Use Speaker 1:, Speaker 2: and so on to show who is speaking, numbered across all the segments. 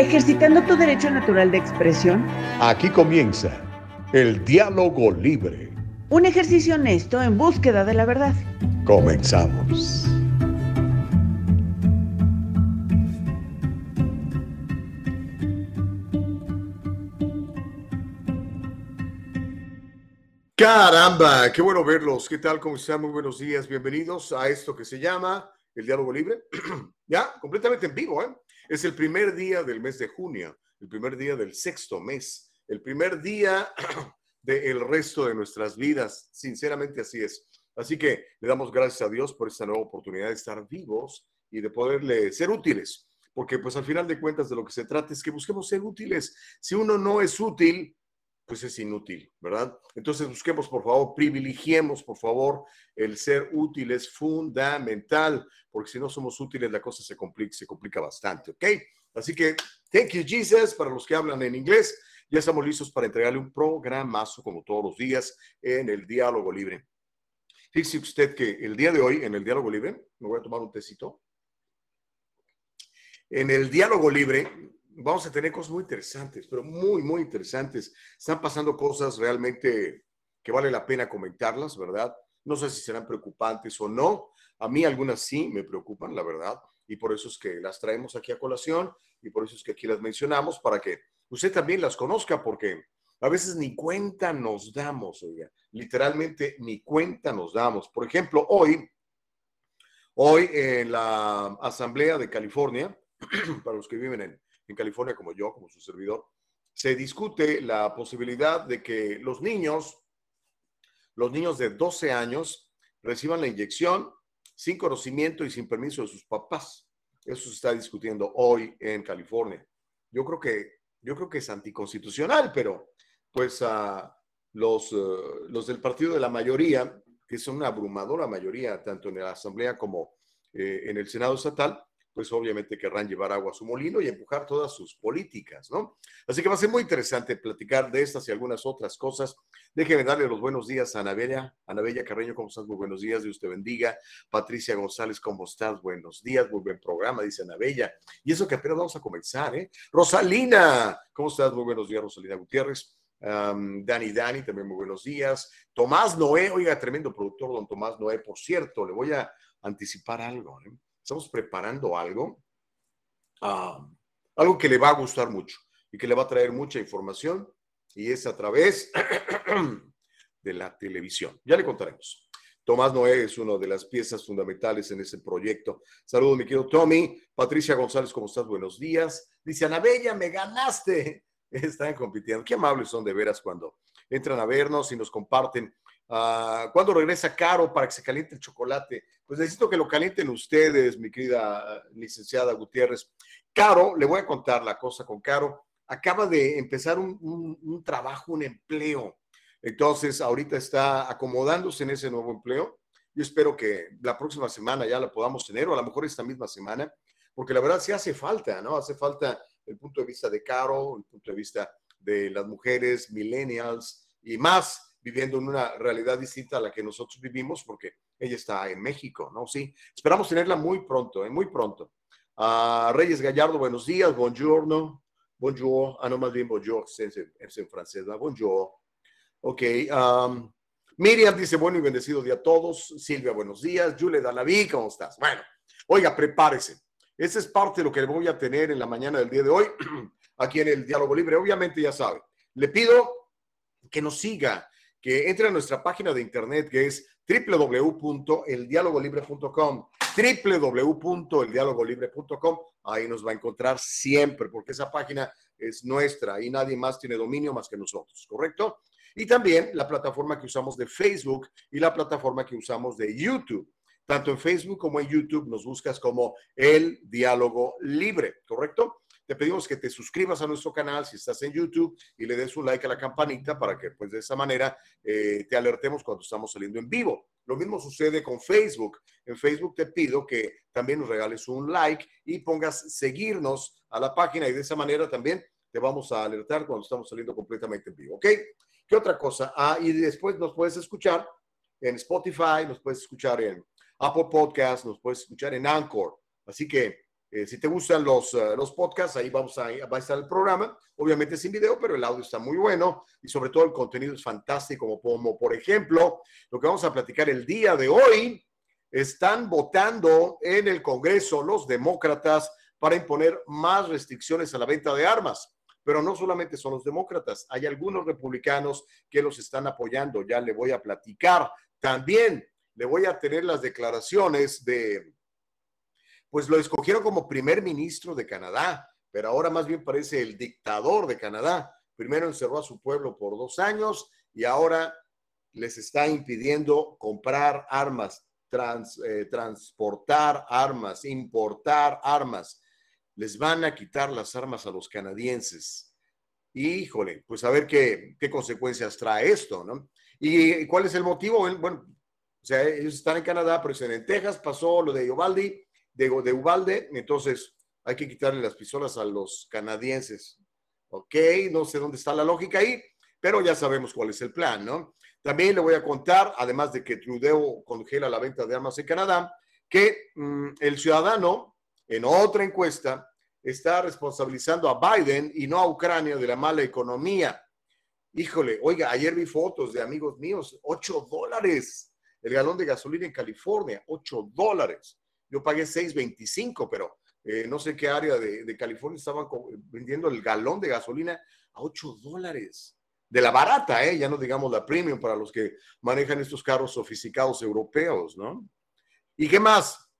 Speaker 1: ejercitando tu derecho natural de expresión.
Speaker 2: Aquí comienza el diálogo libre.
Speaker 1: Un ejercicio honesto en búsqueda de la verdad.
Speaker 2: Comenzamos. Caramba, qué bueno verlos. ¿Qué tal? ¿Cómo están? Muy buenos días. Bienvenidos a esto que se llama el diálogo libre. ya, completamente en vivo, ¿eh? Es el primer día del mes de junio, el primer día del sexto mes, el primer día del resto de nuestras vidas. Sinceramente así es. Así que le damos gracias a Dios por esta nueva oportunidad de estar vivos y de poderle ser útiles. Porque pues al final de cuentas de lo que se trata es que busquemos ser útiles. Si uno no es útil, pues es inútil, ¿verdad? Entonces busquemos, por favor, privilegiemos, por favor, el ser útil es fundamental, porque si no somos útiles la cosa se complica, se complica bastante, ¿ok? Así que, thank you, Jesus, para los que hablan en inglés, ya estamos listos para entregarle un programazo, como todos los días, en el diálogo libre. Fíjese usted que el día de hoy, en el diálogo libre, me voy a tomar un tecito. En el diálogo libre, vamos a tener cosas muy interesantes, pero muy, muy interesantes. Están pasando cosas realmente que vale la pena comentarlas, ¿verdad? No sé si serán preocupantes o no. A mí algunas sí me preocupan, la verdad, y por eso es que las traemos aquí a colación y por eso es que aquí las mencionamos para que usted también las conozca, porque a veces ni cuenta nos damos, oiga, literalmente ni cuenta nos damos. Por ejemplo, hoy, hoy en la Asamblea de California, para los que viven en, en California, como yo, como su servidor, se discute la posibilidad de que los niños, los niños de 12 años, reciban la inyección sin conocimiento y sin permiso de sus papás. Eso se está discutiendo hoy en California. Yo creo que, yo creo que es anticonstitucional, pero pues uh, los, uh, los del partido de la mayoría, que son una abrumadora mayoría, tanto en la Asamblea como eh, en el Senado estatal, pues obviamente querrán llevar agua a su molino y empujar todas sus políticas, ¿no? Así que va a ser muy interesante platicar de estas y algunas otras cosas. Déjenme darle los buenos días a Anabella. Anabella Carreño, ¿cómo estás? Muy buenos días, Dios te bendiga. Patricia González, ¿cómo estás? Buenos días, muy buen programa, dice Anabella. Y eso que apenas vamos a comenzar, ¿eh? Rosalina, ¿cómo estás? Muy buenos días, Rosalina Gutiérrez. Dani Dani, también muy buenos días. Tomás Noé, oiga, tremendo productor, don Tomás Noé, por cierto, le voy a anticipar algo. ¿eh? Estamos preparando algo, uh, algo que le va a gustar mucho y que le va a traer mucha información y es a través de la televisión. Ya le contaremos. Tomás Noé es una de las piezas fundamentales en ese proyecto. Saludos, mi querido Tommy. Patricia González, ¿cómo estás? Buenos días. Dice Ana Bella, me ganaste. Están compitiendo. Qué amables son de veras cuando entran a vernos y nos comparten Uh, ¿Cuándo regresa Caro para que se caliente el chocolate? Pues necesito que lo calienten ustedes, mi querida ah, licenciada Gutiérrez. Caro, le voy a contar la cosa con Caro. Acaba de empezar un, un, un trabajo, un empleo. Entonces, ahorita está acomodándose en ese nuevo empleo. Yo espero que la próxima semana ya la podamos tener, o a lo mejor esta misma semana, porque la verdad sí hace falta, ¿no? Hace falta el punto de vista de Caro, el punto de vista de las mujeres, millennials y más viviendo en una realidad distinta a la que nosotros vivimos, porque ella está en México, ¿no? Sí, esperamos tenerla muy pronto, ¿eh? muy pronto. Uh, Reyes Gallardo, buenos días, buongiorno, bonjour, ah, no, más bien bonjour, es en, es en francés, ¿no? bonjour. Ok, um, Miriam dice, bueno y bendecido día a todos. Silvia, buenos días. Julia Dalaví, ¿cómo estás? Bueno, oiga, prepárese. Esa es parte de lo que voy a tener en la mañana del día de hoy, aquí en el Diálogo Libre. Obviamente, ya sabe, le pido que nos siga que entre a nuestra página de internet que es www.eldialogolibre.com www.eldialogolibre.com ahí nos va a encontrar siempre porque esa página es nuestra y nadie más tiene dominio más que nosotros, ¿correcto? Y también la plataforma que usamos de Facebook y la plataforma que usamos de YouTube. Tanto en Facebook como en YouTube nos buscas como El Diálogo Libre, ¿correcto? Te pedimos que te suscribas a nuestro canal si estás en YouTube y le des un like a la campanita para que pues de esa manera eh, te alertemos cuando estamos saliendo en vivo. Lo mismo sucede con Facebook. En Facebook te pido que también nos regales un like y pongas seguirnos a la página y de esa manera también te vamos a alertar cuando estamos saliendo completamente en vivo. ¿Ok? ¿Qué otra cosa? Ah, y después nos puedes escuchar en Spotify, nos puedes escuchar en Apple Podcast, nos puedes escuchar en Anchor. Así que Eh, si te gustan los, uh, los podcasts, ahí vamos a, va a estar el programa, obviamente sin video, pero el audio está muy bueno y sobre todo el contenido es fantástico, como por ejemplo lo que vamos a platicar el día de hoy. Están votando en el Congreso los demócratas para imponer más restricciones a la venta de armas. Pero no solamente son los demócratas, hay algunos republicanos que los están apoyando, ya le voy a platicar. También le voy a tener las declaraciones de, pues lo escogieron como primer ministro de Canadá, pero ahora más bien parece el dictador de Canadá. Primero encerró a su pueblo por dos años y ahora les está impidiendo comprar armas, eh, transportar armas, importar armas. Les van a quitar las armas a los canadienses. Híjole, pues a ver qué, qué consecuencias trae esto, ¿no? ¿Y cuál es el motivo? Bueno, o sea, ellos están en Canadá, pero en Texas pasó lo de Uvalde, de, de Ubalde, entonces hay que quitarle las pistolas a los canadienses. Ok, no sé dónde está la lógica ahí, pero ya sabemos cuál es el plan, ¿no? También le voy a contar, además de que Trudeau congela la venta de armas en Canadá, que mmm, el ciudadano, en otra encuesta, está responsabilizando a Biden y no a Ucrania de la mala economía. Híjole, oiga, ayer vi fotos de amigos míos, 8 dólares el galón de gasolina en California, 8 dólares. Yo pagué 6.25, pero eh, no sé qué área de, California estaban vendiendo el galón de gasolina a 8 dólares. De la barata, ¿eh? ya no digamos la premium para los que manejan estos carros sofisticados europeos, ¿no? ¿Y qué más?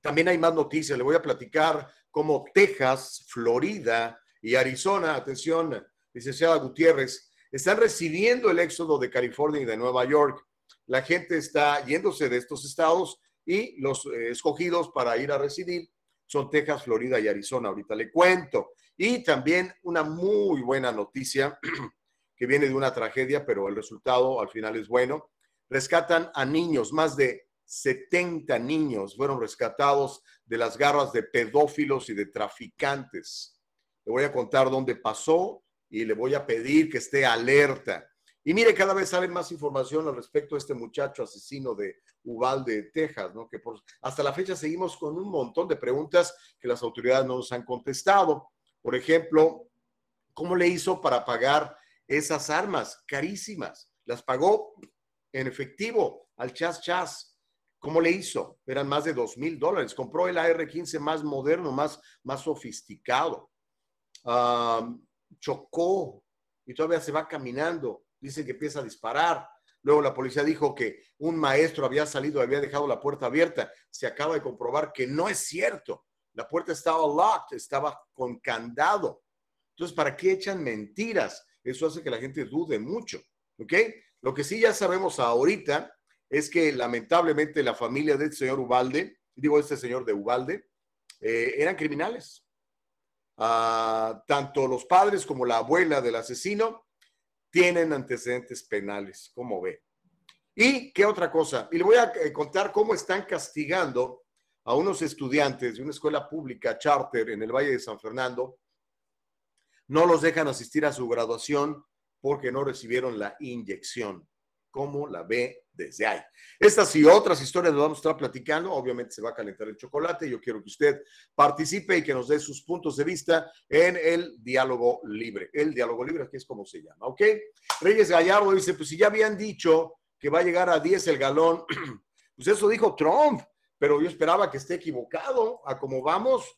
Speaker 2: También hay más noticias. Le voy a platicar cómo Texas, Florida y Arizona, atención, licenciada Gutiérrez, están recibiendo el éxodo de California y de Nueva York. La gente está yéndose de estos estados y los eh, escogidos para ir a residir son Texas, Florida y Arizona. Ahorita le cuento. Y también una muy buena noticia que viene de una tragedia, pero el resultado al final es bueno. Rescatan a niños, más de 70 niños fueron rescatados de las garras de pedófilos y de traficantes. Le voy a contar dónde pasó y le voy a pedir que esté alerta. Y mire, cada vez sale más información al respecto de este muchacho asesino de Uvalde, Texas, ¿no? Que hasta la fecha seguimos con un montón de preguntas que las autoridades no nos han contestado. Por ejemplo, ¿cómo le hizo para pagar esas armas carísimas? Las pagó en efectivo al chas chas. ¿Cómo le hizo? Eran más de dos mil dólares. Compró el AR-15 más moderno, más, más sofisticado. Um, chocó y todavía se va caminando dicen que empieza a disparar. Luego la policía dijo que un maestro había salido, había dejado la puerta abierta. Se acaba de comprobar que no es cierto. La puerta estaba locked, estaba con candado. Entonces, ¿para qué echan mentiras? Eso hace que la gente dude mucho. ¿Ok? Lo que sí ya sabemos ahorita es que lamentablemente la familia del señor Ubalde, digo este señor de Ubalde, eh, eran criminales. Uh, tanto los padres como la abuela del asesino tienen antecedentes penales, como ve. ¿Y qué otra cosa? Y le voy a eh, contar cómo están castigando a unos estudiantes de una escuela pública charter en el Valle de San Fernando. No los dejan asistir a su graduación porque no recibieron la inyección. ¿Cómo la ve desde ahí? Estas y otras historias las vamos a estar platicando. Obviamente se va a calentar el chocolate. Yo quiero que usted participe y que nos dé sus puntos de vista en el diálogo libre. El diálogo libre, aquí es como se llama, ¿ok? Reyes Gallardo dice, pues si ya habían dicho que va a llegar a 10 el galón, pues eso dijo Trump, pero yo esperaba que esté equivocado. A como vamos,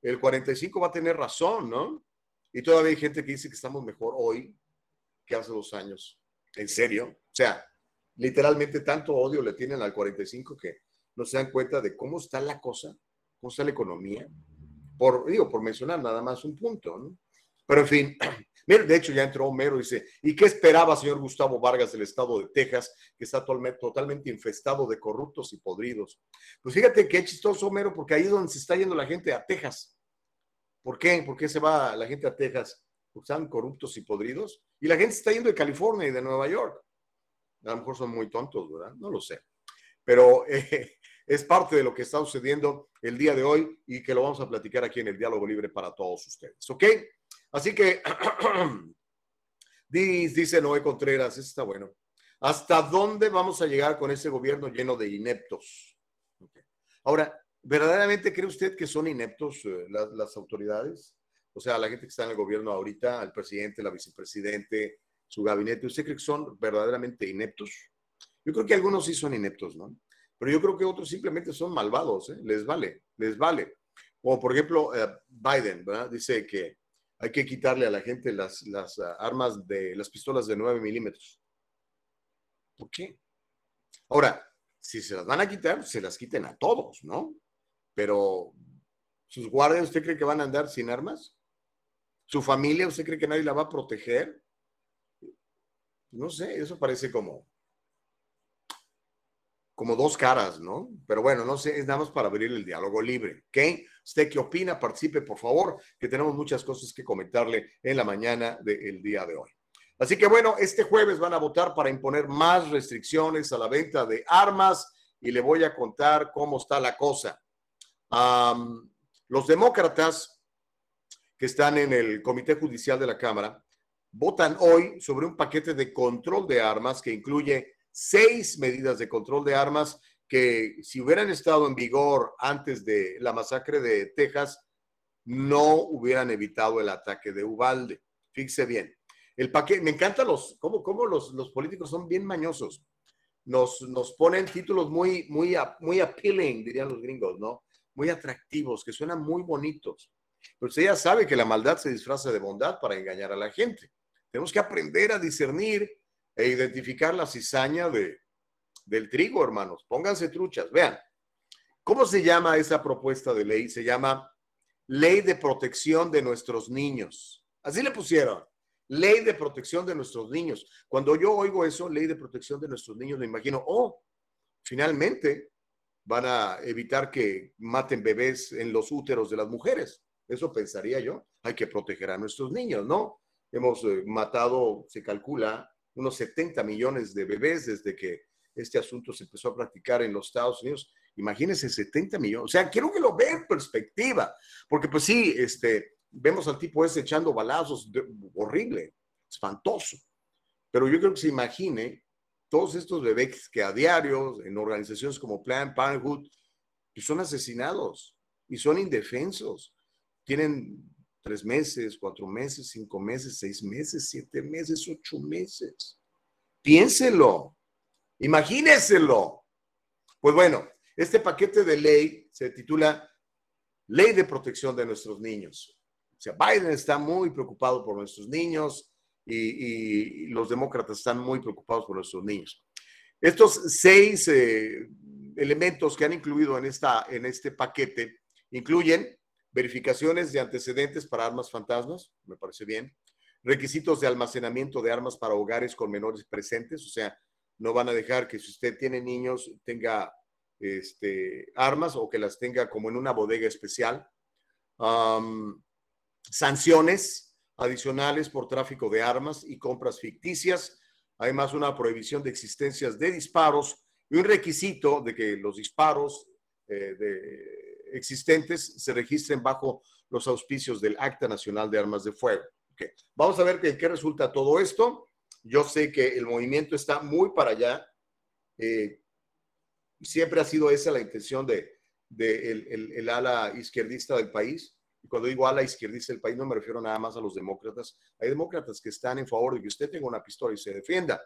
Speaker 2: el 45 va a tener razón, ¿no? Y todavía hay gente que dice que estamos mejor hoy que hace dos años. ¿En serio? O sea, literalmente tanto odio le tienen al 45 que no se dan cuenta de cómo está la cosa, cómo está la economía. Por, digo, por mencionar nada más un punto, ¿no? Pero en fin, de hecho ya entró Homero y dice, ¿y qué esperaba señor Gustavo Vargas del estado de Texas, que está totalmente infestado de corruptos y podridos? Pues fíjate qué chistoso, Homero, porque ahí es donde se está yendo la gente a Texas. ¿Por qué? ¿Por qué se va la gente a Texas? Porque están corruptos y podridos. Y la gente está yendo de California y de Nueva York. A lo mejor son muy tontos, ¿verdad? No lo sé. Pero eh, es parte de lo que está sucediendo el día de hoy y que lo vamos a platicar aquí en el Diálogo Libre para todos ustedes. ¿Ok? Así que, dice Noé Contreras, está bueno. ¿Hasta dónde vamos a llegar con ese gobierno lleno de ineptos? Ahora, ¿verdaderamente cree usted que son ineptos eh, las, las autoridades? O sea, la gente que está en el gobierno ahorita, el presidente, la vicepresidente, su gabinete, ¿usted cree que son verdaderamente ineptos? Yo creo que algunos sí son ineptos, ¿no? Pero yo creo que otros simplemente son malvados, ¿eh? les vale, les vale. O por ejemplo, eh, Biden, ¿verdad? Dice que hay que quitarle a la gente las, las uh, armas de las pistolas de 9 milímetros. ¿Por qué? Ahora, si se las van a quitar, se las quiten a todos, ¿no? Pero, ¿sus guardias usted cree que van a andar sin armas? ¿Su familia usted cree que nadie la va a proteger? No sé, eso parece como, como dos caras, ¿no? Pero bueno, no sé, es nada más para abrir el diálogo libre, ¿ok? ¿Usted qué opina? Participe, por favor, que tenemos muchas cosas que comentarle en la mañana del día de hoy. Así que bueno, este jueves van a votar para imponer más restricciones a la venta de armas y le voy a contar cómo está la cosa. Los demócratas que están en el Comité Judicial de la Cámara votan hoy sobre un paquete de control de armas que incluye seis medidas de control de armas que si hubieran estado en vigor antes de la masacre de Texas, no hubieran evitado el ataque de Ubalde. Fíjese bien. El paquete, me encanta los, cómo, cómo los, los, políticos son bien mañosos. Nos, nos ponen títulos muy, muy, muy appealing, dirían los gringos, ¿no? Muy atractivos, que suenan muy bonitos. Pero usted ya sabe que la maldad se disfraza de bondad para engañar a la gente. Tenemos que aprender a discernir e identificar la cizaña de, del trigo, hermanos. Pónganse truchas. Vean, ¿cómo se llama esa propuesta de ley? Se llama Ley de Protección de Nuestros Niños. Así le pusieron. Ley de protección de nuestros niños. Cuando yo oigo eso, ley de protección de nuestros niños, me imagino, oh, finalmente van a evitar que maten bebés en los úteros de las mujeres. Eso pensaría yo. Hay que proteger a nuestros niños, ¿no? Hemos eh, matado, se calcula, unos 70 millones de bebés desde que este asunto se empezó a practicar en los Estados Unidos. Imagínense 70 millones. O sea, quiero que lo vean en perspectiva, porque pues sí, este, vemos al tipo ese echando balazos, de, horrible, espantoso. Pero yo creo que se imagine todos estos bebés que a diario en organizaciones como Planned Parenthood pues son asesinados y son indefensos. Tienen tres meses, cuatro meses, cinco meses, seis meses, siete meses, ocho meses. Piénselo, imagíneselo. Pues bueno, este paquete de ley se titula Ley de Protección de Nuestros Niños. O sea, Biden está muy preocupado por nuestros niños y, los demócratas están muy preocupados por nuestros niños. Estos seis eh, elementos que han incluido en, esta, en este paquete incluyen verificaciones de antecedentes para armas fantasmas, me parece bien, requisitos de almacenamiento de armas para hogares con menores presentes, o sea, no van a dejar que si usted tiene niños tenga este, armas o que las tenga como en una bodega especial. Sanciones adicionales por tráfico de armas y compras ficticias. Además, una prohibición de existencias de disparos y un requisito de que los disparos eh, de existentes se registren bajo los auspicios del Acta Nacional de Armas de Fuego. Okay. Vamos a ver qué, qué resulta todo esto. Yo sé que el movimiento está muy para allá. Eh, siempre ha sido esa la intención de, de ala izquierdista del país. Y cuando digo ala izquierdista del país, no me refiero nada más a los demócratas. Hay demócratas que están en favor de que usted tenga una pistola y se defienda,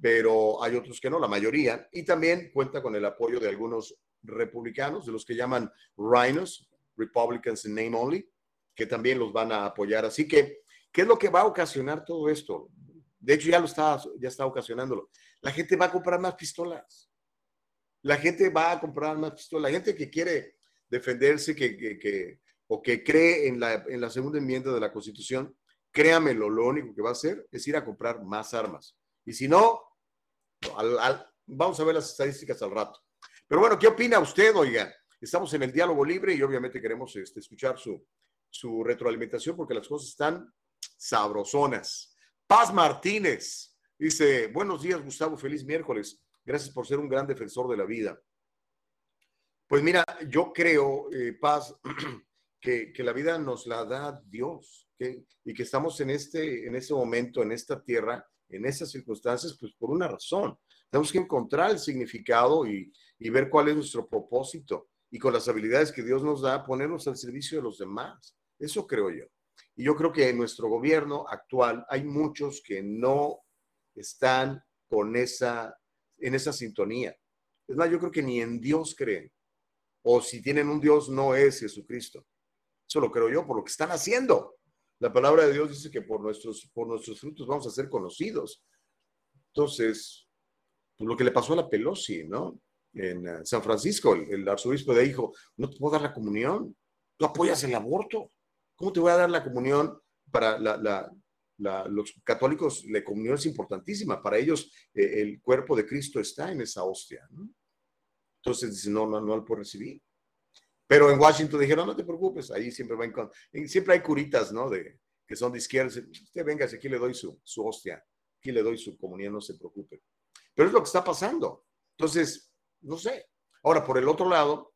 Speaker 2: pero hay otros que no, la mayoría. Y también cuenta con el apoyo de algunos republicanos, de los que llaman rhinos, Republicans in name only, que también los van a apoyar. Así que, ¿qué es lo que va a ocasionar todo esto? De hecho, ya lo está, ya está ocasionándolo. La gente va a comprar más pistolas. La gente va a comprar más pistolas. La gente que quiere defenderse, que, que, que o que cree en la, en la segunda enmienda de la Constitución, créamelo, lo único que va a hacer es ir a comprar más armas. Y si no, al, al, vamos a ver las estadísticas al rato. Pero bueno, ¿qué opina usted, oiga? Estamos en el diálogo libre y obviamente queremos este, escuchar su, su retroalimentación porque las cosas están sabrosonas. Paz Martínez dice, buenos días Gustavo, feliz miércoles. Gracias por ser un gran defensor de la vida. Pues mira, yo creo, eh, Paz, que, que, la vida nos la da Dios y que estamos en este, en este momento, en esta tierra, en esas circunstancias, pues por una razón. Tenemos que encontrar el significado y, y ver cuál es nuestro propósito. y con las habilidades que Dios nos da, ponernos al servicio de los demás. Eso creo yo. Y yo creo que en nuestro gobierno actual hay muchos que no están con esa, en esa sintonía. Es más, yo creo que ni en Dios creen. O si tienen un Dios, no es Jesucristo. Eso lo creo yo por lo que están haciendo. La palabra de Dios dice que por nuestros, por nuestros frutos vamos a ser conocidos. Entonces, pues lo que le pasó a la Pelosi, ¿no? En uh, San Francisco, el, arzobispo dijo, no te puedo dar la comunión, tú apoyas el aborto. ¿Cómo te voy a dar la comunión para la, la, la, los católicos? La comunión es importantísima. Para ellos, eh, el cuerpo de Cristo está en esa hostia, ¿no? Entonces dice, no, no, no lo puedo recibir. Pero en Washington dijeron, no te preocupes, ahí siempre va en, siempre hay curitas, ¿no? De, que son de izquierda. Usted venga, aquí le doy su, su hostia, aquí le doy su comunión, no se preocupe. Pero es lo que está pasando. Entonces, no sé. Ahora, por el otro lado,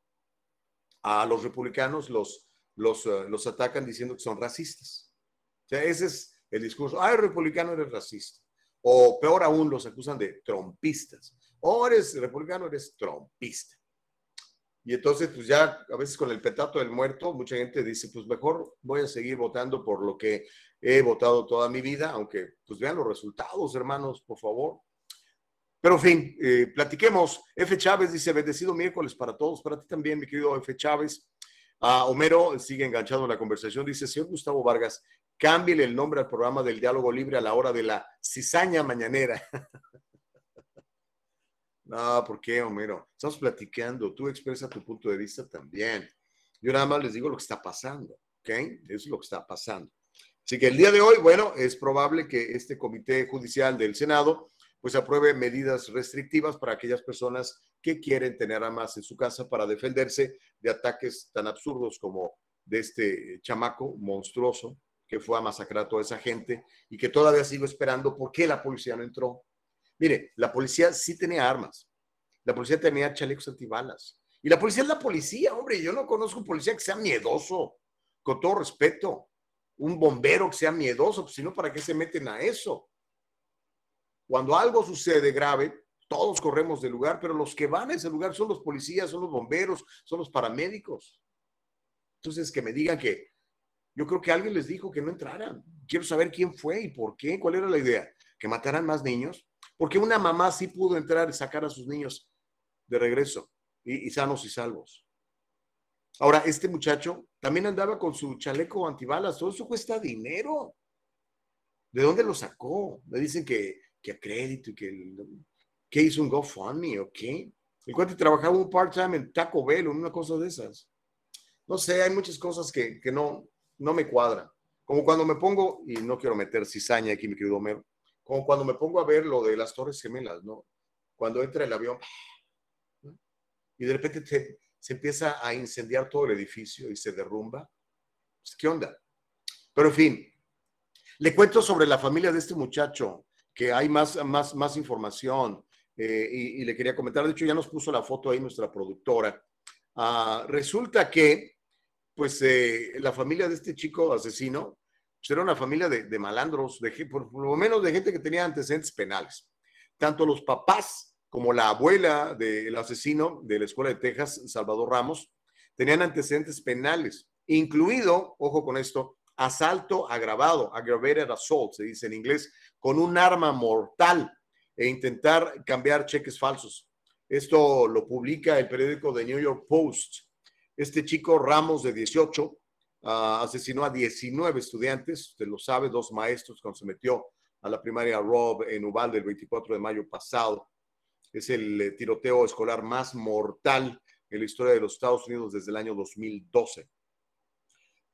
Speaker 2: a los republicanos los, los, uh, los atacan diciendo que son racistas. Ese es el discurso. Ah, el republicano eres racista. O peor aún, los acusan de trompistas. O eres republicano, eres trompista. Y entonces, pues ya a veces con el petato del muerto, mucha gente dice, pues mejor voy a seguir votando por lo que he votado toda mi vida, aunque pues vean los resultados, hermanos, por favor. Pero en fin, eh, platiquemos. F. Chávez dice, bendecido miércoles para todos, para ti también, mi querido F. Chávez. Uh, Homero sigue enganchado en la conversación, dice, señor Gustavo Vargas, cámbiale el nombre al programa del diálogo libre a la hora de la cizaña mañanera. No, ¿por qué, Homero? Estamos platicando, tú expresa tu punto de vista también. Yo nada más les digo lo que está pasando, ¿ok? Es lo que está pasando. Así que el día de hoy, bueno, es probable que este comité judicial del Senado pues apruebe medidas restrictivas para aquellas personas que quieren tener armas en su casa para defenderse de ataques tan absurdos como de este chamaco monstruoso que fue a masacrar a toda esa gente y que todavía sigo esperando por qué la policía no entró, Mire, la policía sí tenía armas. La policía tenía chalecos antibalas. Y la policía es la policía, hombre. Yo no conozco un policía que sea miedoso, con todo respeto. Un bombero que sea miedoso, pues ¿para qué se meten a eso? Cuando algo sucede grave, todos corremos del lugar, pero los que van a ese lugar son los policías, son los bomberos, son los paramédicos. Entonces, que me digan que yo creo que alguien les dijo que no entraran. Quiero saber quién fue y por qué, cuál era la idea. ¿Que mataran más niños? Porque una mamá sí pudo entrar y sacar a sus niños de regreso y, sanos y salvos. Ahora, este muchacho también andaba con su chaleco antibalas, todo eso cuesta dinero. ¿De dónde lo sacó? Me dicen que, que a crédito y que, que hizo un GoFundMe o qué. El cuate trabajaba un part-time en Taco Bell o una cosa de esas. No sé, hay muchas cosas que, que no, no me cuadran. Como cuando me pongo, y no quiero meter cizaña aquí, mi querido Homero, como cuando me pongo a ver lo de las Torres Gemelas, ¿no? Cuando entra el avión y de repente te, se empieza a incendiar todo el edificio y se derrumba. Pues, ¿Qué onda? Pero en fin, le cuento sobre la familia de este muchacho, que hay más, más, más información eh, y, le quería comentar. De hecho, ya nos puso la foto ahí nuestra productora. Uh, resulta que, pues, eh, la familia de este chico asesino pues era una familia de, de malandros, de, por, por, lo menos de gente que tenía antecedentes penales. Tanto los papás como la abuela del asesino de la Escuela de Texas, Salvador Ramos, tenían antecedentes penales, incluido, ojo con esto, asalto agravado, aggravated assault, se dice en inglés, con un arma mortal e intentar cambiar cheques falsos. Esto lo publica el periódico The New York Post. Este chico Ramos, de 18, uh, asesinó a 19 estudiantes, usted lo sabe, dos maestros cuando se metió a la primaria Rob en Uvalde el 24 de mayo pasado. Es el eh, tiroteo escolar más mortal en la historia de los Estados Unidos desde el año 2012.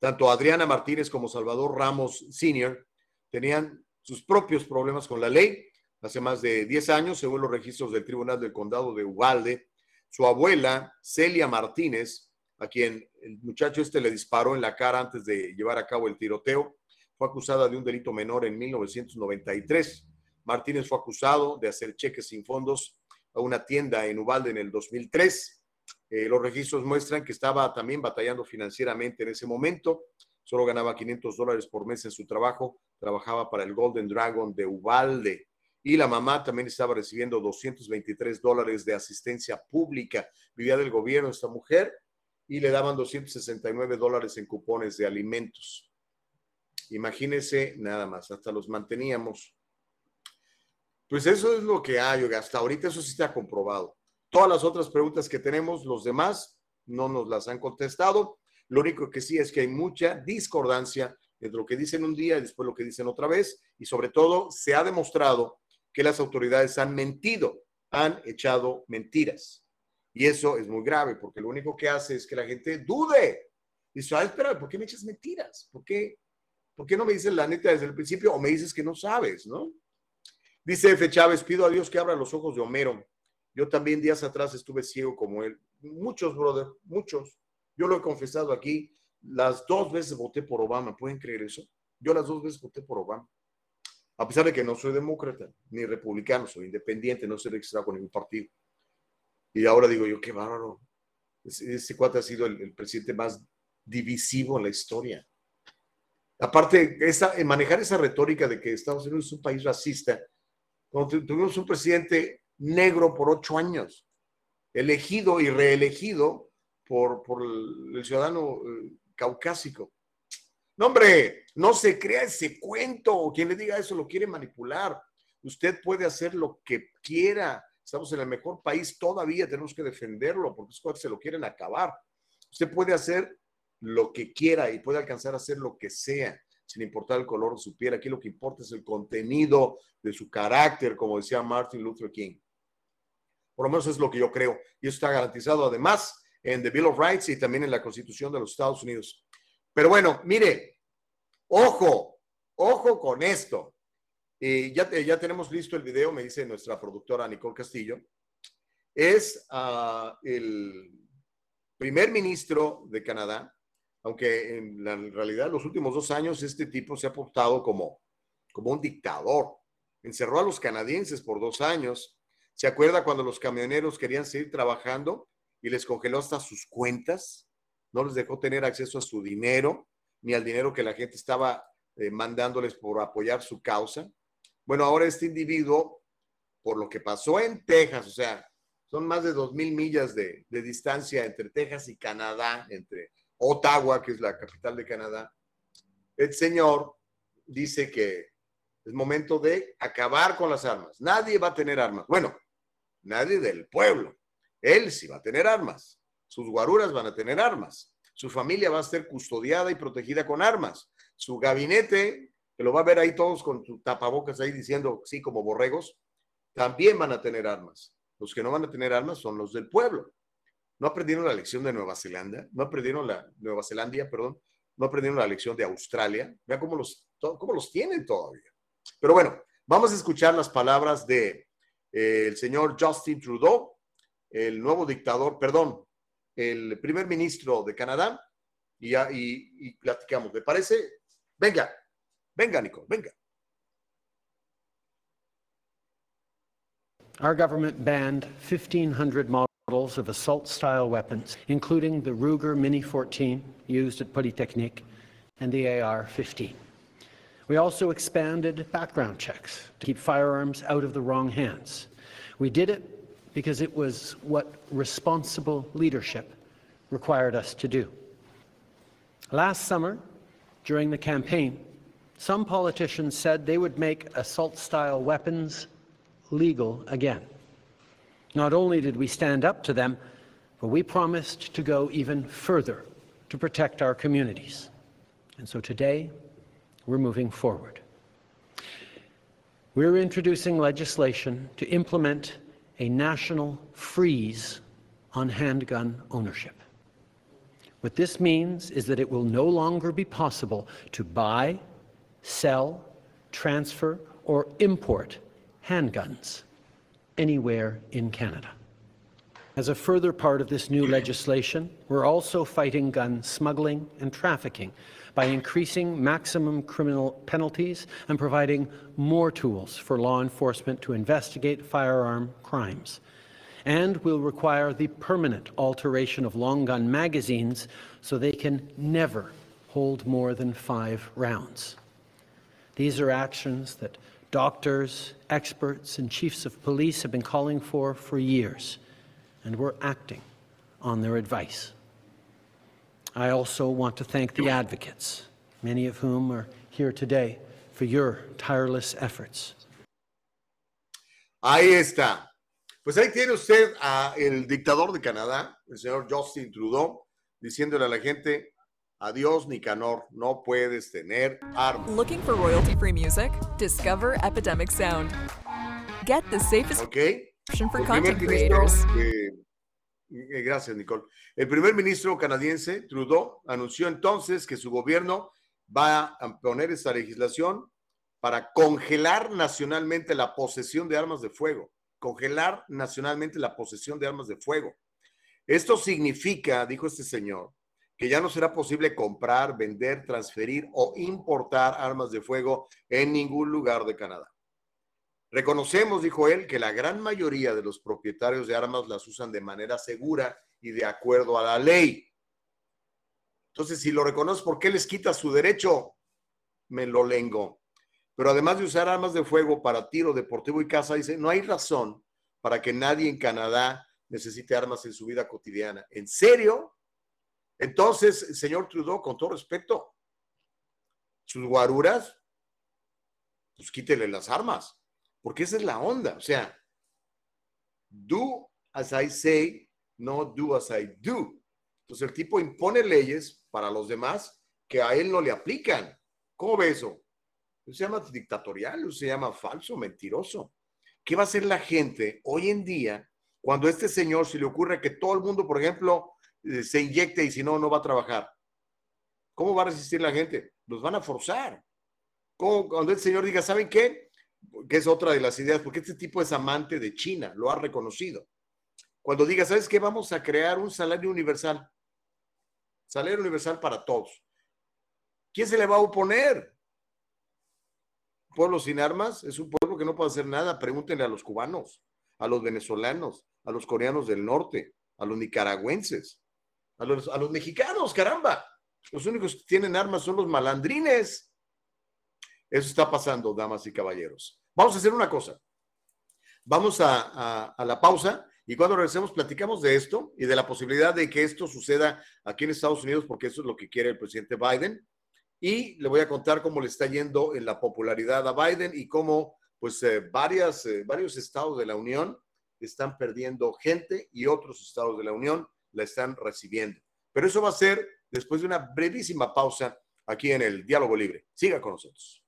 Speaker 2: Tanto Adriana Martínez como Salvador Ramos Sr. tenían sus propios problemas con la ley. Hace más de 10 años, según los registros del Tribunal del Condado de Uvalde, su abuela, Celia Martínez, a quien el muchacho este le disparó en la cara antes de llevar a cabo el tiroteo. Fue acusada de un delito menor en 1993. Martínez fue acusado de hacer cheques sin fondos a una tienda en Ubalde en el 2003. Eh, los registros muestran que estaba también batallando financieramente en ese momento. Solo ganaba 500 dólares por mes en su trabajo. Trabajaba para el Golden Dragon de Ubalde. Y la mamá también estaba recibiendo 223 dólares de asistencia pública. Vivía del gobierno esta mujer y le daban 269 dólares en cupones de alimentos. Imagínense nada más, hasta los manteníamos. Pues eso es lo que hay, hasta ahorita eso sí está comprobado. Todas las otras preguntas que tenemos, los demás no nos las han contestado. Lo único que sí es que hay mucha discordancia entre lo que dicen un día y después lo que dicen otra vez. Y sobre todo, se ha demostrado que las autoridades han mentido, han echado mentiras. Y eso es muy grave porque lo único que hace es que la gente dude. Dice, ah, espera, ¿por qué me echas mentiras? ¿Por qué, ¿Por qué no me dices la neta desde el principio o me dices que no sabes, no? Dice F. Chávez, pido a Dios que abra los ojos de Homero. Yo también días atrás estuve ciego como él. Muchos, brother, muchos. Yo lo he confesado aquí. Las dos veces voté por Obama. ¿Pueden creer eso? Yo las dos veces voté por Obama. A pesar de que no soy demócrata ni republicano, soy independiente, no soy registrado con ningún partido. Y ahora digo yo, qué bárbaro. Ese, cuate ha sido el, el, presidente más divisivo en la historia. Aparte, esa, manejar esa retórica de que Estados Unidos es un país racista, cuando tuvimos un presidente negro por ocho años, elegido y reelegido por, por el, ciudadano eh, caucásico. No, hombre, no se crea ese cuento. Quien le diga eso lo quiere manipular. Usted puede hacer lo que quiera. Estamos en el mejor país todavía, tenemos que defenderlo porque es se lo quieren acabar. Usted puede hacer lo que quiera y puede alcanzar a hacer lo que sea, sin importar el color de su piel. Aquí lo que importa es el contenido de su carácter, como decía Martin Luther King. Por lo menos es lo que yo creo. Y eso está garantizado además en The Bill of Rights y también en la Constitución de los Estados Unidos. Pero bueno, mire, ojo, ojo con esto. Y ya, ya tenemos listo el video, me dice nuestra productora Nicole Castillo. Es uh, el primer ministro de Canadá, aunque en, la, en realidad los últimos dos años este tipo se ha portado como, como un dictador. Encerró a los canadienses por dos años. ¿Se acuerda cuando los camioneros querían seguir trabajando y les congeló hasta sus cuentas? No les dejó tener acceso a su dinero, ni al dinero que la gente estaba eh, mandándoles por apoyar su causa. Bueno, ahora este individuo, por lo que pasó en Texas, o sea, son más de dos mil millas de, de distancia entre Texas y Canadá, entre Ottawa, que es la capital de Canadá, el señor dice que es momento de acabar con las armas. Nadie va a tener armas. Bueno, nadie del pueblo. Él sí va a tener armas. Sus guaruras van a tener armas. Su familia va a ser custodiada y protegida con armas. Su gabinete, que lo va a ver ahí todos con sus tapabocas ahí diciendo sí como borregos, también van a tener armas. Los que no van a tener armas son los del pueblo. No aprendieron la lección de Nueva Zelanda, no aprendieron la Nueva Zelandia, perdón, no aprendieron la lección de Australia. Vean cómo los, cómo los tienen todavía. Pero bueno, vamos a escuchar las palabras de eh, el señor Justin Trudeau, el nuevo dictador, perdón, el primer ministro de Canadá, y, y, y platicamos. ¿Le parece? Venga, venga, Nico, venga.
Speaker 3: Our government banned 1,500 models of assault-style weapons, including the Ruger Mini-14 used at Polytechnique and the AR-15. We also expanded background checks to keep firearms out of the wrong hands. We did it because it was what responsible leadership required us to do. Last summer, during the campaign, some politicians said they would make assault-style weapons legal again. Not only did we stand up to them, but we promised to go even further to protect our communities. And so today, we're moving forward. We're introducing legislation to implement a national freeze on handgun ownership. What this means is that it will no longer be possible to buy, sell, transfer, or import handguns anywhere in Canada. As a further part of this new legislation, we're also fighting gun smuggling and trafficking by increasing maximum criminal penalties and providing more tools for law enforcement to investigate firearm crimes. And will require the permanent alteration of long gun magazines so they can never hold more than five rounds. These are actions that doctors, experts, and chiefs of police have been calling for for years, and we're acting on their advice. I also want to thank the advocates, many of whom are here today, for your tireless efforts.
Speaker 2: Ahí está. Pues ahí tiene usted a el dictador de Canadá, el señor Justin Trudeau, diciéndole a la gente, adiós Nicanor, no puedes tener armas.
Speaker 4: Looking for royalty-free music? Discover Epidemic Sound. Get the safest
Speaker 2: ¿Ok?
Speaker 4: option for
Speaker 2: El
Speaker 4: content creators.
Speaker 2: eh, gracias, Nicole. El primer ministro canadiense, Trudeau, anunció entonces que su gobierno va a poner esta legislación para congelar nacionalmente la posesión de armas de fuego. Congelar nacionalmente la posesión de armas de fuego. Esto significa, dijo este señor, que ya no será posible comprar, vender, transferir o importar armas de fuego en ningún lugar de Canadá. Reconocemos, dijo él, que la gran mayoría de los propietarios de armas las usan de manera segura y de acuerdo a la ley. Entonces, si lo reconoces, ¿por qué les quitas su derecho? Me lo lengo. Pero además de usar armas de fuego para tiro deportivo y caza, dice, no hay razón para que nadie en Canadá necesite armas en su vida cotidiana. ¿En serio? Entonces, señor Trudeau, con todo respeto, sus guaruras, pues quítele las armas, porque esa es la onda. O sea, do as I say, no do as I do. Entonces el tipo impone leyes para los demás que a él no le aplican. ¿Cómo ve eso? Eso se llama dictatorial, eso se llama falso, mentiroso. ¿Qué va a hacer la gente hoy en día cuando este señor se le ocurre que todo el mundo, por ejemplo, eh, se inyecte y si no, no va a trabajar? ¿Cómo va a resistir la gente? Los van a forzar. ¿Cómo, cuando el señor diga, ¿saben qué? Que es otra de las ideas, porque este tipo es amante de China, lo ha reconocido. Cuando diga, ¿sabes qué? Vamos a crear un salario universal. Salario universal para todos. ¿Quién se le va a oponer? Pueblo sin armas es un pueblo que no puede hacer nada. Pregúntenle a los cubanos, a los venezolanos, a los coreanos del norte, a los nicaragüenses, a los, a los mexicanos, caramba. Los únicos que tienen armas son los malandrines. Eso está pasando, damas y caballeros. Vamos a hacer una cosa. Vamos a, a, a la pausa y cuando regresemos platicamos de esto y de la posibilidad de que esto suceda aquí en Estados Unidos, porque eso es lo que quiere el presidente Biden. Y le voy a contar cómo le está yendo en la popularidad a Biden y cómo pues eh, varias, eh, varios estados de la Unión están perdiendo gente y otros estados de la Unión la están recibiendo. Pero eso va a ser después de una brevísima pausa aquí en el Diálogo Libre. Siga con nosotros.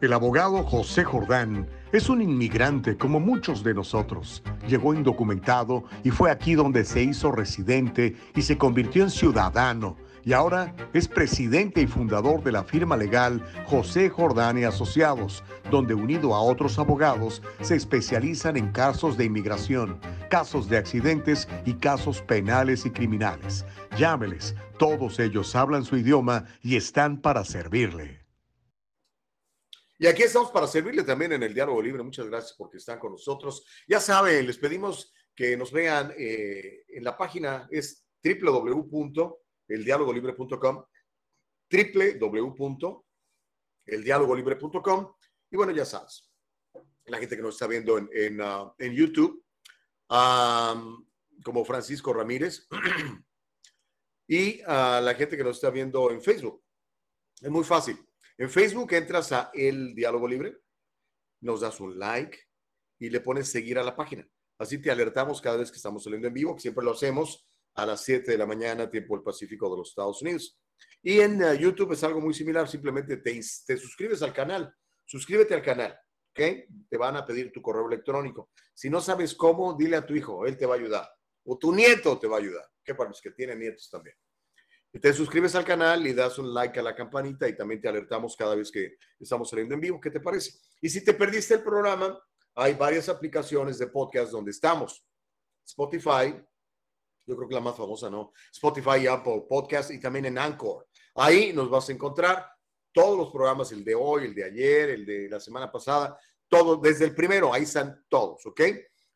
Speaker 5: El abogado José Jordán es un inmigrante como muchos de nosotros. Llegó indocumentado y fue aquí donde se hizo residente y se convirtió en ciudadano. Y ahora es presidente y fundador de la firma legal José Jordán y Asociados, donde unido a otros abogados se especializan en casos de inmigración, casos de accidentes y casos penales y criminales. Llámeles, todos ellos hablan su idioma y están para servirle.
Speaker 2: Y aquí estamos para servirle también en el Diálogo Libre. Muchas gracias porque están con nosotros. Ya saben, les pedimos que nos vean eh, en la página, es www.eldialogolibre.com, www.eldialogolibre.com. Y bueno, ya sabes, la gente que nos está viendo en, en, uh, en YouTube, como Francisco Ramírez, y la gente que nos está viendo en Facebook. Es muy fácil. En Facebook entras a El Diálogo Libre, nos das un like y le pones seguir a la página. Así te alertamos cada vez que estamos saliendo en vivo, que siempre lo hacemos a las 7 de la mañana, tiempo del Pacífico de los Estados Unidos. Y en uh, YouTube es algo muy similar, simplemente te, te, suscribes al canal, suscríbete al canal, ¿ok? Te van a pedir tu correo electrónico. Si no sabes cómo, dile a tu hijo, él te va a ayudar. O tu nieto te va a ayudar, que para los que tienen nietos también. Te suscribes al canal y das un like a la campanita y también te alertamos cada vez que estamos saliendo en vivo. ¿Qué te parece? Y si te perdiste el programa, hay varias aplicaciones de podcast donde estamos. Spotify, yo creo que la más famosa, ¿no? Spotify y Apple Podcast y también en Anchor. Ahí nos vas a encontrar todos los programas, el de hoy, el de ayer, el de la semana pasada, todo, desde el primero, ahí están todos, ¿ok?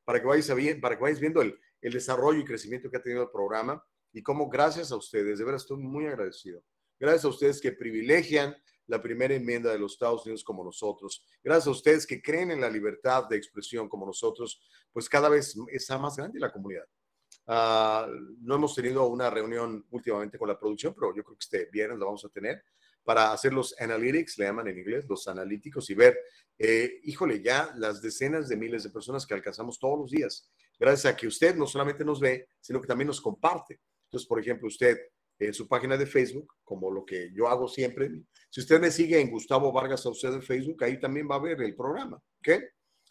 Speaker 2: Para que vayas, para que vayas viendo el, el desarrollo y crecimiento que ha tenido el programa y cómo gracias a ustedes, de verdad estoy muy agradecido. Gracias a ustedes que privilegian la primera enmienda de los Estados Unidos como nosotros. Gracias a ustedes que creen en la libertad de expresión como nosotros, pues cada vez está más grande la comunidad. Ah, no hemos tenido una reunión últimamente con la producción, pero yo creo que este viernes la vamos a tener para hacer los analytics, le llaman en inglés, los analíticos y ver, eh, híjole, ya las decenas de miles de personas que alcanzamos todos los días, gracias a que usted no solamente nos ve, sino que también nos comparte. Entonces, por ejemplo, usted en su página de Facebook, como lo que yo hago siempre, si usted me sigue en Gustavo Vargas a usted en Facebook, ahí también va a ver el programa, ¿ok?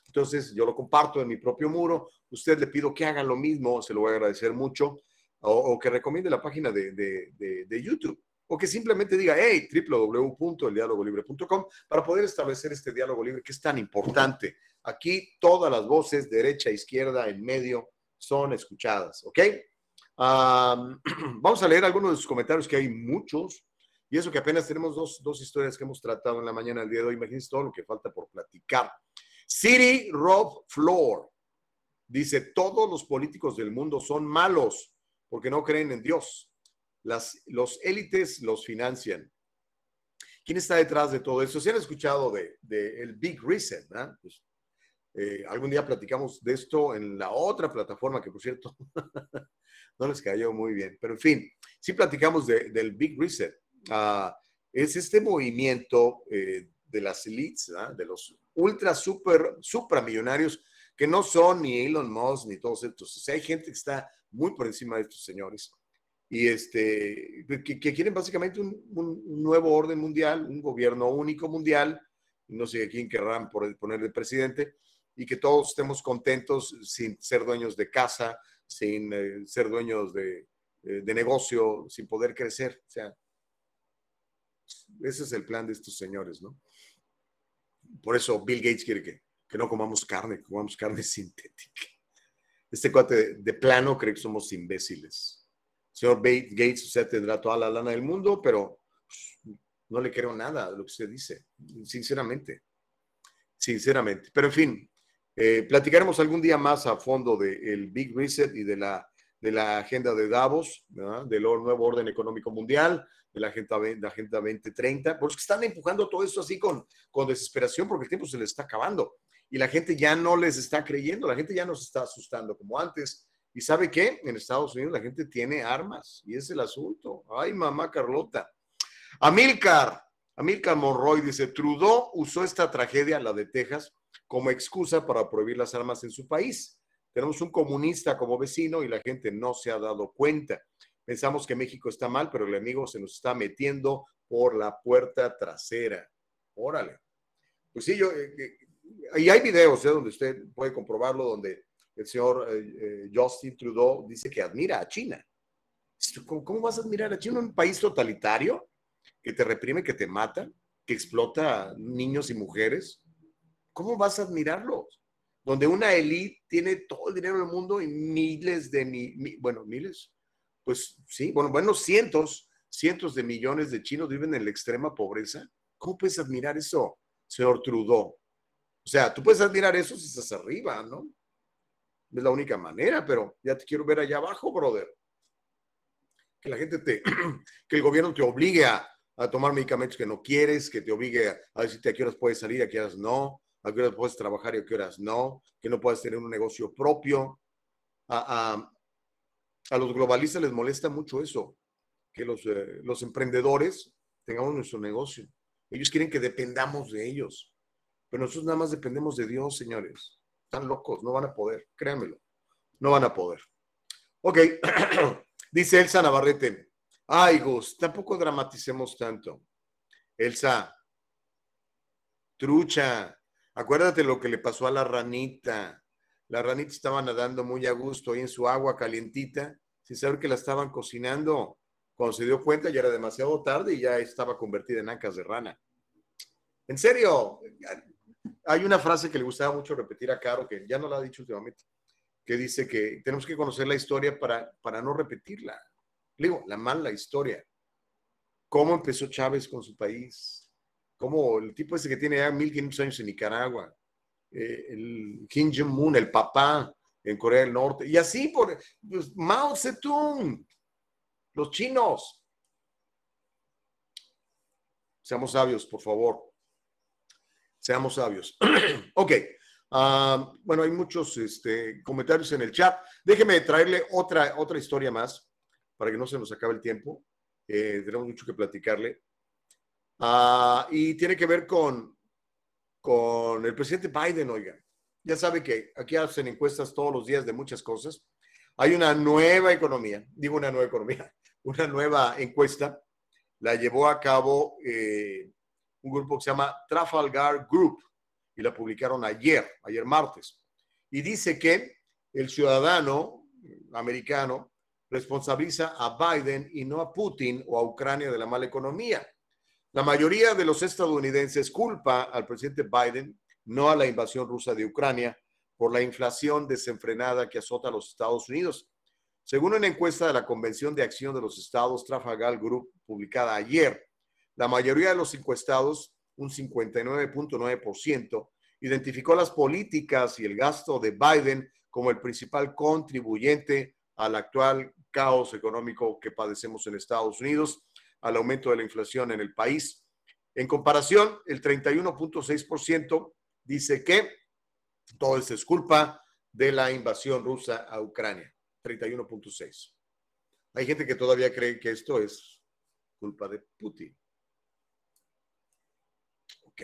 Speaker 2: Entonces, yo lo comparto en mi propio muro. Usted le pido que haga lo mismo, se lo voy a agradecer mucho, o, que recomiende la página de, de, de YouTube o que simplemente diga, hey, www.eldialogolibre.com para poder establecer este diálogo libre que es tan importante. Aquí todas las voces, derecha, izquierda, en medio, son escuchadas, ¿ok? vamos a leer algunos de sus comentarios, que hay muchos, y eso que apenas tenemos dos, dos historias que hemos tratado en la mañana del día de hoy. Imagínense todo lo que falta por platicar. City Rob Floor dice, todos los políticos del mundo son malos porque no creen en Dios las, los élites los financian. ¿Quién está detrás de todo eso? ¿Se han escuchado de, el Big Reset? Pues, eh, algún día platicamos de esto en la otra plataforma que, por cierto, no les cayó muy bien. Pero, en fin, sí platicamos del Big Reset. Ah, es este movimiento eh, de las elites, de los ultra, super, supramillonarios que no son ni Elon Musk ni todos estos. Hay gente que está muy por encima de estos señores y este, que, quieren básicamente un, nuevo orden mundial, un gobierno único mundial, no sé quién querrán poner de presidente, y que todos estemos contentos sin ser dueños de casa, sin eh, ser dueños de, eh, de, negocio, sin poder crecer. O sea, ese es el plan de estos señores, ¿no? Por eso Bill Gates quiere que, que no comamos carne, que comamos carne sintética. Este cuate de plano cree que somos imbéciles señor Gates, usted tendrá toda la lana del mundo, pero pues, no le creo nada de lo que usted dice, sinceramente. Sinceramente. Pero en fin, eh, platicaremos algún día más a fondo del Big Reset y de la, de la agenda de Davos, del nuevo orden económico mundial, de la agenda, la agenda 2030, porque están empujando todo esto así con, con desesperación porque el tiempo se les está acabando y la gente ya no les está creyendo, la gente ya no se está asustando como antes ¿Y sabe qué? En Estados Unidos la gente tiene armas y es el asunto. Ay, mamá Carlota. Amilcar, Amilcar Monroy dice, Trudeau usó esta tragedia, la de Texas, como excusa para prohibir las armas en su país. Tenemos un comunista como vecino y la gente no se ha dado cuenta. Pensamos que México está mal, pero el enemigo se nos está metiendo por la puerta trasera. Órale. Pues sí, yo, eh, eh, y hay videos ¿eh? donde usted puede comprobarlo, donde el señor eh, eh, Justin Trudeau dice que admira a China. ¿Cómo, vas a admirar a China? Un país totalitario que te reprime, que te mata, que explota niños y mujeres. ¿Cómo vas a admirarlos? Donde una élite tiene todo el dinero del mundo y miles de, bueno, miles, pues sí, bueno, bueno, cientos, cientos de millones de chinos viven en la extrema pobreza. ¿Cómo puedes admirar eso, señor Trudeau? O sea, tú puedes admirar eso si estás arriba, ¿no? Es la única manera, pero ya te quiero ver allá abajo, brother. Que la gente te, que el gobierno te obligue a, tomar medicamentos que no quieres, que te obligue a, decirte a qué horas puedes salir, a qué horas no, a qué horas puedes trabajar y a qué horas no, que no puedes tener un negocio propio. A, los globalistas les molesta mucho eso, que los, eh, los emprendedores tengamos nuestro negocio. Ellos quieren que dependamos de ellos, pero nosotros nada más dependemos de Dios, señores. Están locos, no van a poder, créanmelo, no van a poder. Ok, dice Elsa Navarrete. Ay, Gus, tampoco dramaticemos tanto. Elsa, trucha, acuérdate lo que le pasó a la ranita. La ranita estaba nadando muy a gusto ahí en su agua calientita, sin saber que la estaban cocinando. Cuando se dio cuenta ya era demasiado tarde y ya estaba convertida en ancas de rana. En serio, hay una frase que le gustaba mucho repetir a Caro, que ya no la ha dicho últimamente, que dice que tenemos que conocer la historia para, para no repetirla. Digo, la mala historia. ¿Cómo empezó Chávez con su país? ¿Cómo el tipo ese que tiene ya 1500 años en Nicaragua? Eh, el Kim Jong-un, el papá en Corea del Norte. Y así por pues, Mao Zedong, los chinos. Seamos sabios, por favor. Seamos sabios. ok, Ah, bueno, hay muchos este, comentarios en el chat. Déjeme traerle otra, otra historia más para que no se nos acabe el tiempo. Eh, tenemos mucho que platicarle. Ah, y tiene que ver con, con el presidente Biden, oiga. Ya sabe que aquí hacen encuestas todos los días de muchas cosas. Hay una nueva economía, digo una nueva economía, una nueva encuesta. La llevó a cabo eh, un grupo que se llama Trafalgar Group y la publicaron ayer, ayer martes. Y dice que el ciudadano americano responsabiliza a Biden y no a Putin o a Ucrania de la mala economía. La mayoría de los estadounidenses culpa al presidente Biden, no a la invasión rusa de Ucrania, por la inflación desenfrenada que azota a los Estados Unidos. Según una encuesta de la Convención de Acción de los Estados Trafalgar Group publicada ayer, la mayoría de los encuestados, un 59.9%, identificó las políticas y el gasto de Biden como el principal contribuyente al actual caos económico que padecemos en Estados Unidos, al aumento de la inflación en el país. En comparación, el 31.6% dice que todo esto es culpa de la invasión rusa a Ucrania. 31.6. Hay gente que todavía cree que esto es culpa de Putin. Ok.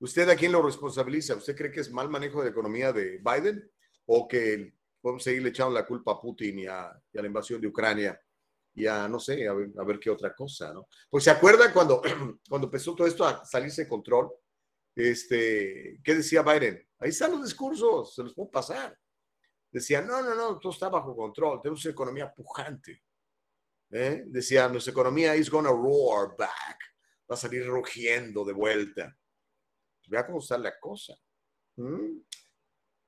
Speaker 2: ¿Usted a quién lo responsabiliza? ¿Usted cree que es mal manejo de la economía de Biden o que podemos seguirle echando la culpa a Putin y a, la invasión de Ucrania y a, no sé, a ver, qué otra cosa, ¿no? Pues se acuerda cuando, cuando empezó todo esto a salirse de control, este, ¿qué decía Biden? Ahí están los discursos, se los puedo pasar. Decía, no, no, no, todo está bajo control, tenemos una economía pujante. ¿eh? Decía, nuestra economía is gonna roar back, va a salir rugiendo de vuelta. Vea cómo está la cosa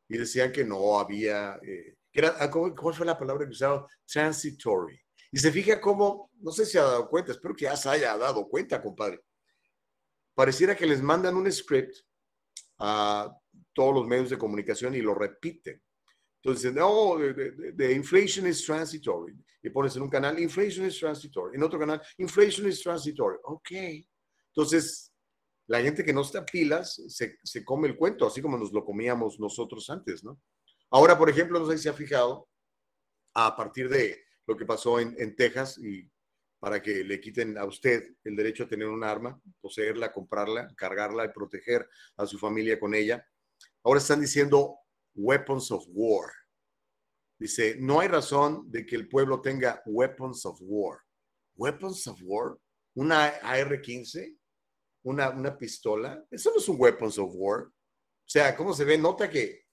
Speaker 2: y decían que no había, eh, era, ah, ¿cómo, fue la palabra que usaron? Transitory. Y se fija cómo, no sé si ha dado cuenta, espero que ya se haya dado cuenta, compadre. Pareciera que les mandan un script a todos los medios de comunicación y lo repiten. Entonces, no, the, inflation is transitory. Y pones en un canal, inflation is transitory. En otro canal, inflation is transitory. Ok. Entonces, la gente que no está pilas se, se, come el cuento, así como nos lo comíamos nosotros antes, ¿no? Ahora, por ejemplo, no sé si se ha fijado, a partir de lo que pasó en, en Texas y para que le quiten a usted el derecho a tener un arma, poseerla, comprarla, cargarla y proteger a su familia con ella. Ahora están diciendo weapons of war. Dice, no hay razón de que el pueblo tenga weapons of war. Weapons of war, una AR-15, una, pistola, eso no es un weapons of war. O sea, ¿cómo se ve? Nota que,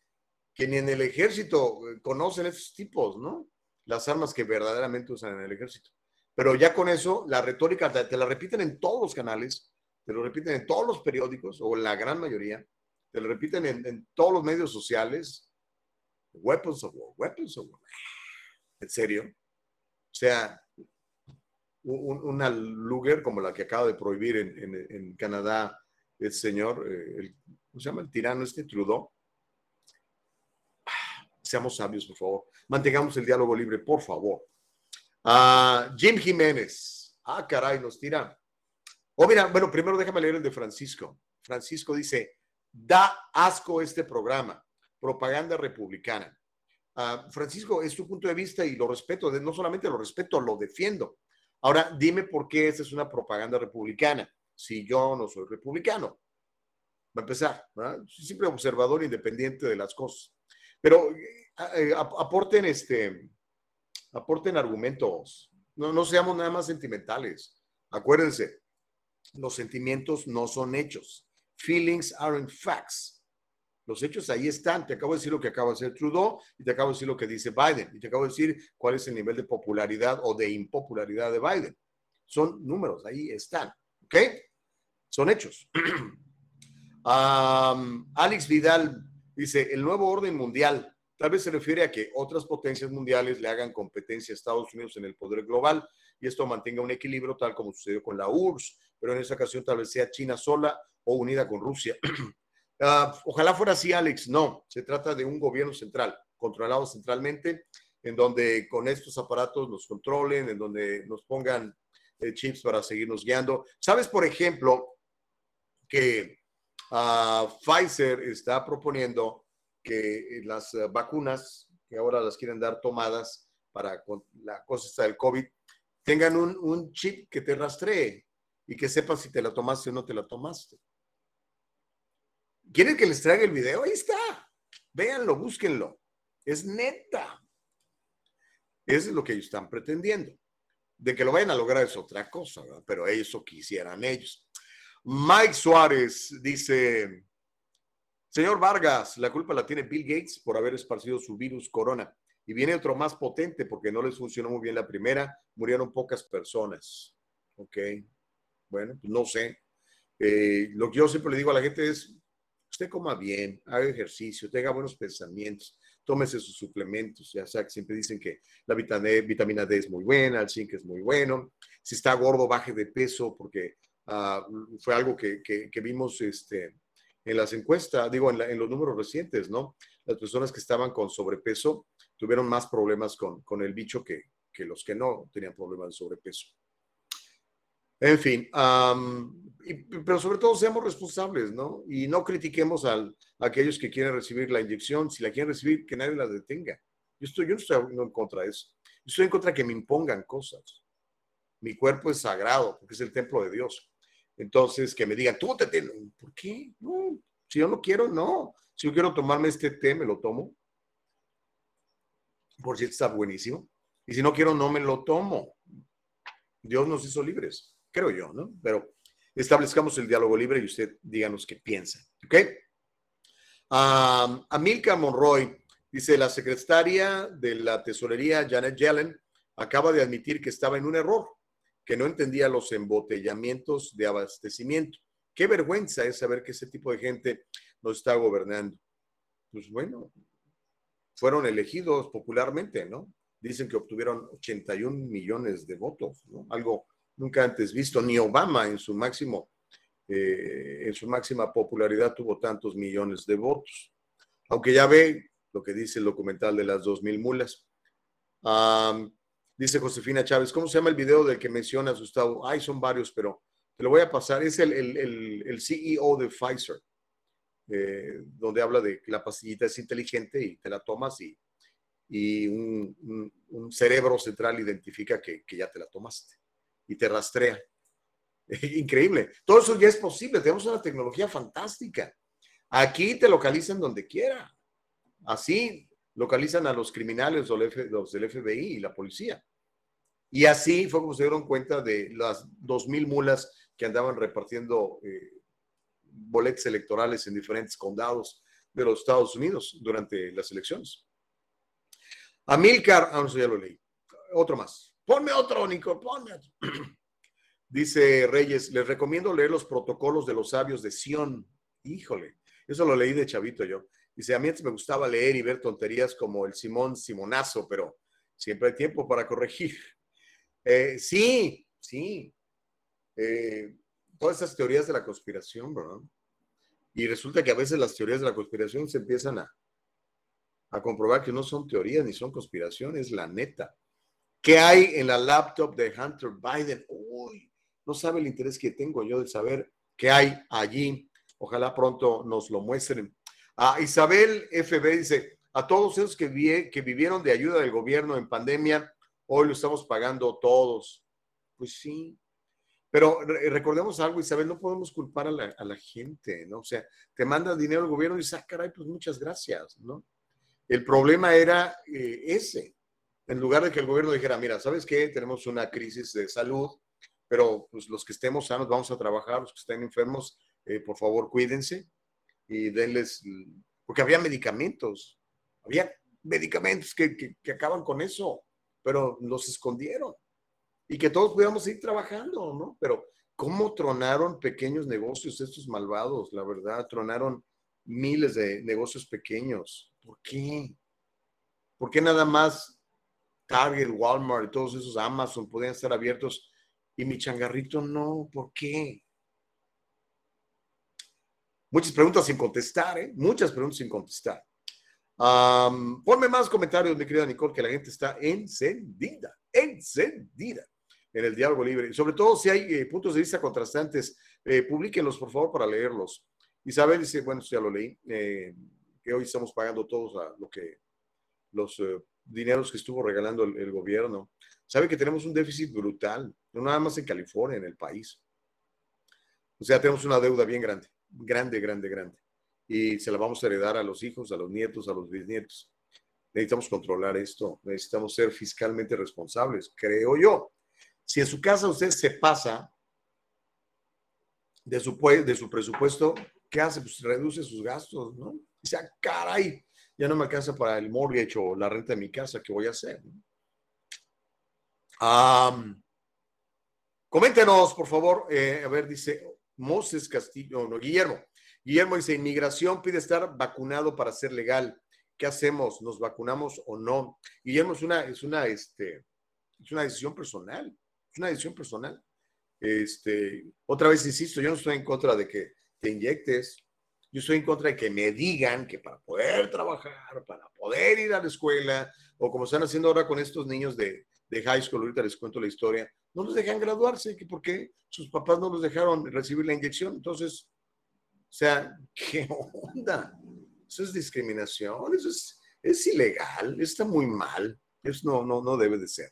Speaker 2: que ni en el ejército eh, conocen esos tipos, ¿no? Las armas que verdaderamente usan en el ejército. Pero ya con eso, la retórica te, la repiten en todos los canales, te lo repiten en todos los periódicos, o la gran mayoría, te lo repiten en, todos los medios sociales. Weapons of war, weapons of war. ¿En serio? O sea, una Luger como la que acaba de prohibir en, Canadá el señor, eh, ¿cómo se llama? El tirano este Trudeau. Seamos sabios, por favor. Mantengamos el diálogo libre, por favor. Ah, Jim Jiménez. Ah, caray, nos tira. Oh, mira, bueno, primero déjame leer el de Francisco. Francisco dice, da asco este programa, propaganda republicana. Ah, Francisco, es tu punto de vista y lo respeto, no solamente lo respeto, lo defiendo. Ahora, dime por qué esta es una propaganda republicana, si yo no soy republicano. Va a empezar. Soy siempre observador independiente de las cosas. Pero eh, eh, aporten, este, aporten argumentos. No, no seamos nada más sentimentales. Acuérdense, los sentimientos no son hechos. Feelings aren't facts. Los hechos ahí están. Te acabo de decir lo que acaba de hacer Trudeau y te acabo de decir lo que dice Biden y te acabo de decir cuál es el nivel de popularidad o de impopularidad de Biden. Son números, ahí están. ¿Ok? Son hechos. Alex Vidal dice, el nuevo orden mundial tal vez se refiere a que otras potencias mundiales le hagan competencia a Estados Unidos en el poder global y esto mantenga un equilibrio tal como sucedió con la URSS, pero en esa ocasión tal vez sea China sola o unida con Rusia. Ah, ojalá fuera así, Alex. No, se trata de un gobierno central, controlado centralmente, en donde con estos aparatos nos controlen, en donde nos pongan eh, chips para seguirnos guiando. ¿Sabes, por ejemplo, que Ah, Pfizer está proponiendo que las eh, vacunas que ahora las quieren dar tomadas para la cosa del COVID tengan un, un chip que te rastree y que sepas si te la tomaste o no te la tomaste. ¿Quieren que les traiga el video? Ahí está. Véanlo, búsquenlo. Es neta. Eso es lo que ellos están pretendiendo. De que lo vayan a lograr es otra cosa, ¿verdad? pero eso quisieran ellos. Mike Suárez dice, señor Vargas, la culpa la tiene Bill Gates por haber esparcido su virus corona. Y viene otro más potente porque no les funcionó muy bien la primera, murieron pocas personas. Ok, bueno, pues no sé. Eh, lo que yo siempre le digo a la gente es, usted coma bien, haga ejercicio, tenga buenos pensamientos, tómese sus suplementos, ya sea que siempre dicen que la vitamina D, vitamina D es muy buena, el zinc es muy bueno, si está gordo, baje de peso, porque uh, fue algo que, que, que, vimos este, en las encuestas, digo, en, la, en, los números recientes, ¿no? Las personas que estaban con sobrepeso tuvieron más problemas con, con el bicho que, que los que no tenían problemas de sobrepeso. En fin, um, pero sobre todo seamos responsables, ¿no? Y no critiquemos a aquellos que quieren recibir la inyección. Si la quieren recibir, que nadie la detenga. Yo, estoy, yo no estoy en contra de eso. Yo estoy en contra de que me impongan cosas. Mi cuerpo es sagrado porque es el templo de Dios. Entonces, que me digan, tú te tienes. ¿Por qué? Si yo no quiero, no. Si yo quiero tomarme este té, me lo tomo. Por cierto, está buenísimo. Y si no quiero, no me lo tomo. Dios nos hizo libres creo yo, ¿no? Pero establezcamos el diálogo libre y usted díganos qué piensa, ¿ok? Um, Monroy dice, la secretaria de la tesorería, Janet Yellen, acaba de admitir que estaba en un error, que no entendía los embotellamientos de abastecimiento. Qué vergüenza es saber que ese tipo de gente nos está gobernando. Pues bueno, fueron elegidos popularmente, ¿no? Dicen que obtuvieron 81 millones de votos, ¿no? Algo nunca antes visto, ni Obama en su máximo, eh, en su máxima popularidad tuvo tantos millones de votos. Aunque ya ve lo que dice el documental de las dos mil mulas. dice Josefina Chávez, ¿cómo se llama el video del que menciona Gustavo? Ay, son varios, pero te lo voy a pasar. Es el, el, el, CEO de Pfizer, eh, donde habla de que la pastillita es inteligente y te la tomas y, y un, un, cerebro central identifica que, que ya te la tomaste y te rastrea. Increíble. Todo eso ya es posible. Tenemos una tecnología fantástica. Aquí te localizan donde quiera. Así localizan a los criminales, los del FBI y la policía. Y así fue como se dieron cuenta de las dos mil mulas que andaban repartiendo eh, boletos electorales en diferentes condados de los Estados Unidos durante las elecciones. Amilcar, ah, no, ya lo leí. Otro más. Ponme otro, Nico, ponme otro. Dice Reyes, les recomiendo leer los protocolos de los sabios de Sión. Híjole, eso lo leí de chavito yo. Dice, a mí antes me gustaba leer y ver tonterías como el Simón Simonazo, pero siempre hay tiempo para corregir. Eh, sí, sí. Eh, todas esas teorías de la conspiración, ¿verdad? Y resulta que a veces las teorías de la conspiración se empiezan a, a comprobar que no son teorías ni son conspiraciones, la neta. ¿Qué hay en la laptop de Hunter Biden? Uy, no sabe el interés que tengo yo de saber qué hay allí. Ojalá pronto nos lo muestren. Ah, Isabel FB dice, a todos esos que, que vivieron de ayuda del gobierno en pandemia, hoy lo estamos pagando todos. Pues sí, pero recordemos algo, Isabel, no podemos culpar a la, gente, ¿no? O sea, te manda dinero el gobierno y dice, ah, caray, pues muchas gracias, ¿no? El problema era eh, ese, en lugar de que el gobierno dijera, mira, ¿sabes qué? Tenemos una crisis de salud, pero pues los que estemos sanos vamos a trabajar, los que estén enfermos, eh, por favor, cuídense y denles, porque había medicamentos, había medicamentos que, que, acaban con eso, pero los escondieron y que todos pudiéramos ir trabajando, ¿no? Pero ¿cómo tronaron pequeños negocios estos malvados? La verdad, tronaron miles de negocios pequeños. ¿Por qué? ¿Por qué nada más Target, Walmart y todos esos Amazon podían estar abiertos y mi changarrito no, ¿por qué? Muchas preguntas sin contestar, ¿eh? Muchas preguntas sin contestar. ponme más comentarios, mi querida Nicole, que la gente está encendida, encendida en el diálogo libre. Sobre todo si hay eh, puntos de vista contrastantes, eh, publíquenlos, por favor, para leerlos. Isabel dice, bueno, ya lo leí, eh, que hoy estamos pagando todos a lo que los eh, dineros que estuvo regalando el, gobierno. Sabe que tenemos un déficit brutal, no nada más en California, en el país. O sea, tenemos una deuda bien grande, grande, grande, grande. Y se la vamos a heredar a los hijos, a los nietos, a los bisnietos. Necesitamos controlar esto, necesitamos ser fiscalmente responsables, creo yo. Si en su casa usted se pasa de su, de su presupuesto, ¿qué hace? Pues reduce sus gastos, ¿no? Dice, ah, caray, ya no me alcanza para el mortgage o la renta de mi casa, ¿qué voy a hacer? Um, coméntenos, por favor. Eh, a ver, dice Moses Castillo, no, Guillermo. Guillermo dice, inmigración pide estar vacunado para ser legal. ¿Qué hacemos? ¿Nos vacunamos o no? Guillermo, es una, es una, este, es una decisión personal. Es una decisión personal. Este, otra vez insisto, yo no estoy en contra de que te inyectes. Yo estoy en contra de que me digan que para poder trabajar, para poder ir a la escuela, o como están haciendo ahora con estos niños de, de high school, ahorita les cuento la historia, no los dejan graduarse, que porque sus papás no los dejaron recibir la inyección. Entonces, o sea, ¿qué onda? Eso es discriminación, eso es, es ilegal, está muy mal, eso no, no, no debe de ser.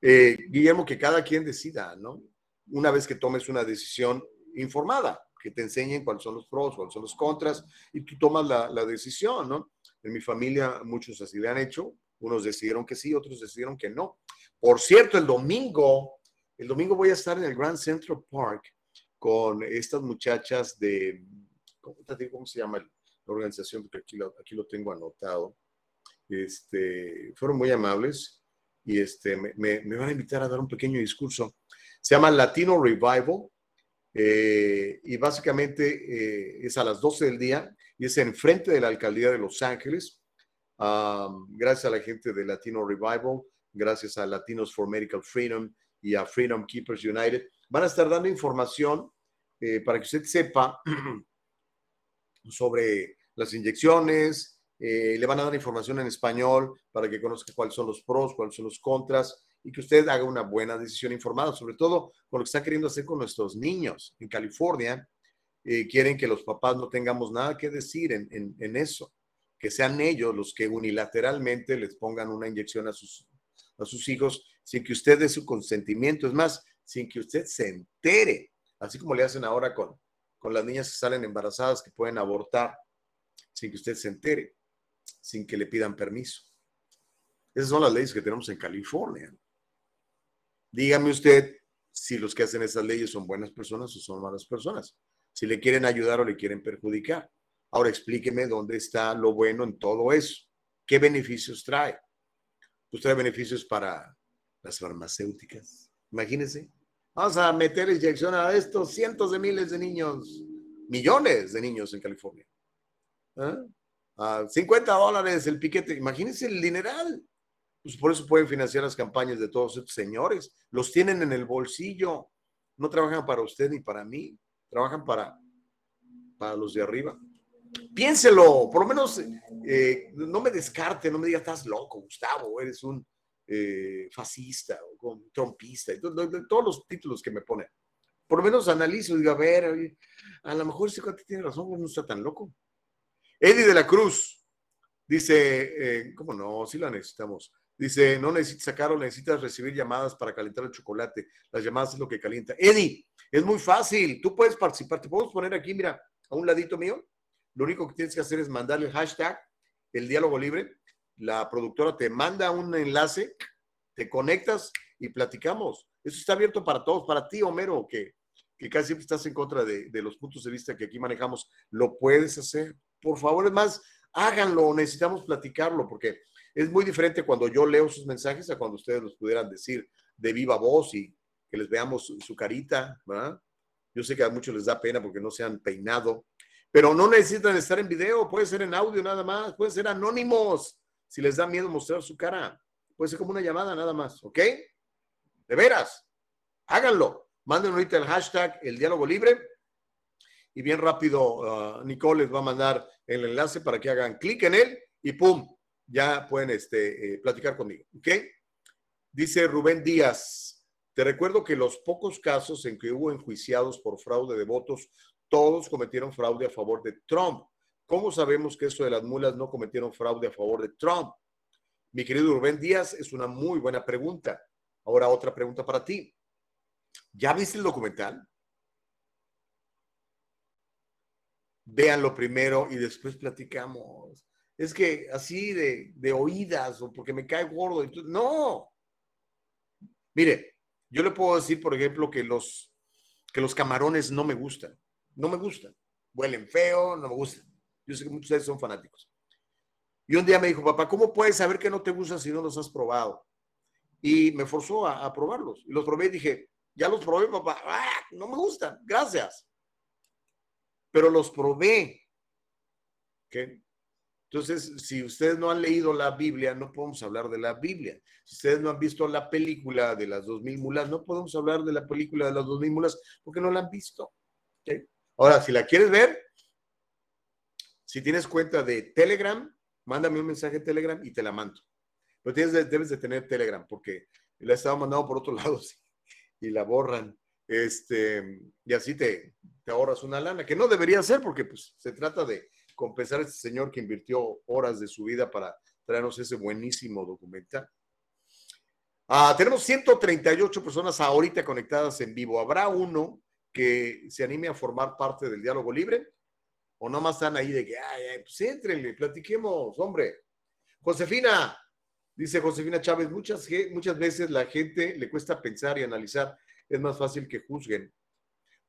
Speaker 2: Eh, Guillermo, que cada quien decida, ¿no? Una vez que tomes una decisión informada, que te enseñen cuáles son los pros, cuáles son los contras, y tú tomas la, la decisión, ¿no? En mi familia muchos así le han hecho, unos decidieron que sí, otros decidieron que no. Por cierto, el domingo, el domingo voy a estar en el Grand Central Park con estas muchachas de, ¿cómo, cómo se llama la organización? Porque aquí lo, aquí lo tengo anotado. Este, fueron muy amables y este, me, me, me, van a invitar a dar un pequeño discurso. Se llama Latino Revival eh, y básicamente eh, es a las 12 del día y es enfrente de la alcaldía de Los Ángeles. Um, gracias a la gente de Latino Revival gracias a Latinos for Medical Freedom y a Freedom Keepers United. Van a estar dando información eh, para que usted sepa sobre las inyecciones, eh, le van a dar información en español para que conozca cuáles son los pros, cuáles son los contras y que usted haga una buena decisión informada, sobre todo con lo que está queriendo hacer con nuestros niños en California. Eh, quieren que los papás no tengamos nada que decir en, en, en eso, que sean ellos los que unilateralmente les pongan una inyección a sus a sus hijos sin que usted dé su consentimiento, es más, sin que usted se entere, así como le hacen ahora con, con las niñas que salen embarazadas que pueden abortar, sin que usted se entere, sin que le pidan permiso. Esas son las leyes que tenemos en California. Dígame usted si los que hacen esas leyes son buenas personas o son malas personas, si le quieren ayudar o le quieren perjudicar. Ahora explíqueme dónde está lo bueno en todo eso. ¿Qué beneficios trae? pues trae beneficios para las farmacéuticas. Imagínense. Vamos a meter inyección a estos cientos de miles de niños, millones de niños en California. ¿Ah? A 50 dólares el piquete. Imagínense el dineral. Pues por eso pueden financiar las campañas de todos estos señores. Los tienen en el bolsillo. No trabajan para usted ni para mí. Trabajan para, para los de arriba piénselo, por lo menos eh, no me descarte, no me diga estás loco, Gustavo, eres un eh, fascista o trompista, y todos los títulos que me ponen. Por lo menos analizo y digo, a ver, a lo mejor ese cuate tiene razón, no está tan loco. Eddie de la Cruz dice, eh, ¿cómo no? Sí la necesitamos. Dice, no necesitas sacarlo, necesitas recibir llamadas para calentar el chocolate. Las llamadas es lo que calienta. Eddie, es muy fácil. Tú puedes participar. Te podemos poner aquí, mira, a un ladito mío. Lo único que tienes que hacer es mandarle el hashtag, el diálogo libre. La productora te manda un enlace, te conectas y platicamos. Eso está abierto para todos, para ti, Homero, que, que casi siempre estás en contra de, de los puntos de vista que aquí manejamos. Lo puedes hacer. Por favor, es más, háganlo, necesitamos platicarlo, porque es muy diferente cuando yo leo sus mensajes a cuando ustedes los pudieran decir de viva voz y que les veamos su, carita, ¿verdad? Yo sé que a muchos les da pena porque no se han peinado, pero no necesitan estar en video, puede ser en audio nada más, puede ser anónimos, si les da miedo mostrar su cara. Puede ser como una llamada nada más, ¿ok? De veras, háganlo. Manden ahorita el hashtag el diálogo libre y bien rápido uh, Nicole les va a mandar el enlace para que hagan clic en él y ¡pum! Ya pueden este, eh, platicar conmigo, ¿ok? Dice Rubén Díaz, te recuerdo que los pocos casos en que hubo enjuiciados por fraude de votos todos cometieron fraude a favor de Trump. ¿Cómo sabemos que eso de las mulas no cometieron fraude a favor de Trump? Mi querido Rubén Díaz, es una muy buena pregunta. Ahora otra pregunta para ti. ¿Ya viste el documental? Véanlo primero y después platicamos. Es que así de, oídas o porque me cae gordo. No. Mire, yo le puedo decir, por ejemplo, que los, que los camarones no me gustan. No me gustan. Huelen feo, no me gustan. Yo sé que muchos de ustedes son fanáticos. Y un día me dijo, papá, ¿cómo puedes saber que no te gustan si no los has probado? Y me forzó a, probarlos. Y los probé y dije, ya los probé, papá. ¡Ah! No me gustan, gracias. Pero los probé. ¿Okay? Entonces, si ustedes no han leído la Biblia, no podemos hablar de la Biblia. Si ustedes no han visto la película de las dos mil mulas, no podemos hablar de la película de las dos mil mulas porque no la han visto. Ahora, si la quieres ver, si tienes cuenta de Telegram, mándame un mensaje de Telegram y te la mando. Pero tienes, debes de tener Telegram porque la he estado mandando por otro lado y la borran. Este, y así te, te ahorras una lana, que no debería ser porque pues, se trata de compensar a este señor que invirtió horas de su vida para traernos ese buenísimo documental. Ah, tenemos 138 personas ahorita conectadas en vivo. ¿Habrá uno que se anime a formar parte del diálogo libre? ¿O no más están ahí de que, ay, ay pues entrenle, platiquemos, hombre? Josefina, dice Josefina Chávez, muchas, muchas veces la gente le cuesta pensar y analizar, es más fácil que juzguen.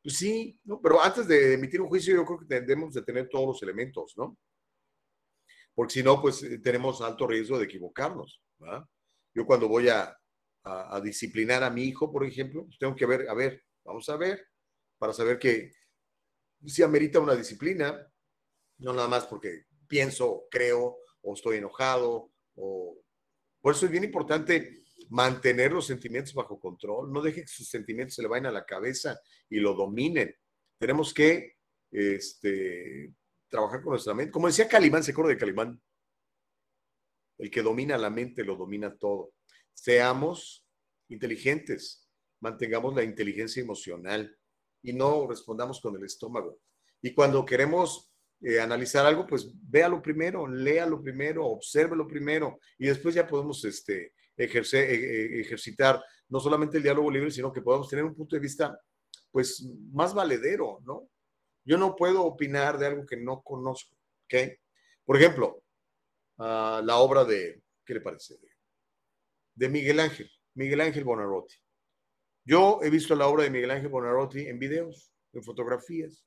Speaker 2: Pues sí, ¿no? pero antes de emitir un juicio yo creo que tendremos de tener todos los elementos, ¿no? Porque si no, pues eh, tenemos alto riesgo de equivocarnos. ¿verdad? Yo cuando voy a, disciplinar a mi hijo, por ejemplo, pues tengo que ver, a ver, vamos a ver, para saber que si amerita una disciplina, no nada más porque pienso, creo, o estoy enojado, o... Por eso es bien importante mantener los sentimientos bajo control, no deje que sus sentimientos se le vayan a la cabeza y lo dominen. Tenemos que este, trabajar con nuestra mente. Como decía Calimán, ¿se acuerda de Calimán? El que domina la mente lo domina todo. Seamos inteligentes, mantengamos la inteligencia emocional y no respondamos con el estómago. Y cuando queremos eh, analizar algo, pues véalo primero, léalo primero, obsérvelo primero y después ya podemos este, ejercer, e, e, ejercitar no solamente el diálogo libre, sino que podamos tener un punto de vista pues más valedero, ¿no? Yo no puedo opinar de algo que no conozco, ¿ok? Por ejemplo, la obra de, ¿qué le parece? De Miguel Ángel, Miguel Ángel Bonarotti. Yo he visto la obra de Miguel Ángel Bonarotti en videos, en fotografías,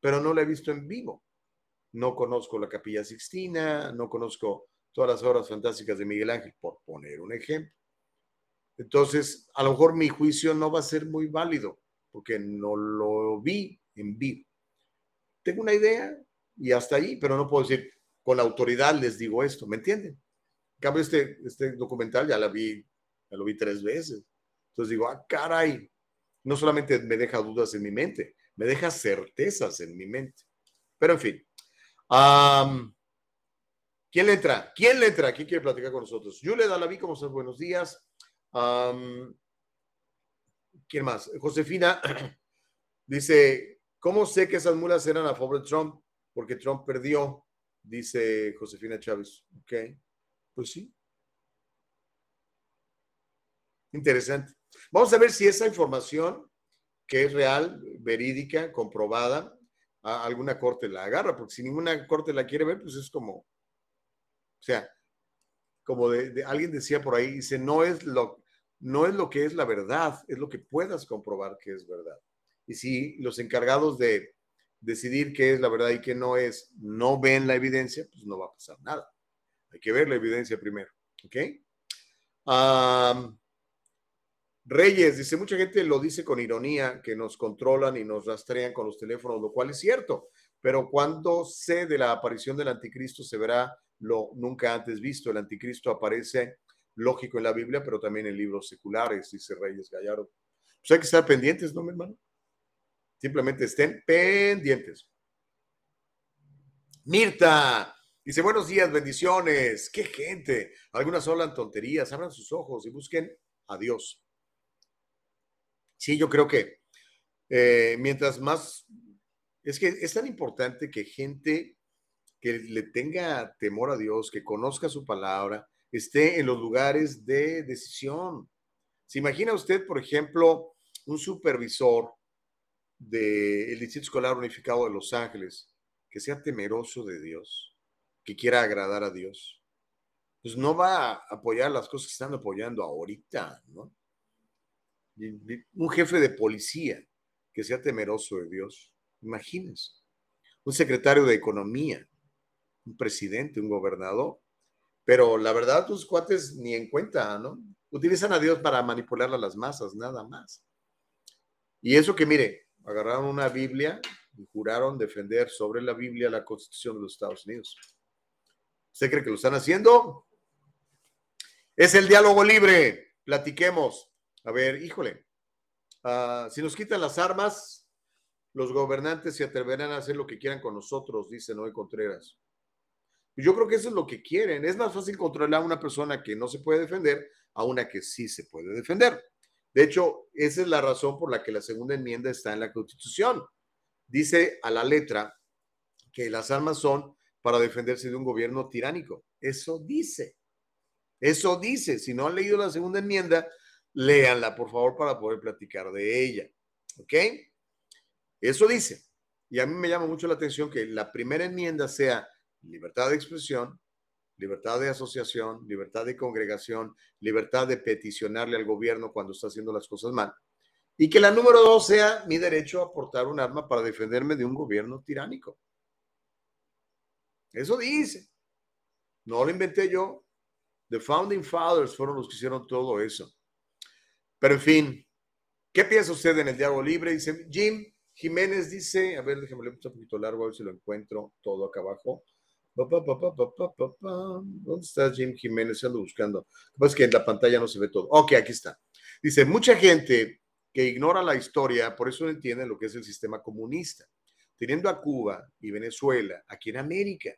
Speaker 2: pero no la he visto en vivo. No conozco la Capilla Sixtina, no conozco todas las obras fantásticas de Miguel Ángel, por poner un ejemplo. Entonces, a lo mejor mi juicio no va a ser muy válido porque no lo vi en vivo. Tengo una idea y hasta ahí, pero no puedo decir con autoridad les digo esto, ¿me entienden? En cambio, este, este documental ya la vi, ya lo vi tres veces. Entonces digo, ah, caray, no solamente me deja dudas en mi mente, me deja certezas en mi mente. Pero en fin, ¿Quién le entra? ¿Quién le entra? ¿Quién quiere platicar con nosotros? Yule Dalaví, ¿cómo estás? Buenos días. ¿Quién más? Josefina dice, ¿cómo sé que esas mulas eran a favor de Trump? Porque Trump perdió, dice Josefina Chávez. Ok, pues sí. Interesante. Vamos a ver si esa información que es real, verídica, comprobada, alguna corte la agarra, porque si ninguna corte la quiere ver, pues es como o sea, como de, alguien decía por ahí, dice, no es, lo, no es lo que es la verdad, es lo que puedas comprobar que es verdad. Y si los encargados de decidir qué es la verdad y qué no es, no ven la evidencia, pues no va a pasar nada. Hay que ver la evidencia primero. ¿Ok? Reyes dice, mucha gente lo dice con ironía, que nos controlan y nos rastrean con los teléfonos, lo cual es cierto, pero cuando sé de la aparición del anticristo se verá lo nunca antes visto. El anticristo aparece lógico en la Biblia, pero también en libros seculares, dice Reyes Gallardo. Pues hay que estar pendientes, ¿no, mi hermano? Simplemente estén pendientes. Mirta dice: Buenos días, bendiciones. Qué gente. Algunas hablan tonterías, abran sus ojos y busquen a Dios. Sí, yo creo que eh, mientras más es que es tan importante que gente que le tenga temor a Dios, que conozca su palabra, esté en los lugares de decisión. ¿Se imagina usted, por ejemplo, un supervisor del Distrito Escolar Unificado de Los Ángeles que sea temeroso de Dios, que quiera agradar a Dios? Pues no va a apoyar las cosas que están apoyando ahorita, ¿no? Un jefe de policía que sea temeroso de Dios, imagínense. Un secretario de Economía, un presidente, un gobernador. Pero la verdad, tus cuates ni en cuenta, ¿no? Utilizan a Dios para manipular a las masas, nada más. Y eso que, mire, agarraron una Biblia y juraron defender sobre la Biblia la Constitución de los Estados Unidos. ¿Usted cree que lo están haciendo? Es el diálogo libre. Platiquemos. A ver, híjole. Uh, si nos quitan las armas, los gobernantes se atreverán a hacer lo que quieran con nosotros, dice Noé Contreras. Yo creo que eso es lo que quieren. Es más fácil controlar a una persona que no se puede defender a una que sí se puede defender. De hecho, esa es la razón por la que la segunda enmienda está en la Constitución. Dice a la letra que las armas son para defenderse de un gobierno tiránico. Eso dice. Eso dice. Si no han leído la segunda enmienda, léanla, por favor, para poder platicar de ella. ¿Ok? Eso dice. Y a mí me llama mucho la atención que la primera enmienda sea libertad de expresión, libertad de asociación, libertad de congregación, libertad de peticionarle al gobierno cuando está haciendo las cosas mal. Y que la número dos sea mi derecho a portar un arma para defenderme de un gobierno tiránico. Eso dice. No lo inventé yo. The Founding Fathers fueron los que hicieron todo eso. Pero en fin, ¿qué piensa usted en el diálogo libre? Dice Jim Jiménez, dice, a ver, déjame leer un poquito largo, a ver si lo encuentro todo acá abajo. ¿Dónde está Jim Jiménez? Ando buscando. Lo que pasa es que en la pantalla no se ve todo. Ok, aquí está. Dice, mucha gente que ignora la historia, por eso no entiende lo que es el sistema comunista. Teniendo a Cuba y Venezuela aquí en América,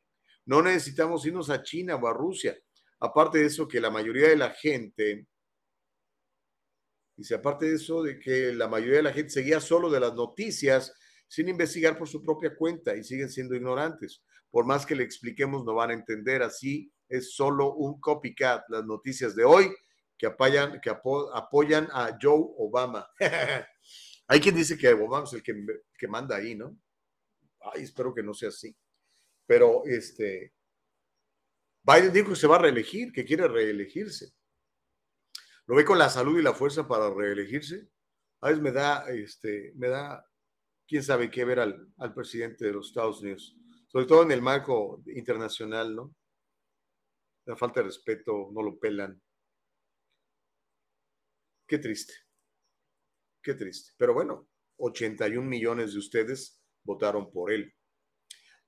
Speaker 2: no necesitamos irnos a China o a Rusia. Aparte de eso, que la mayoría de la gente, dice, aparte de eso, de que la mayoría de la gente seguía solo de las noticias sin investigar por su propia cuenta y siguen siendo ignorantes por más que le expliquemos, no van a entender. Así es solo un copycat. Las noticias de hoy que apoyan, que apoyan a Joe Obama. Hay quien dice que Obama es el que, que manda ahí, ¿no? Ay, espero que no sea así. Pero este, Biden dijo que se va a reelegir, que quiere reelegirse. ¿Lo ve con la salud y la fuerza para reelegirse? A veces me da, este, me da, quién sabe qué ver al, al presidente de los Estados Unidos sobre todo en el marco internacional, ¿no? La falta de respeto, no lo pelan. Qué triste, qué triste. Pero bueno, 81 millones de ustedes votaron por él.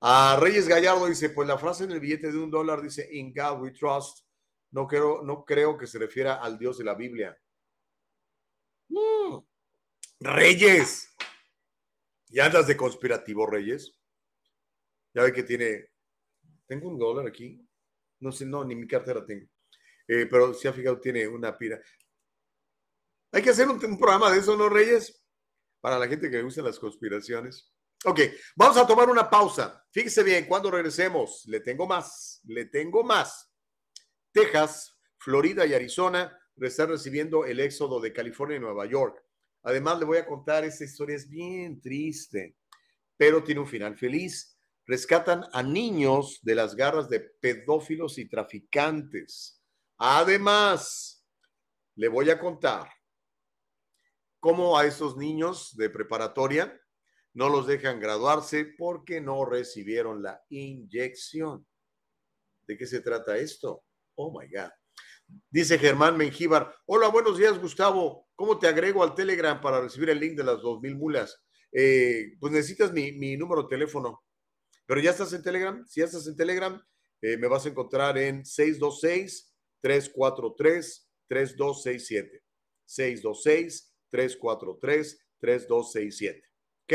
Speaker 2: A Reyes Gallardo dice, pues la frase en el billete de un dólar dice, In God we trust. No creo, no creo que se refiera al Dios de la Biblia. Reyes. ¿Y andas de conspirativo, Reyes? Ya ve que tiene, tengo un dólar aquí, no sé, no, ni mi cartera tengo, eh, pero si ha fijado, tiene una pira. Hay que hacer un, programa de eso, ¿no, Reyes? Para la gente que le gusta las conspiraciones. Ok, vamos a tomar una pausa. Fíjese bien, cuando regresemos, le tengo más, le tengo más. Texas, Florida y Arizona están recibiendo el éxodo de California y Nueva York. Además, le voy a contar, esta historia es bien triste, pero tiene un final feliz rescatan a niños de las garras de pedófilos y traficantes. Además, le voy a contar cómo a esos niños de preparatoria no los dejan graduarse porque no recibieron la inyección. ¿De qué se trata esto? Oh my God. Dice Germán Mengíbar, hola, buenos días Gustavo, ¿cómo te agrego al Telegram para recibir el link de las 2.000 mulas? Eh, pues necesitas mi, mi número de teléfono, pero ya estás en Telegram. Si ya estás en Telegram, eh, me vas a encontrar en 626-343-3267. 626-343-3267. ¿Ok?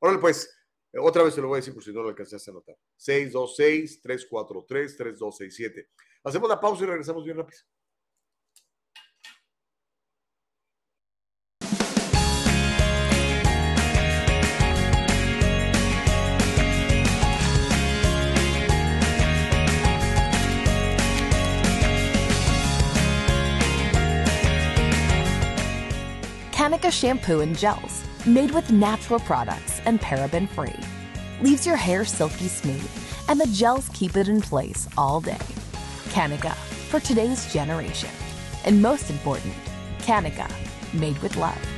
Speaker 2: Órale, pues, otra vez se lo voy a decir por si no lo alcanzaste a notar. 626-343-3267. Hacemos la pausa y regresamos bien rápido.
Speaker 6: Kanika shampoo and gels, made with natural products and paraben free, leaves your hair silky smooth, and the gels keep it in place all day. Kanika, for today's generation. And most important, Kanika, made with love.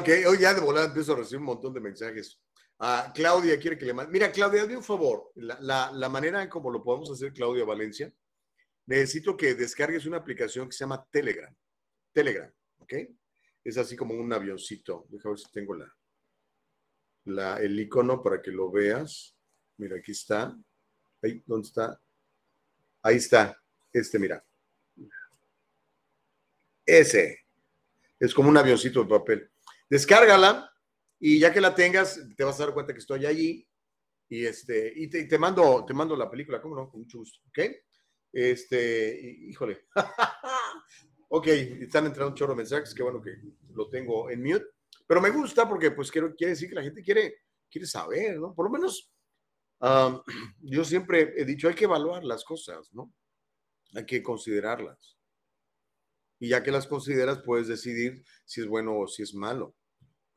Speaker 2: Ok, hoy ya de volada empiezo a recibir un montón de mensajes. Ah, Claudia quiere que le mande. Mira, Claudia, hazme un favor. La, la, manera en cómo lo podemos hacer, Claudia Valencia, necesito que descargues una aplicación que se llama Telegram. Telegram, ¿ok? Es así como un avioncito. Déjame ver si tengo el icono para que lo veas. Mira, aquí está. Ahí, ¿dónde está? Ahí está. Este, mira. Ese. Es como un avioncito de papel. Descárgala y ya que la tengas, te vas a dar cuenta que estoy allí. Y, este, y te, mando, te mando la película, ¿cómo no? Con mucho gusto, ¿ok? Este, híjole. ok, están entrando un chorro de mensajes, qué bueno que lo tengo en mute. Pero me gusta porque pues quiero, quiere decir que la gente quiere, quiere saber, ¿no? Por lo menos yo siempre he dicho, hay que evaluar las cosas, ¿no? Hay que considerarlas. Y ya que las consideras, puedes decidir si es bueno o si es malo.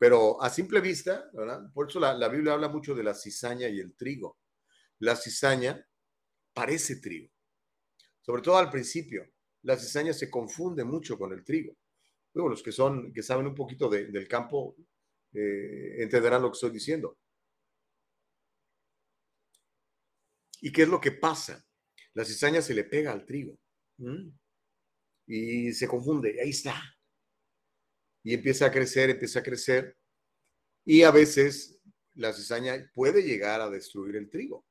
Speaker 2: Pero a simple vista. Por eso la, la Biblia habla mucho de la cizaña y el trigo. La cizaña parece trigo, sobre todo al principio. La cizaña se confunde mucho con el trigo. Luego, los que son, que saben un poquito de, del campo, eh, entenderán lo que estoy diciendo. ¿Y qué es lo que pasa? La cizaña se le pega al trigo y se confunde. Ahí está. Y empieza a crecer, empieza a crecer. Y a veces la cizaña puede llegar a destruir el trigo.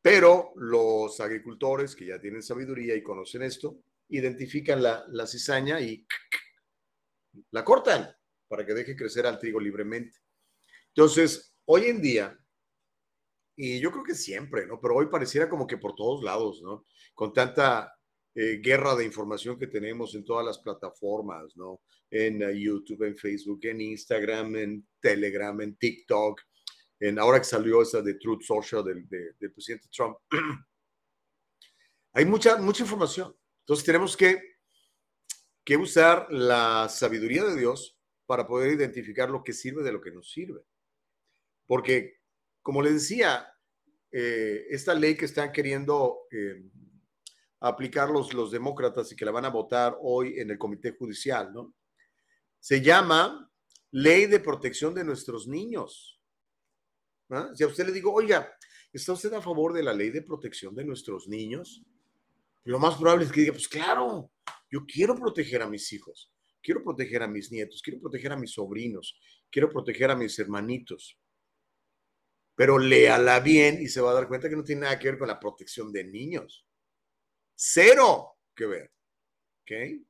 Speaker 2: Pero los agricultores que ya tienen sabiduría y conocen esto, identifican la, la cizaña y la cortan para que deje crecer al trigo libremente. Entonces, hoy en día, y yo creo que siempre, ¿no? Pero hoy pareciera como que por todos lados, ¿no? Con tanta eh, guerra de información que tenemos en todas las plataformas, ¿no? En uh, YouTube, en Facebook, en Instagram, en Telegram, en TikTok, en ahora que salió esa de Truth Social del, de, presidente Trump. Hay mucha, mucha información. Entonces tenemos que, que usar la sabiduría de Dios para poder identificar lo que sirve de lo que no sirve. Porque, como les decía, eh, esta ley que están queriendo eh, aplicar los, demócratas y que la van a votar hoy en el Comité Judicial, ¿no? Se llama Ley de Protección de Nuestros Niños. ¿Ah? Si a usted le digo, oiga, ¿está usted a favor de la ley de protección de nuestros niños? Lo más probable es que diga, pues claro, yo quiero proteger a mis hijos, quiero proteger a mis nietos, quiero proteger a mis sobrinos, quiero proteger a mis hermanitos. Pero léala bien y se va a dar cuenta que no tiene nada que ver con la protección de niños. Cero que ver. ¿Ok?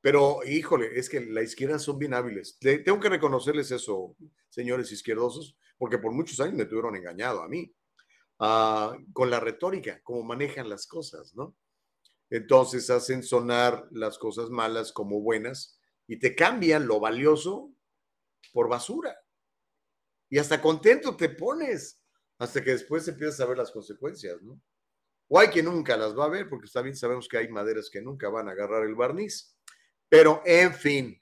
Speaker 2: Pero, híjole, es que la izquierda son bien hábiles. Le, tengo que reconocerles eso, señores izquierdosos, porque por muchos años me tuvieron engañado a mí, uh, con la retórica, cómo manejan las cosas, ¿no? Entonces hacen sonar las cosas malas como buenas y te cambian lo valioso por basura. Y hasta contento te pones, hasta que después empiezas a ver las consecuencias, ¿no? O hay que nunca las va a ver, porque también sabemos que hay maderas que nunca van a agarrar el barniz. Pero, en fin,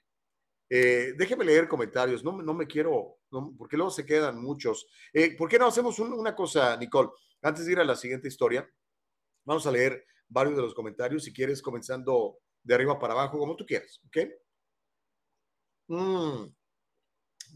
Speaker 2: eh, déjeme leer comentarios, no, no me quiero, porque luego se quedan muchos. Eh, ¿Por qué no hacemos un, una cosa, Nicole? Antes de ir a la siguiente historia, vamos a leer varios de los comentarios, si quieres, comenzando de arriba para abajo, como tú quieras, ¿ok? Mm,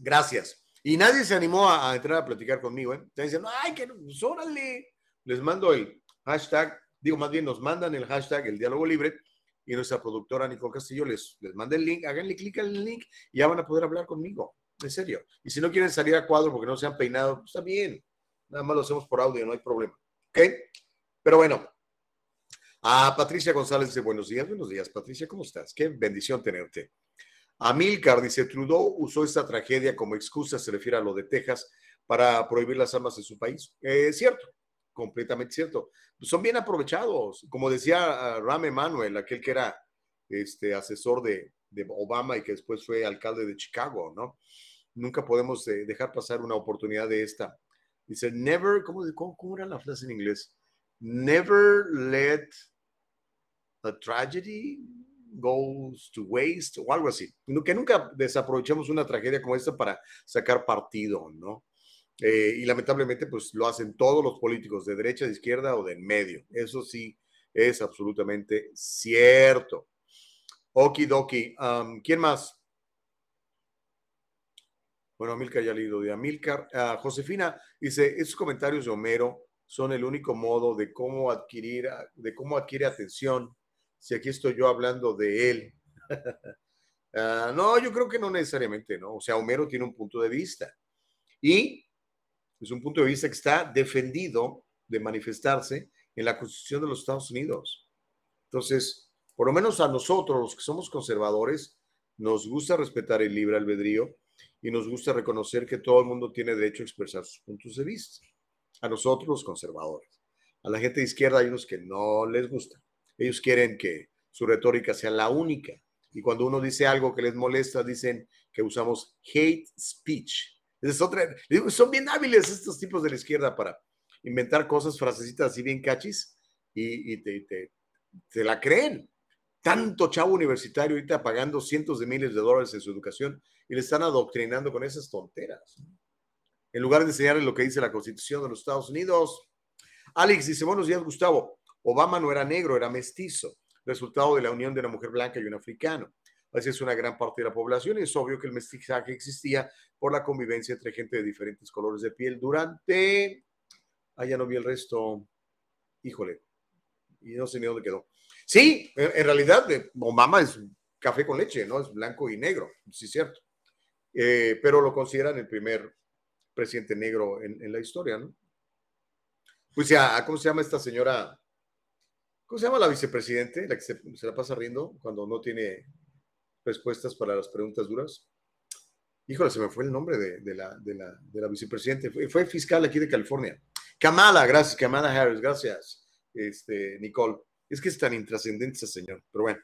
Speaker 2: gracias. Y nadie se animó a, a, entrar a platicar conmigo, ¿eh? Están diciendo, ay, que pues, órale. Les mando el hashtag, digo, más bien nos mandan el hashtag, el diálogo libre, y nuestra productora Nicole Castillo les, les manda el link, háganle clic al link y ya van a poder hablar conmigo, en serio. Y si no quieren salir a cuadro porque no se han peinado, pues está bien, nada más lo hacemos por audio, no hay problema, ¿ok? Pero bueno, A Patricia González dice, buenos días, buenos días, Patricia, ¿cómo estás? Qué bendición tenerte. Amilcar dice, Trudeau usó esta tragedia como excusa, se refiere a lo de Texas, para prohibir las armas en su país. Es cierto, completamente cierto. Son bien aprovechados. Como decía uh, Ram Emanuel, aquel que era este, asesor de, de, Obama y que después fue alcalde de Chicago, ¿no? Nunca podemos eh, dejar pasar una oportunidad de esta. Dice, never, ¿cómo, cómo, cómo era la frase en inglés? Never let a tragedy goes to waste o algo así. Que nunca desaprovechemos una tragedia como esta para sacar partido, ¿no? Eh, y lamentablemente, pues lo hacen todos los políticos de derecha, de izquierda o de en medio. Eso sí es absolutamente cierto. Okidoki. Um, ¿Quién más? Bueno, Amilcar ya leído de Amilcar. Uh, Josefina dice, esos comentarios de Homero son el único modo de cómo adquirir, de cómo adquiere atención. Si aquí estoy yo hablando de él. uh, no, yo creo que no necesariamente, ¿no? O sea, Homero tiene un punto de vista. Y es un punto de vista que está defendido de manifestarse en la Constitución de los Estados Unidos. Entonces, por lo menos a nosotros, los que somos conservadores, nos gusta respetar el libre albedrío y nos gusta reconocer que todo el mundo tiene derecho a expresar sus puntos de vista. A nosotros, los conservadores. A la gente de izquierda hay unos que no les gusta. Ellos quieren que su retórica sea la única. Y cuando uno dice algo que les molesta, dicen que usamos hate speech es otra, son bien hábiles estos tipos de la izquierda para inventar cosas, frasecitas así bien cachis y, te, te, la creen. Tanto chavo universitario ahorita pagando cientos de miles de dólares en su educación y le están adoctrinando con esas tonteras. En lugar de enseñarles lo que dice la Constitución de los Estados Unidos. Alex dice, buenos días, Gustavo. Obama no era negro, era mestizo, resultado de la unión de una mujer blanca y un africano. Así es una gran parte de la población y es obvio que el mestizaje existía por la convivencia entre gente de diferentes colores de piel durante... Ah, ya no vi el resto. Híjole. Y no sé ni dónde quedó. Sí, en realidad Obama es café con leche, ¿no? Es blanco y negro, sí es cierto. Eh, pero lo consideran el primer presidente negro en, la historia, ¿no? Pues ya, ¿cómo se llama esta señora? ¿Cómo se llama la vicepresidente? La que se la pasa riendo cuando no tiene respuestas para las preguntas duras. Híjole, se me fue el nombre de, la, de, vicepresidente. Fue, fiscal aquí de California. Kamala, gracias, Kamala Harris, gracias, este, Nicole. Es que es tan intrascendente ese señor, pero bueno.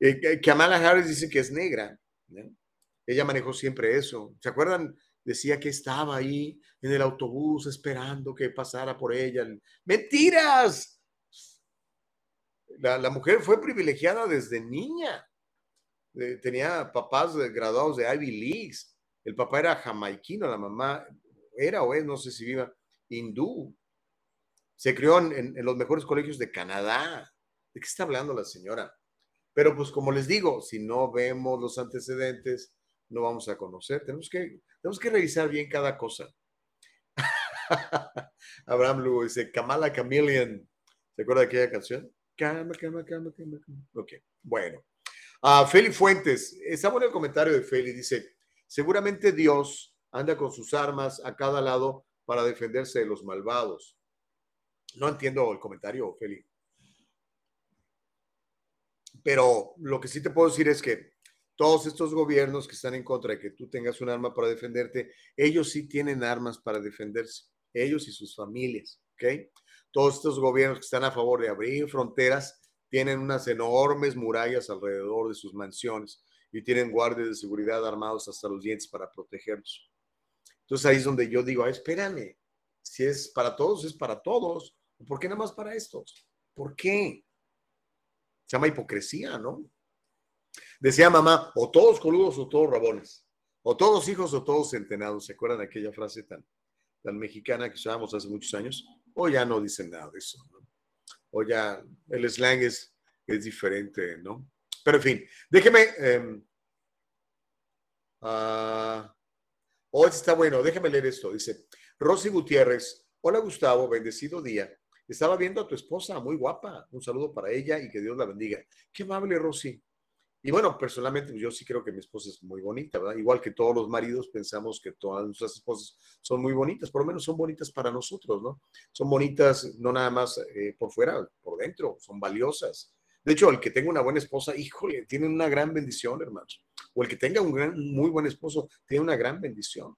Speaker 2: Eh, Kamala Harris dice que es negra. Ella manejó siempre eso. ¿Se acuerdan? Decía que estaba ahí en el autobús esperando que pasara por ella. ¡Mentiras! La mujer fue privilegiada desde niña. Tenía papás graduados de Ivy Leagues. El papá era jamaiquino, la mamá era o es, no sé si viva, hindú. Se crió en, los mejores colegios de Canadá. ¿De qué está hablando la señora? Pero pues como les digo, si no vemos los antecedentes, no vamos a conocer. Tenemos que, tenemos que revisar bien cada cosa. Abraham Lugo dice, Kamala Chameleon. ¿Se acuerda de aquella canción? Cama, cama, cama, cama. Ok, bueno. Uh, Feli Fuentes, está bueno el comentario de Feli, dice, Seguramente Dios anda con sus armas a cada lado para defenderse de los malvados. No entiendo el comentario, Feli. Pero lo que sí te puedo decir es que todos estos gobiernos que están en contra de que tú tengas un arma para defenderte, ellos sí tienen armas para defenderse, ellos y sus familias, ¿ok? Todos estos gobiernos que están a favor de abrir fronteras tienen unas enormes murallas alrededor de sus mansiones y tienen guardias de seguridad armados hasta los dientes para protegerlos. Entonces ahí es donde yo digo, espérame, si es para todos, es para todos. ¿Por qué nada más para estos? ¿Por qué? Se llama hipocresía, ¿no? Decía mamá, o todos coludos o todos rabones, o todos hijos o todos centenados. ¿Se acuerdan de aquella frase tan, tan mexicana que usábamos hace muchos años? O ya no dicen nada de eso, ¿no? O ya el slang es, es diferente, ¿no? Pero en fin, déjeme. Eh, oh, está bueno, déjeme leer esto. Dice Rosy Gutiérrez. Hola Gustavo, bendecido día. Estaba viendo a tu esposa, muy guapa. Un saludo para ella y que Dios la bendiga. Qué amable, Rosy. Y bueno, personalmente pues, yo sí creo que mi esposa es muy bonita, ¿verdad? Igual que todos los maridos pensamos que todas nuestras esposas son muy bonitas, por lo menos son bonitas para nosotros, ¿no? Son bonitas no nada más eh, por fuera, por dentro, son valiosas. De hecho, el que tenga una buena esposa, híjole, tiene una gran bendición, hermanos. O el que tenga un gran, muy buen esposo, tiene una gran bendición.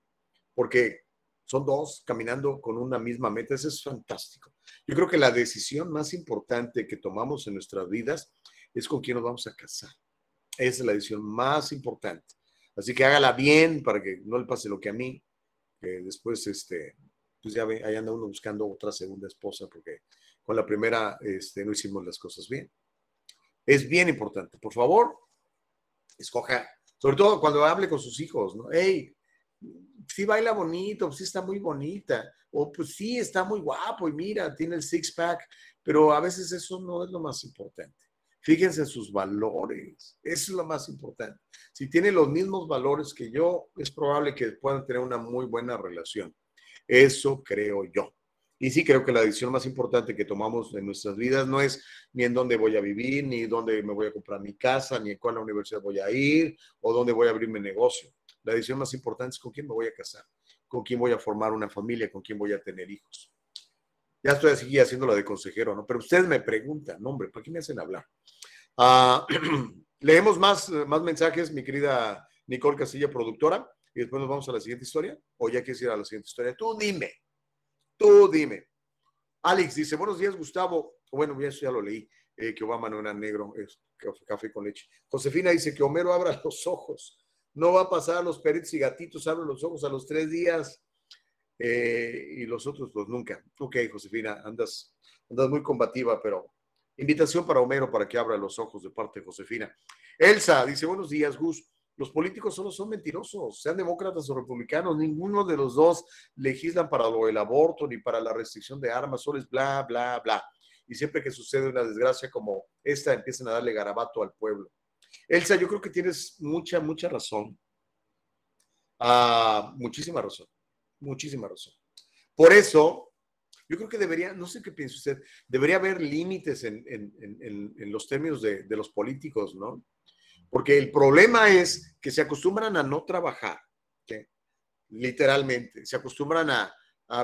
Speaker 2: Porque son dos caminando con una misma meta. Eso es fantástico. Yo creo que la decisión más importante que tomamos en nuestras vidas es con quién nos vamos a casar. Esa es la decisión más importante. Así que hágala bien para que no le pase lo que a mí, que después, este, pues ya ve, ahí anda uno buscando otra segunda esposa porque con la primera este, no hicimos las cosas bien. Es bien importante. Por favor, escoja, sobre todo cuando hable con sus hijos, ¿no? Hey, sí baila bonito, sí está muy bonita, o pues sí está muy guapo y mira, tiene el six pack, pero a veces eso no es lo más importante. Fíjense en sus valores, eso es lo más importante. Si tiene los mismos valores que yo, es probable que puedan tener una muy buena relación. Eso creo yo. Y sí creo que la decisión más importante que tomamos en nuestras vidas no es ni en dónde voy a vivir, ni dónde me voy a comprar mi casa, ni en cuál universidad voy a ir o dónde voy a abrir mi negocio. La decisión más importante es con quién me voy a casar, con quién voy a formar una familia, con quién voy a tener hijos. Ya estoy así haciéndolo de consejero, ¿no? Pero ustedes me preguntan, hombre, ¿para qué me hacen hablar? Ah, leemos más, más mensajes, mi querida Nicole Castilla, productora, y después nos vamos a la siguiente historia. ¿O ya quieres ir a la siguiente historia? Tú dime. Tú dime. Alex dice, buenos días, Gustavo. Bueno, eso ya lo leí, eh, que Obama no era negro, es café, con leche. Josefina dice que Homero abra los ojos. No va a pasar a los perritos y gatitos, abren los ojos a los tres días. Eh, y los otros, pues nunca. Ok, Josefina, andas, andas muy combativa, pero invitación para Homero para que abra los ojos de parte de Josefina. Elsa dice, buenos días, Gus los políticos solo son mentirosos, sean demócratas o republicanos, ninguno de los dos legislan para lo del aborto ni para la restricción de armas, solo es bla, bla, bla. Y siempre que sucede una desgracia como esta, empiezan a darle garabato al pueblo. Elsa, yo creo que tienes mucha, mucha razón. Ah, muchísima razón, muchísima razón. Por eso, yo creo que debería, no sé qué piensa usted, debería haber límites en, los términos de, los políticos, ¿no? Porque el problema es que se acostumbran a no trabajar, literalmente. Se acostumbran a,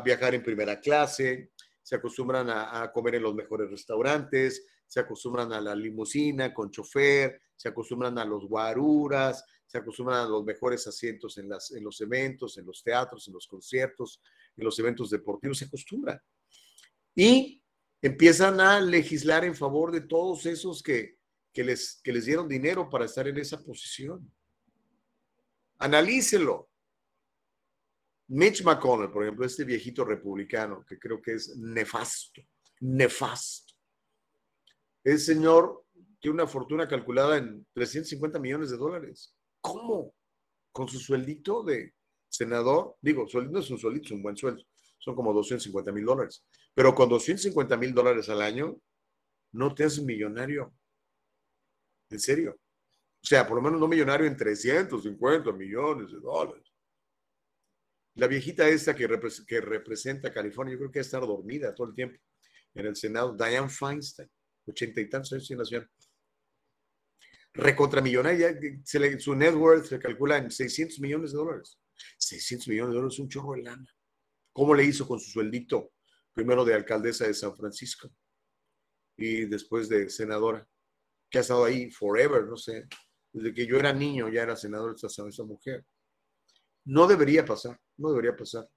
Speaker 2: viajar en primera clase, se acostumbran a, comer en los mejores restaurantes, se acostumbran a la limusina con chofer, se acostumbran a los guaruras, se acostumbran a los mejores asientos en, en los eventos, en los teatros, en los conciertos, en los eventos deportivos, se acostumbran. Y empiezan a legislar en favor de todos esos que, que les, que les dieron dinero para estar en esa posición. Analícelo. Mitch McConnell, por ejemplo, este viejito republicano, que creo que es nefasto, nefasto. El señor tiene una fortuna calculada en 350 millones de dólares. ¿Cómo? Con su sueldito de senador, digo, sueldo es un sueldito, es un buen sueldo, son como 250 mil dólares. Pero con 250 mil dólares al año, no te haces millonario. En serio. O sea, por lo menos no millonario en 350 millones de dólares. La viejita esta que, que representa California, yo creo que estar dormida todo el tiempo en el Senado, Diane Feinstein, ochenta y tantos años la ciudad. Recontramillonaria, su net worth se calcula en 600 millones de dólares. 600 millones de dólares es un chorro de lana. ¿Cómo le hizo con su sueldito? Primero de alcaldesa de San Francisco y después de senadora que ha estado ahí forever, no sé, desde que yo era niño ya era senador esa, esa mujer. No debería pasar, no debería pasar.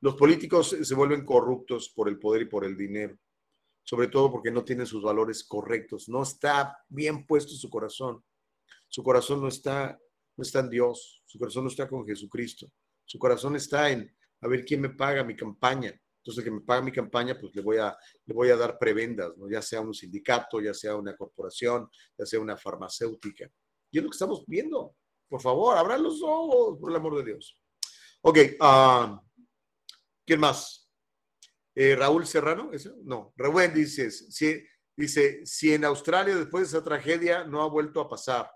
Speaker 2: Los políticos se vuelven corruptos por el poder y por el dinero, sobre todo porque no tienen sus valores correctos, no está bien puesto su corazón. Su corazón no está, no está en Dios, su corazón no está con Jesucristo, su corazón está en a ver quién me paga mi campaña, entonces, que me paga mi campaña, pues le voy a, le voy a dar prebendas, ¿no? ya sea un sindicato, ya sea una corporación, ya sea una farmacéutica. Y es lo que estamos viendo. Por favor, abran los ojos, por el amor de Dios. Ok, uh, ¿quién más? Eh, Raúl Serrano, ¿eso? No, Rubén dice, si, dice, si en Australia después de esa tragedia no ha vuelto a pasar,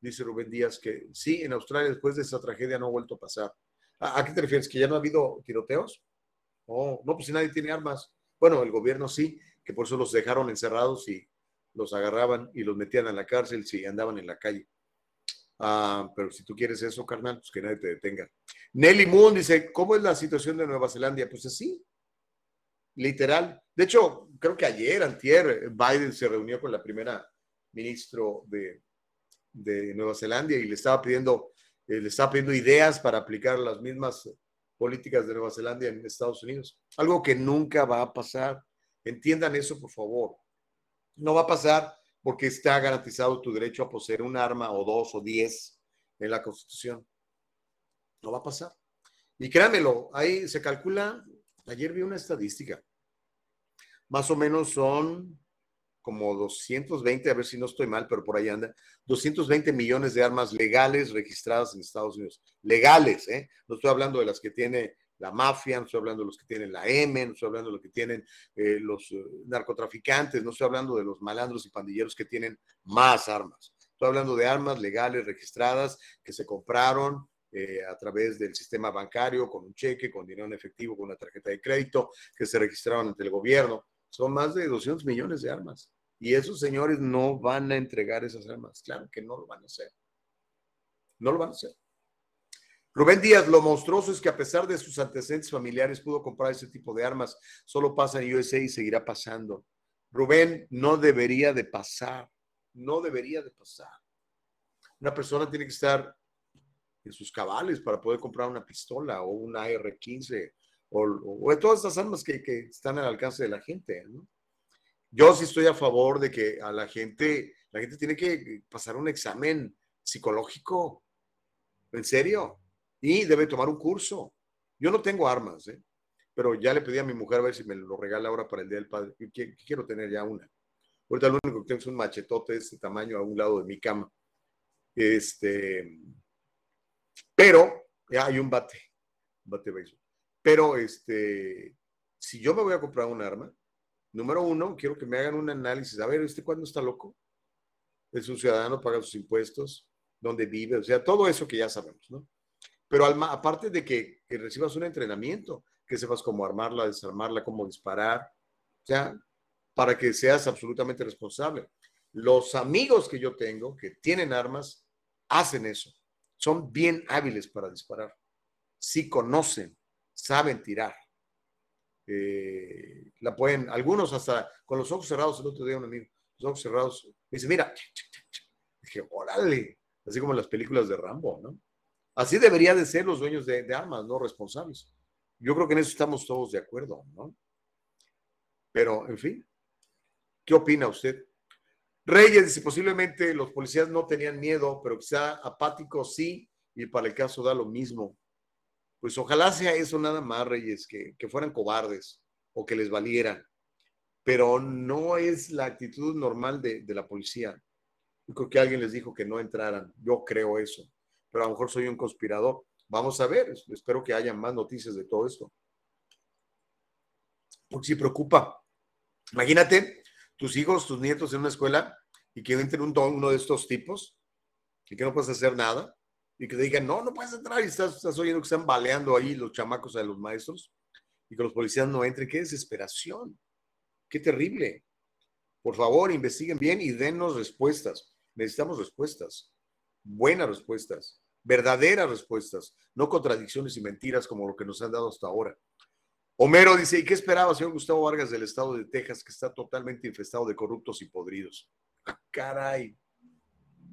Speaker 2: dice Rubén Díaz que sí, en Australia después de esa tragedia no ha vuelto a pasar. ¿A, a qué te refieres? ¿Que ya no ha habido tiroteos? Oh, no, pues si nadie tiene armas. Bueno, el gobierno sí, que por eso los dejaron encerrados y los agarraban y los metían en la cárcel si andaban en la calle. Ah, pero si tú quieres eso, carnal, pues que nadie te detenga. Nelly Moon dice, ¿cómo es la situación de Nueva Zelanda? Pues así, literal. De hecho, creo que ayer, antier, Biden se reunió con la primera ministro de, de Nueva Zelanda y le estaba pidiendo, eh, le estaba pidiendo ideas para aplicar las mismas políticas de Nueva Zelanda en Estados Unidos. Algo que nunca va a pasar. Entiendan eso, por favor. No va a pasar porque está garantizado tu derecho a poseer un arma o dos o diez en la Constitución. No va a pasar. Y créanmelo, ahí se calcula, ayer vi una estadística, más o menos son como 220, a ver si no estoy mal, pero por ahí anda, 220 millones de armas legales registradas en Estados Unidos. Legales, ¿eh? No estoy hablando de las que tiene la mafia, no estoy hablando de los que tienen la M, no estoy hablando de los que tienen eh, los eh, narcotraficantes, no estoy hablando de los malandros y pandilleros que tienen más armas. Estoy hablando de armas legales registradas que se compraron eh, a través del sistema bancario, con un cheque, con dinero en efectivo, con una tarjeta de crédito, que se registraron ante el gobierno. Son más de 200 millones de armas. Y esos señores no van a entregar esas armas. Claro que no lo van a hacer. No lo van a hacer. Rubén Díaz, lo monstruoso es que a pesar de sus antecedentes familiares pudo comprar ese tipo de armas. Solo pasa en USA y seguirá pasando. Rubén, no debería de pasar. No debería de pasar. Una persona tiene que estar en sus cabales para poder comprar una pistola o una AR-15 o, todas estas armas que, están al alcance de la gente. Yo sí estoy a favor de que a la gente, la gente tiene que pasar un examen psicológico. ¿En serio? y debe tomar un curso. Yo no tengo armas, ¿eh? pero ya le pedí a mi mujer a ver si me lo regala ahora para el Día del Padre. Quiero tener ya una. Ahorita lo único que tengo es un machetote de este tamaño a un lado de mi cama. Este, pero ya hay un bate, un bate béisbol. Pero este, si yo me voy a comprar un arma, número uno, quiero que me hagan un análisis. A ver, ¿este cuándo está loco? Es un ciudadano, paga sus impuestos, dónde vive, o sea, todo eso que ya sabemos, ¿no? Pero aparte de que, recibas un entrenamiento, que sepas cómo armarla, desarmarla, cómo disparar, o sea, para que seas absolutamente responsable. Los amigos que yo tengo que tienen armas hacen eso. Son bien hábiles para disparar. Sí conocen, saben tirar. Eh, la pueden, algunos hasta con los ojos cerrados, el otro día un amigo, los ojos cerrados, dice, mira, dije, órale, así como las películas de Rambo, ¿no? Así debería de ser los dueños de, armas, no responsables. Yo creo que en eso estamos todos de acuerdo, ¿no? Pero, en fin, ¿qué opina usted? Reyes dice, posiblemente los policías no tenían miedo, pero quizá apáticos sí, y para el caso da lo mismo. Pues ojalá sea eso nada más, Reyes, que, fueran cobardes o que les valieran. Pero no es la actitud normal de, de la policía. Yo creo que alguien les dijo que no entraran. Yo creo eso pero a lo mejor soy un conspirador. Vamos a ver, espero que haya más noticias de todo esto. Porque si preocupa. Imagínate tus hijos, tus nietos en una escuela y que entren un, uno de estos tipos y que no puedes hacer nada y que te digan, no, no puedes entrar y estás, estás oyendo que están baleando ahí los chamacos a los maestros y que los policías no entren. Qué desesperación. Qué terrible. Por favor, investiguen bien y denos respuestas. Necesitamos respuestas buenas respuestas, verdaderas respuestas, no contradicciones y mentiras como lo que nos han dado hasta ahora. Homero dice, ¿y qué esperaba, señor Gustavo Vargas, del estado de Texas, que está totalmente infestado de corruptos y podridos? ¡Ah, caray!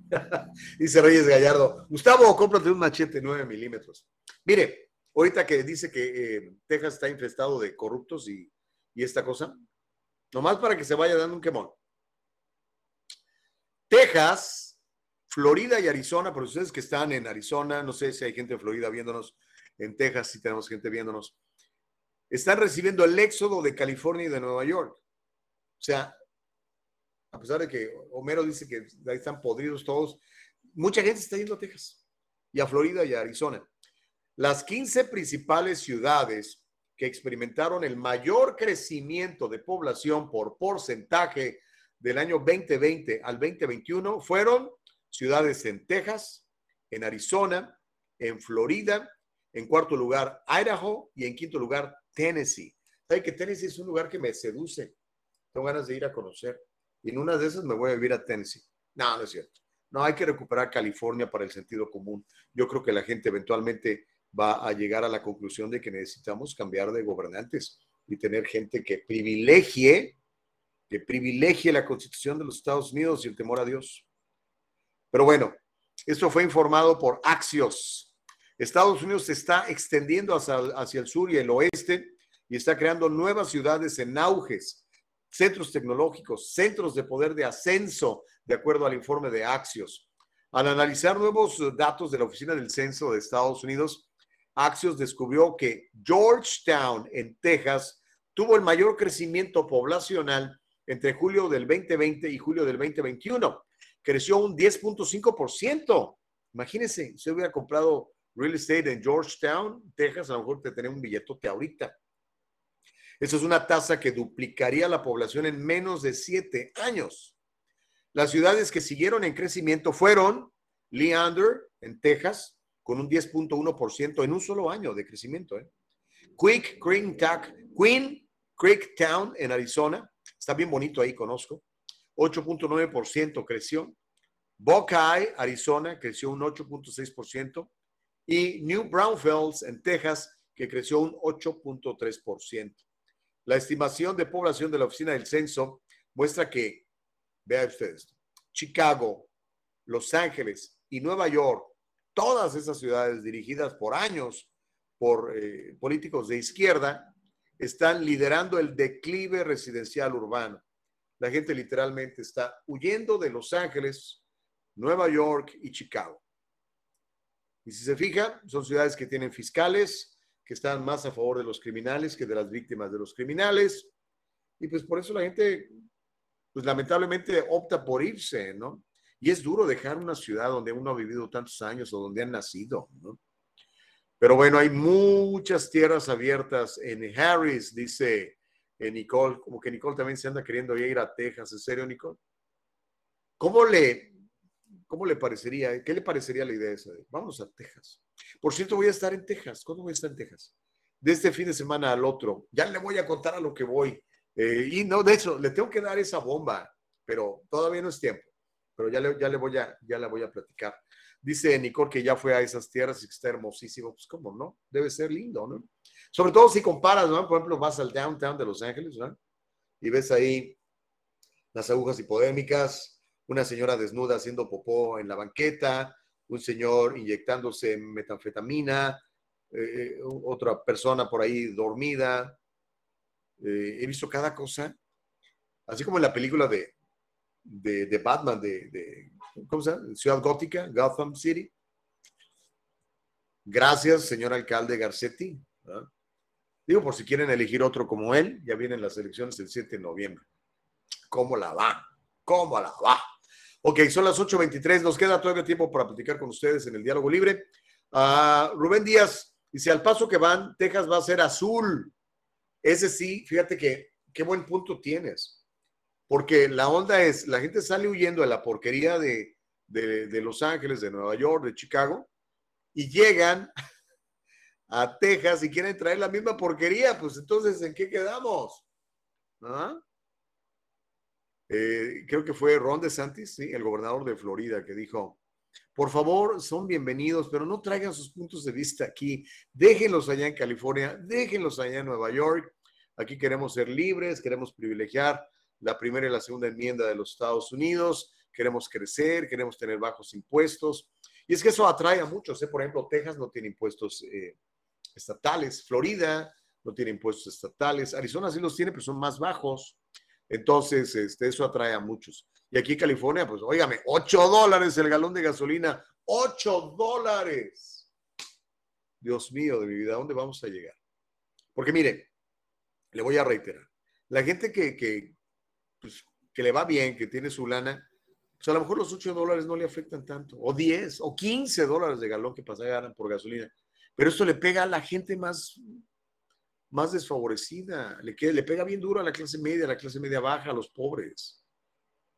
Speaker 2: dice Reyes Gallardo, Gustavo, cómprate un machete 9 milímetros. Mire, ahorita que dice que eh, Texas está infestado de corruptos y, y esta cosa, nomás para que se vaya dando un quemón. Texas Florida y Arizona, por ustedes que están en Arizona, no sé si hay gente en Florida viéndonos, en Texas si tenemos gente viéndonos, están recibiendo el éxodo de California y de Nueva York. O sea, a pesar de que Homero dice que ahí están podridos todos, mucha gente está yendo a Texas y a Florida y a Arizona. Las 15 principales ciudades que experimentaron el mayor crecimiento de población por porcentaje del año 2020 al 2021 fueron ciudades en Texas, en Arizona, en Florida, en cuarto lugar Idaho y en quinto lugar Tennessee. ¿Sabe que Tennessee es un lugar que me seduce? Tengo ganas de ir a conocer. Y en una de esas me voy a vivir a Tennessee. No, no es cierto. No, hay que recuperar California para el sentido común. Yo creo que la gente eventualmente va a llegar a la conclusión de que necesitamos cambiar de gobernantes y tener gente que privilegie, que privilegie la constitución de los Estados Unidos y el temor a Dios. Pero bueno, esto fue informado por Axios. Estados Unidos se está extendiendo hacia, hacia el sur y el oeste y está creando nuevas ciudades en auges, centros tecnológicos, centros de poder de ascenso, de acuerdo al informe de Axios. Al analizar nuevos datos de la Oficina del Censo de Estados Unidos, Axios descubrió que Georgetown, en Texas, tuvo el mayor crecimiento poblacional entre julio del 2020 y julio del 2021. Creció un 10.5%. Imagínense, si hubiera comprado real estate en Georgetown, Texas, a lo mejor te tenía un billetote ahorita. Eso es una tasa que duplicaría la población en menos de siete años. Las ciudades que siguieron en crecimiento fueron Leander, en Texas, con un 10.1% en un solo año de crecimiento. ¿eh? Quick Creek, Queen Creek Town, en Arizona, está bien bonito ahí, conozco, 8.9% creció. Buckeye, Arizona, creció un 8.6%. Y New Braunfels, en Texas, que creció un 8.3%. La estimación de población de la Oficina del Censo muestra que, vean ustedes, Chicago, Los Ángeles y Nueva York, todas esas ciudades dirigidas por años por eh, políticos de izquierda, están liderando el declive residencial urbano. La gente literalmente está huyendo de Los Ángeles, Nueva York y Chicago. Y si se fija, son ciudades que tienen fiscales, que están más a favor de los criminales que de las víctimas de los criminales. Y pues por eso la gente, pues lamentablemente opta por irse, ¿no? Y es duro dejar una ciudad donde uno ha vivido tantos años o donde han nacido, ¿no? Pero bueno, hay muchas tierras abiertas en Harris, dice eh, Nicole, como que Nicole también se anda queriendo ir a Texas. ¿En serio, Nicole? ¿Cómo le, cómo le parecería, qué le parecería la idea esa de, vamos a Texas? Por cierto, voy a estar en Texas. ¿Cuándo voy a estar en Texas? De este fin de semana al otro. Ya le voy a contar a lo que voy. Eh, y no, de hecho, le tengo que dar esa bomba, pero todavía no es tiempo. Pero ya le, ya le voy a, ya la voy a platicar. Dice Nicole que ya fue a esas tierras y está hermosísimo. Pues, ¿cómo no? Debe ser lindo, ¿no? Sobre todo si comparas, ¿no? Por ejemplo, vas al downtown de Los Ángeles, ¿no? Y ves ahí las agujas hipodémicas, una señora desnuda haciendo popó en la banqueta, un señor inyectándose metanfetamina, eh, eh, otra persona por ahí dormida. Eh, he visto cada cosa, así como en la película de, de, Batman, de, ¿cómo se llama? Ciudad Gótica, Gotham City. Gracias, señor alcalde Garcetti. Digo, por si quieren elegir otro como él, ya vienen las elecciones el 7 de noviembre. ¿Cómo la va? ¿Cómo la va? Ok, son las 8.23. Nos queda todavía tiempo para platicar con ustedes en el diálogo libre. Uh, Rubén Díaz dice: al paso que van, Texas va a ser azul. Ese sí, fíjate que qué buen punto tienes. Porque la onda es: la gente sale huyendo de la porquería de, de, Los Ángeles, de Nueva York, de Chicago, y llegan a Texas y quieren traer la misma porquería. Pues entonces, ¿en qué quedamos? ¿Ah? Eh, creo que fue Ron DeSantis, el gobernador de Florida, que dijo, por favor, son bienvenidos, pero no traigan sus puntos de vista aquí, déjenlos allá en California, déjenlos allá en Nueva York. Aquí queremos ser libres, queremos privilegiar la primera y la segunda enmienda de los Estados Unidos, queremos crecer, queremos tener bajos impuestos. Y es que eso atrae a muchos. ¿eh? Por ejemplo, Texas no tiene impuestos eh, estatales, Florida no tiene impuestos estatales, Arizona sí los tiene, pero son más bajos. Entonces, este, eso atrae a muchos. Y aquí California, pues, óigame, 8 dólares el galón de gasolina, 8 dólares. Dios mío de mi vida, ¿a dónde vamos a llegar? Porque mire, le voy a reiterar, la gente que, que, pues, que le va bien, que tiene su lana, pues a lo mejor los 8 dólares no le afectan tanto, o 10, o 15 dólares de galón que pasan por gasolina. Pero esto le pega a la gente más más desfavorecida, le, le pega bien duro a la clase media, a la clase media baja, a los pobres.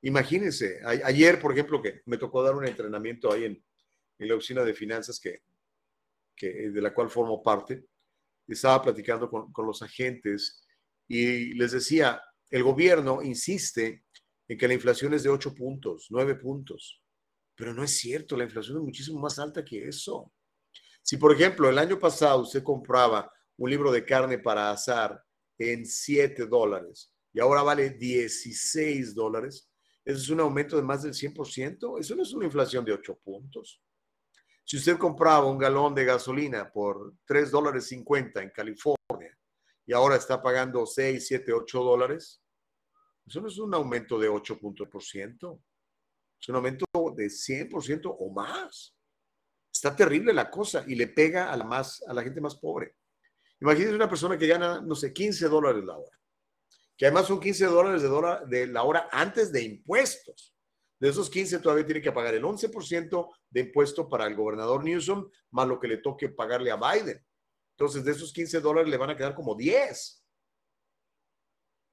Speaker 2: Imagínense, ayer, por ejemplo, que me tocó dar un entrenamiento ahí en, la oficina de finanzas que, de la cual formo parte, estaba platicando con, con los agentes y les decía, el gobierno insiste en que la inflación es de 8 puntos, 9 puntos, Pero no es cierto, la inflación es muchísimo más alta que eso. Si, por ejemplo, el año pasado usted compraba un libro de carne para asar en 7 dólares y ahora vale 16 dólares, eso es un aumento de más del 100%. Eso no es una inflación de 8 puntos. Si usted compraba un galón de gasolina por 3 dólares 50 en California y ahora está pagando 6, 7, 8 dólares, eso no es un aumento de 8 puntos por ciento. Es un aumento de 100% o más. Está terrible la cosa y le pega a la, más, a la gente más pobre. Imagínense una persona que gana, no sé, 15 dólares la hora que además son 15 dólares de, de la hora antes de impuestos. De esos 15 todavía tiene que pagar el 11% de impuesto para el gobernador Newsom, más lo que le toque pagarle a Biden. Entonces, de esos 15 dólares le van a quedar como 10.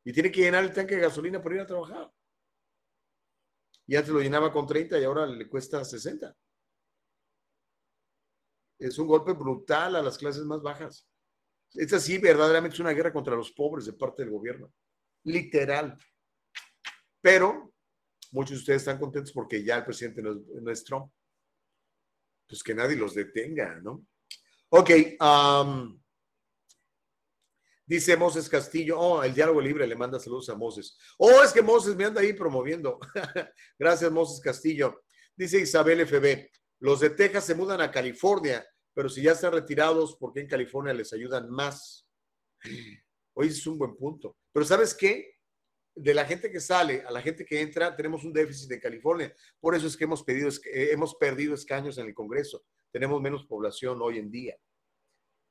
Speaker 2: Y tiene que llenar el tanque de gasolina para ir a trabajar. Y antes lo llenaba con 30 y ahora le cuesta 60. Es un golpe brutal a las clases más bajas. Es así, verdaderamente es una guerra contra los pobres de parte del gobierno literal. Pero muchos de ustedes están contentos porque ya el presidente no es, Trump. Pues que nadie los detenga, ¿no? Ok. dice Moses Castillo, oh, el diálogo libre le manda saludos a Moses. Oh, es que Moses me anda ahí promoviendo. Gracias, Moses Castillo. Dice Isabel FB, los de Texas se mudan a California, pero si ya están retirados, ¿por qué en California les ayudan más? Hoy es un buen punto. Pero ¿sabes qué? De la gente que sale a la gente que entra, tenemos un déficit en California. Por eso es que hemos, pedido, eh, hemos perdido escaños en el Congreso. Tenemos menos población hoy en día.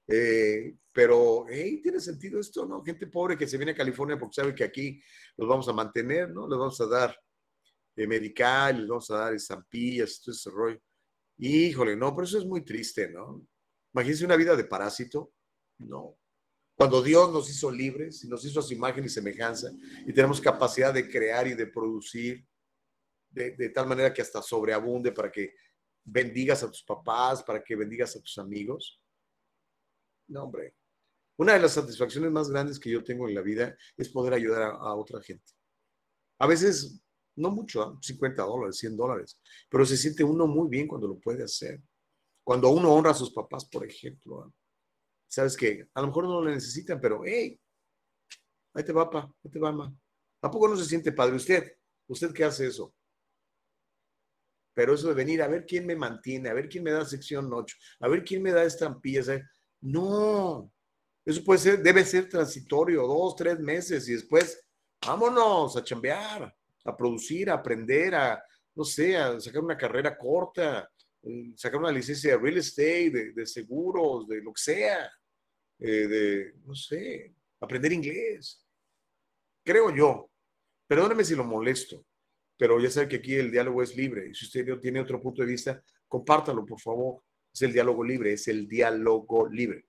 Speaker 2: Eh, pero, hey, tiene sentido esto, ¿no? Gente pobre que se viene a California porque sabe que aquí los vamos a mantener, ¿no? Les vamos a dar eh, medical, les vamos a dar estampillas, todo ese rollo. Híjole, no, pero eso es muy triste, ¿no? Imagínense una vida de parásito. No. Cuando Dios nos hizo libres y nos hizo a su imagen y semejanza y tenemos capacidad de crear y de producir de, tal manera que hasta sobreabunde para que bendigas a tus papás, para que bendigas a tus amigos. No, hombre. Una de las satisfacciones más grandes que yo tengo en la vida es poder ayudar a, otra gente. A veces, no mucho, 50 ¿ah? dólares, 100 dólares, pero se siente uno muy bien cuando lo puede hacer. Cuando uno honra a sus papás, por ejemplo. ¿ah? sabes que a lo mejor no lo necesitan, pero hey, ahí te va, pa, ahí te va, ma. Tampoco no se siente padre usted. ¿Usted qué hace eso? Pero eso de venir a ver quién me mantiene, a ver quién me da sección 8, a ver quién me da estampillas. No, eso puede ser, debe ser transitorio, dos, tres meses y después vámonos a chambear, a producir, a aprender, a, no sé, a sacar una carrera corta, sacar una licencia de real estate, de, seguros, de lo que sea, eh, de, no sé, aprender inglés. Creo yo. Perdóneme si lo molesto, pero ya sabe que aquí el diálogo es libre. Y si usted tiene otro punto de vista, compártalo, por favor. Es el diálogo libre, es el diálogo libre.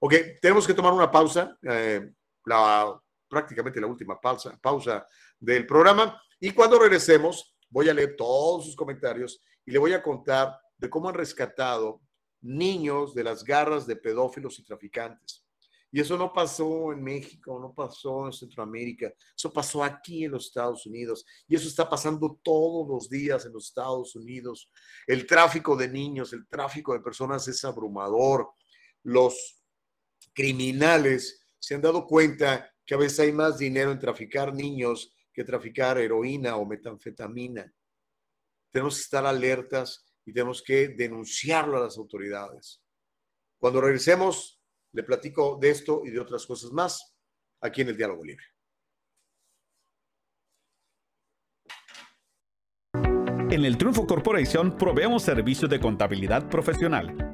Speaker 2: Ok, tenemos que tomar una pausa, eh, la, prácticamente la última pausa, pausa del programa. Y cuando regresemos, voy a leer todos sus comentarios y le voy a contar de cómo han rescatado niños de las garras de pedófilos y traficantes. Y eso no pasó en México, no pasó en Centroamérica, eso pasó aquí en los Estados Unidos. Y eso está pasando todos los días en los Estados Unidos. El tráfico de niños, el tráfico de personas es abrumador. Los criminales se han dado cuenta que a veces hay más dinero en traficar niños que traficar heroína o metanfetamina. Tenemos que estar alertas y tenemos que denunciarlo a las autoridades. Cuando regresemos, le platico de esto y de otras cosas más aquí en el Diálogo Libre.
Speaker 7: En el Triunfo Corporation proveemos servicios de contabilidad profesional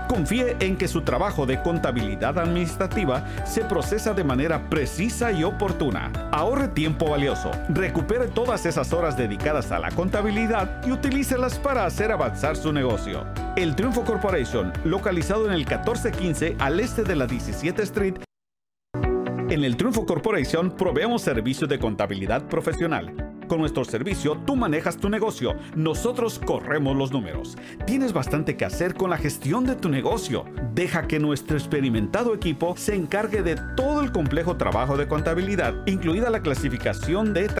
Speaker 7: Confíe en que su trabajo de contabilidad administrativa se procesa de manera precisa y oportuna. Ahorre tiempo valioso, recupere todas esas horas dedicadas a la contabilidad y utilícelas para hacer avanzar su negocio. El Triunfo Corporation, localizado en el 1415 al este de la 17 Street. En el Triunfo Corporation proveemos servicios de contabilidad profesional con nuestro servicio tú manejas tu negocio, nosotros corremos los números. Tienes bastante que hacer con la gestión de tu negocio. Deja que nuestro experimentado equipo se encargue de todo el complejo trabajo de contabilidad, incluida la clasificación de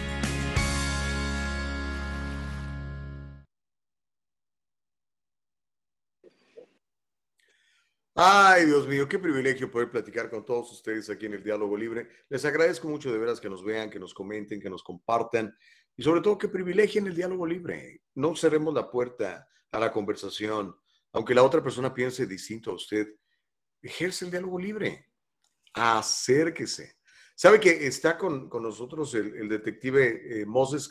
Speaker 2: Ay, Dios mío, qué privilegio poder platicar con todos ustedes aquí en el Diálogo Libre. Les agradezco mucho de veras que nos vean, que nos comenten, que nos compartan y sobre todo que privilegien el diálogo libre. No cerremos la puerta a la conversación, aunque la otra persona piense distinto a usted. Ejerce el diálogo libre. Acérquese. ¿Sabe que está con, nosotros el, detective eh, Moses,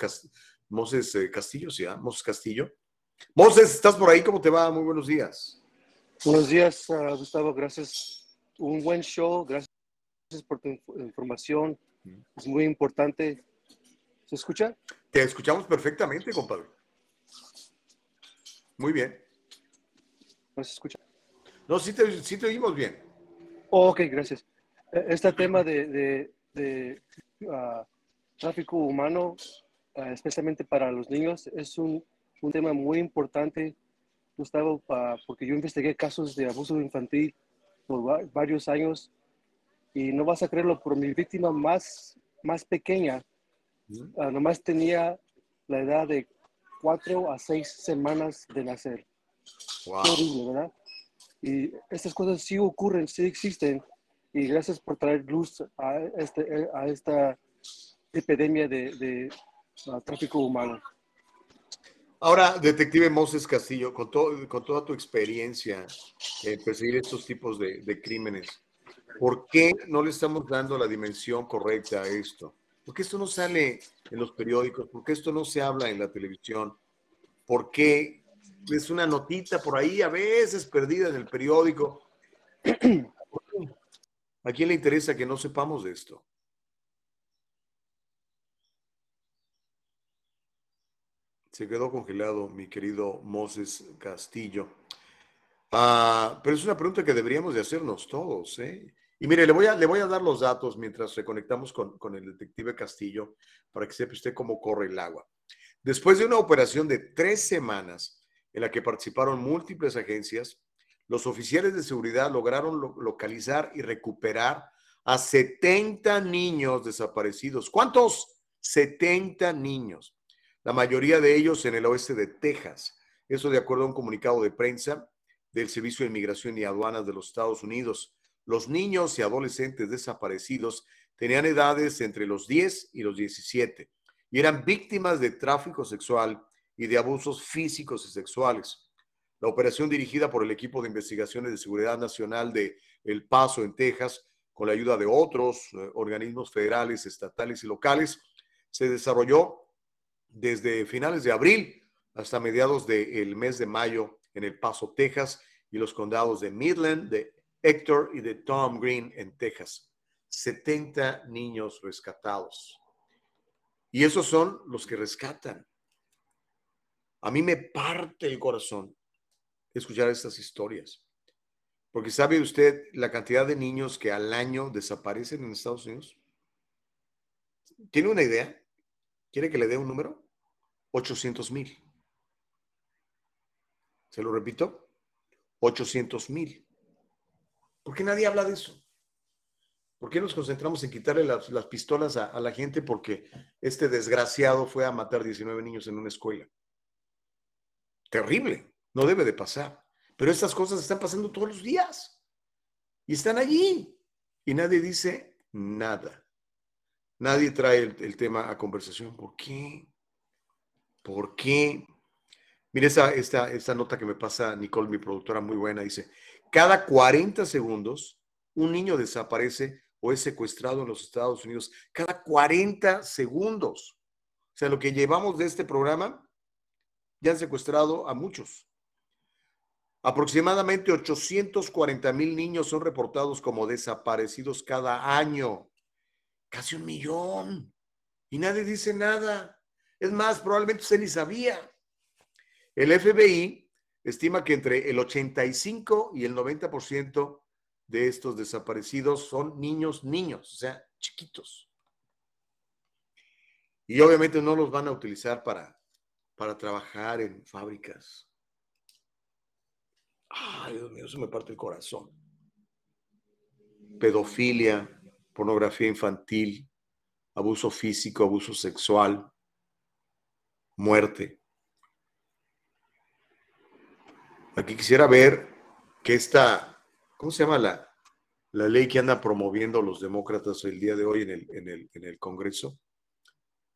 Speaker 2: Moses eh, Castillo? ¿sí? Moses Castillo. Moses, ¿estás por ahí? ¿Cómo te va? Muy buenos días.
Speaker 8: Buenos días, uh, Gustavo. Gracias. Un buen show. Gracias por tu información. Es muy importante. ¿Se escucha?
Speaker 2: Te escuchamos perfectamente, compadre. Muy bien.
Speaker 8: ¿No se escucha?
Speaker 2: No, sí te, sí te oímos bien.
Speaker 8: ok, gracias. E, este tema de, de, uh, tráfico humano, uh, especialmente para los niños, es un, un tema muy importante Gustavo, porque yo investigué casos de abuso infantil por varios años y no vas a creerlo, por mi víctima más, más pequeña, uh, nomás tenía la edad de cuatro a seis semanas de nacer.
Speaker 2: Wow.
Speaker 8: horrible, ¿verdad? Y estas cosas sí ocurren, sí existen. Y gracias por traer luz a, este, a esta epidemia de, de tráfico humano.
Speaker 2: Ahora, detective Moses Castillo, con, con toda tu experiencia en perseguir estos tipos de, crímenes, ¿por qué no le estamos dando la dimensión correcta a esto? ¿Por qué esto no sale en los periódicos? ¿Por qué esto no se habla en la televisión? ¿Por qué es una notita por ahí, a veces perdida en el periódico? ¿A quién le interesa que no sepamos de esto? Se quedó congelado mi querido Moses Castillo. Ah, pero es una pregunta que deberíamos de hacernos todos. ¿eh? Y mire, le voy, a, le voy a dar los datos mientras reconectamos con, con el detective Castillo para que sepa usted cómo corre el agua. Después de una operación de tres semanas en la que participaron múltiples agencias, los oficiales de seguridad lograron localizar y recuperar a 70 niños desaparecidos. ¿Cuántos? 70 niños la mayoría de ellos en el oeste de Texas. Eso de acuerdo a un comunicado de prensa del Servicio de Inmigración y Aduanas de los Estados Unidos. Los niños y adolescentes desaparecidos tenían edades entre los 10 y los 17 y eran víctimas de tráfico sexual y de abusos físicos y sexuales. La operación dirigida por el equipo de investigaciones de seguridad nacional de El Paso en Texas, con la ayuda de otros eh, organismos federales, estatales y locales, se desarrolló desde finales de abril hasta mediados del mes de mayo en El Paso, Texas, y los condados de Midland, de Hector y de Tom Green en Texas. 70 niños rescatados. Y esos son los que rescatan. A mí me parte el corazón escuchar estas historias. Porque sabe usted la cantidad de niños que al año desaparecen en Estados Unidos. ¿Tiene una idea? ¿Quiere que le dé un número? 800 mil. ¿Se lo repito? 800 mil. ¿Por qué nadie habla de eso? ¿Por qué nos concentramos en quitarle las, pistolas a, a, la gente porque este desgraciado fue a matar 19 niños en una escuela? Terrible, no debe de pasar. Pero estas cosas están pasando todos los días y están allí y nadie dice nada. Nadie trae el, tema a conversación. ¿Por qué? ¿Por qué? Mire esta, esta, esta nota que me pasa Nicole, mi productora muy buena, dice, cada 40 segundos un niño desaparece o es secuestrado en los Estados Unidos. Cada 40 segundos. O sea, lo que llevamos de este programa, ya han secuestrado a muchos. Aproximadamente 840 mil niños son reportados como desaparecidos cada año. Casi un millón. Y nadie dice nada. Es más, probablemente usted ni sabía. El FBI estima que entre el 85 y el 90% de estos desaparecidos son niños, niños, o sea, chiquitos. Y obviamente no los van a utilizar para, para trabajar en fábricas. Ay, Dios mío, eso me parte el corazón. Pedofilia, pornografía infantil, abuso físico, abuso sexual, muerte. Aquí quisiera ver que esta, ¿cómo se llama la, la ley que anda promoviendo los demócratas el día de hoy en el, en el, en el Congreso?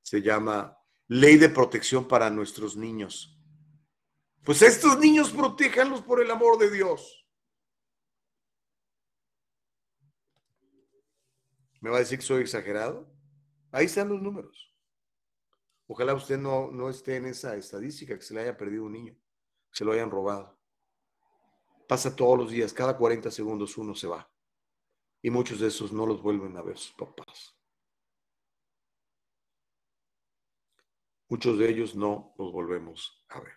Speaker 2: Se llama Ley de Protección para nuestros niños. Pues estos niños protéjanlos por el amor de Dios. ¿Me va a decir que soy exagerado? Ahí están los números. Ojalá usted no, no esté en esa estadística, que se le haya perdido un niño, que se lo hayan robado. Pasa todos los días, cada 40 segundos uno se va. Y muchos de esos no los vuelven a ver sus papás. Muchos de ellos no los volvemos a ver.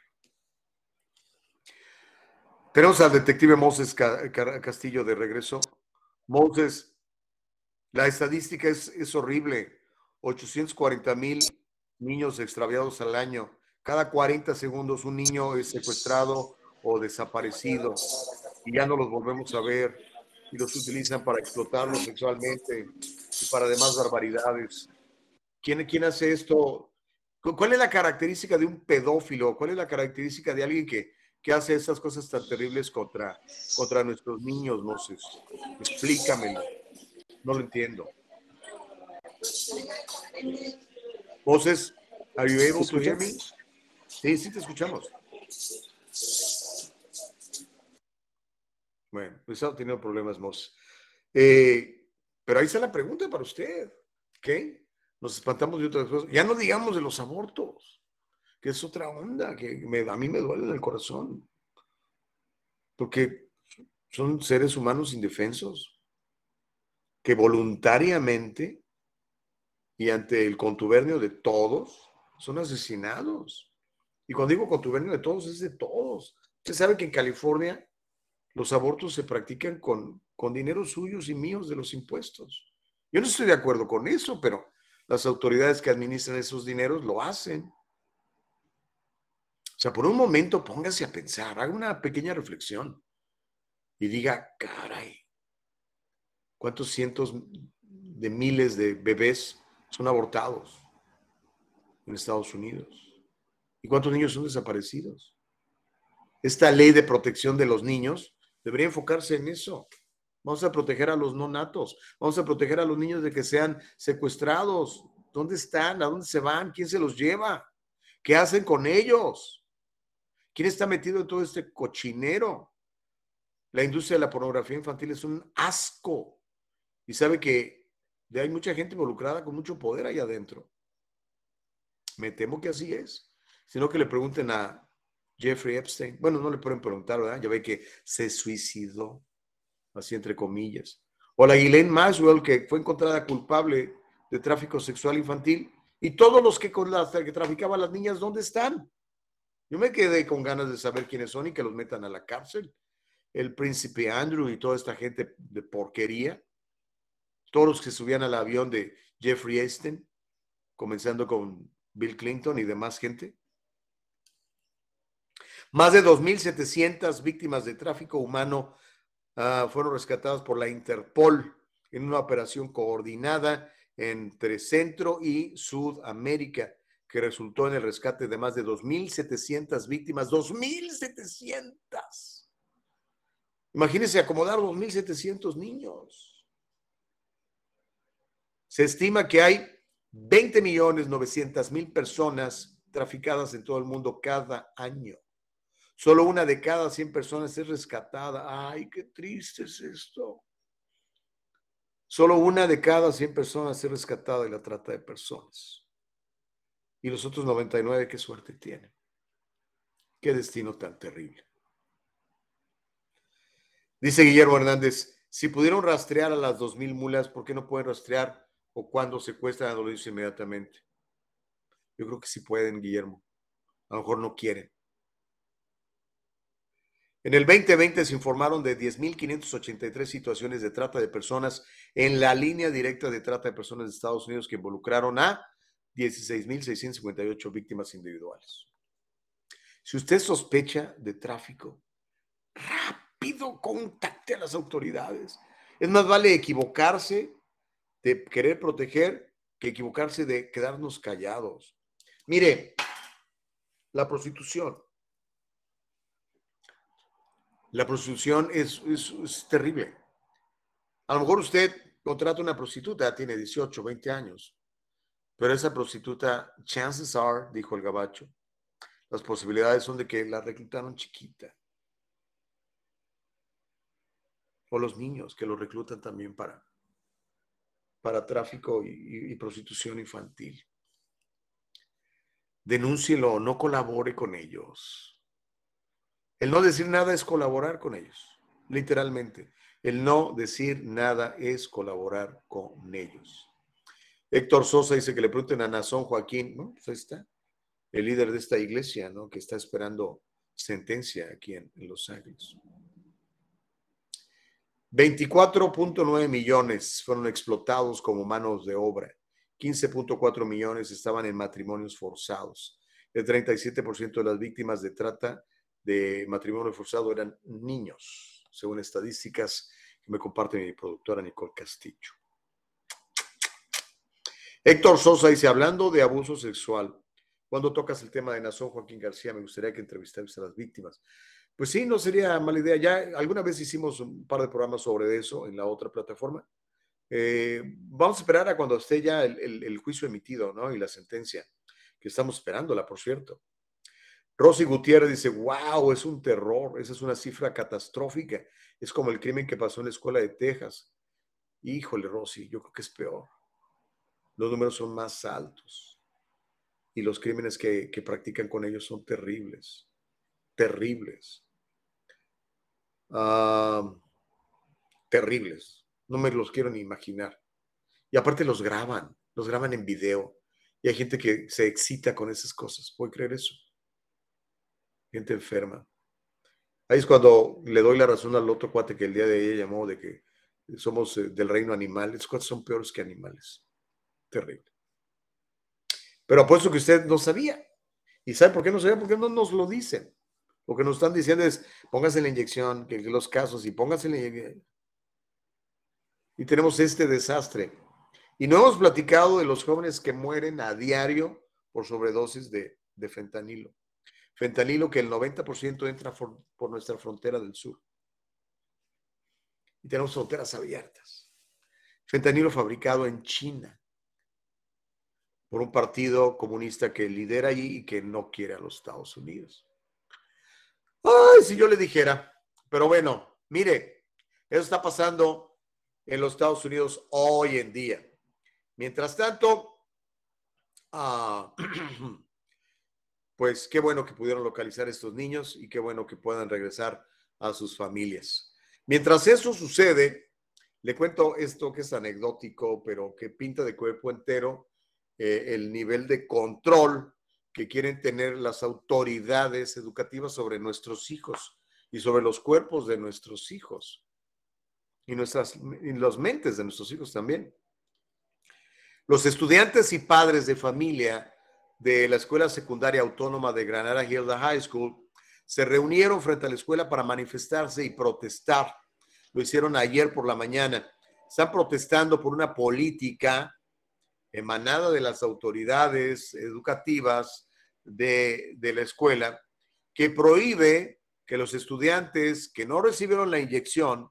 Speaker 2: Tenemos al detective Moses Castillo de regreso. Moses, la estadística es, es horrible. 840 mil niños extraviados al año. Cada 40 segundos un niño es secuestrado o desaparecido y ya no los volvemos a ver y los utilizan para explotarlos sexualmente y para demás barbaridades. ¿Quién, ¿Quién hace esto? ¿Cuál es la característica de un pedófilo? ¿Cuál es la característica de alguien que, que hace esas cosas tan terribles contra, contra nuestros niños, Moses? Explícamelo. No lo entiendo. Moses, are you able to hear me? Sí, sí te escuchamos. Bueno, pues ha tenido problemas, Moses. Eh, pero ahí está la pregunta para usted. ¿Qué? Nos espantamos de otras cosas. Ya no digamos de los abortos, que es otra onda que a mí me duele en el corazón. Porque son seres humanos indefensos que voluntariamente y ante el contubernio de todos son asesinados. Y cuando digo contubernio de todos, es de todos. Usted sabe que en California los abortos se practican con, con dinero suyos y míos de los impuestos. Yo no estoy de acuerdo con eso, pero las autoridades que administran esos dineros lo hacen. O sea, por un momento póngase a pensar, haga una pequeña reflexión y diga, caray, ¿cuántos cientos de miles de bebés son abortados en Estados Unidos? ¿Y cuántos niños son desaparecidos? Esta ley de protección de los niños debería enfocarse en eso. Vamos a proteger a los no natos, vamos a proteger a los niños de que sean secuestrados. ¿Dónde están? ¿A dónde se van? ¿Quién se los lleva? ¿Qué hacen con ellos? ¿Quién está metido en todo este cochinero? La industria de la pornografía infantil es un asco. Y sabe que hay mucha gente involucrada con mucho poder ahí adentro. Me temo que así es. Sino que le pregunten a Jeffrey Epstein. Bueno, no le pueden preguntar, ¿verdad? Ya ve que se suicidó, así entre comillas. O la Ghislaine Maxwell, que fue encontrada culpable de tráfico sexual infantil. Y todos los que, con las, que traficaban las niñas, ¿dónde están? Yo me quedé con ganas de saber quiénes son y que los metan a la cárcel. El príncipe Andrew y toda esta gente de porquería todos los que subían al avión de Jeffrey Epstein, comenzando con Bill Clinton y demás gente. Más de 2.700 víctimas de tráfico humano uh, fueron rescatadas por la Interpol en una operación coordinada entre Centro y Sudamérica, que resultó en el rescate de más de 2.700 víctimas. ¡2.700! Imagínense acomodar 2.700 niños. Se estima que hay 20 millones 900 mil personas traficadas en todo el mundo cada año. Solo una de cada 100 personas es rescatada. Ay, qué triste es esto. Solo una de cada 100 personas es rescatada de la trata de personas. Y los otros 99, qué suerte tienen. Qué destino tan terrible. Dice Guillermo Hernández, si pudieron rastrear a las 2.000 mulas, ¿por qué no pueden rastrear o cuando secuestran a los inmediatamente? Yo creo que sí pueden, Guillermo. A lo mejor no quieren. En el 2020 se informaron de 10.583 situaciones de trata de personas en la línea directa de trata de personas de Estados Unidos que involucraron a 16.658 víctimas individuales. Si usted sospecha de tráfico, rápido contacte a las autoridades. Es más vale equivocarse de querer proteger que equivocarse de quedarnos callados. Mire, la prostitución. La prostitución es, es, terrible. A lo mejor usted contrata una prostituta, tiene 18, 20 años, pero esa prostituta, chances are, dijo el gabacho, las posibilidades son de que la reclutaron chiquita. O los niños que lo reclutan también para, para tráfico y, prostitución infantil. Denúncielo, no colabore con ellos. El no decir nada es colaborar con ellos, literalmente. El no decir nada es colaborar con ellos. Héctor Sosa dice que le pregunten a Nazón Joaquín, ¿no? Pues está, el líder de esta iglesia, ¿no? Que está esperando sentencia aquí en Los Ángeles. 24.9 millones fueron explotados como manos de obra. 15.4 millones estaban en matrimonios forzados. El 37% de las víctimas de trata de matrimonio forzado eran niños, según estadísticas que me comparte mi productora Nicole Castillo. Héctor Sosa dice, hablando de abuso sexual, cuando tocas el tema de Nazón Joaquín García, me gustaría que entrevistaras a las víctimas. Pues sí, no sería mala idea. Ya alguna vez hicimos un par de programas sobre eso en la otra plataforma. Eh, vamos a esperar a cuando esté ya el, juicio emitido, ¿no? Y la sentencia, que estamos esperándola, por cierto. Rosy Gutiérrez dice, wow, es un terror, esa es una cifra catastrófica. Es como el crimen que pasó en la escuela de Texas. Híjole, Rosy, yo creo que es peor. Los números son más altos. Y los crímenes que practican con ellos son terribles. Terribles. Uh, terribles. No me los quiero ni imaginar. Y aparte los graban, los graban en video. Y hay gente que se excita con esas cosas. ¿Puede creer eso? Gente enferma. Ahí es cuando le doy la razón al otro cuate que el día de ella llamó de que somos eh, del reino animal. Esos cuates son peores que animales. Terrible. Pero apuesto que usted no sabía. ¿Y sabe por qué no sabía? Porque no nos lo dicen. Lo que nos están diciendo es, póngase la inyección, que los casos, y póngase la inyección y tenemos este desastre. Y no hemos platicado de los jóvenes que mueren a diario por sobredosis de, fentanilo. Fentanilo que el 90% entra por nuestra frontera del sur. Y tenemos fronteras abiertas. Fentanilo fabricado en China por un partido comunista que lidera allí y que no quiere a los Estados Unidos. Si yo le dijera, pero bueno, mire, eso está pasando en los Estados Unidos hoy en día. Mientras tanto, uh, pues qué bueno que pudieron localizar estos niños y qué bueno que puedan regresar a sus familias. Mientras eso sucede, le cuento esto que es anecdótico, pero que pinta de cuerpo entero eh, el nivel de control que quieren tener las autoridades educativas sobre nuestros hijos y sobre los cuerpos de nuestros hijos y, nuestras, y las mentes de nuestros hijos también. Los estudiantes y padres de familia de la Escuela Secundaria Autónoma de Granada Hilda High School se reunieron frente a la escuela para manifestarse y protestar. Lo hicieron ayer por la mañana. Están protestando por una política emanada de las autoridades educativas de, la escuela que prohíbe que los estudiantes que no recibieron la inyección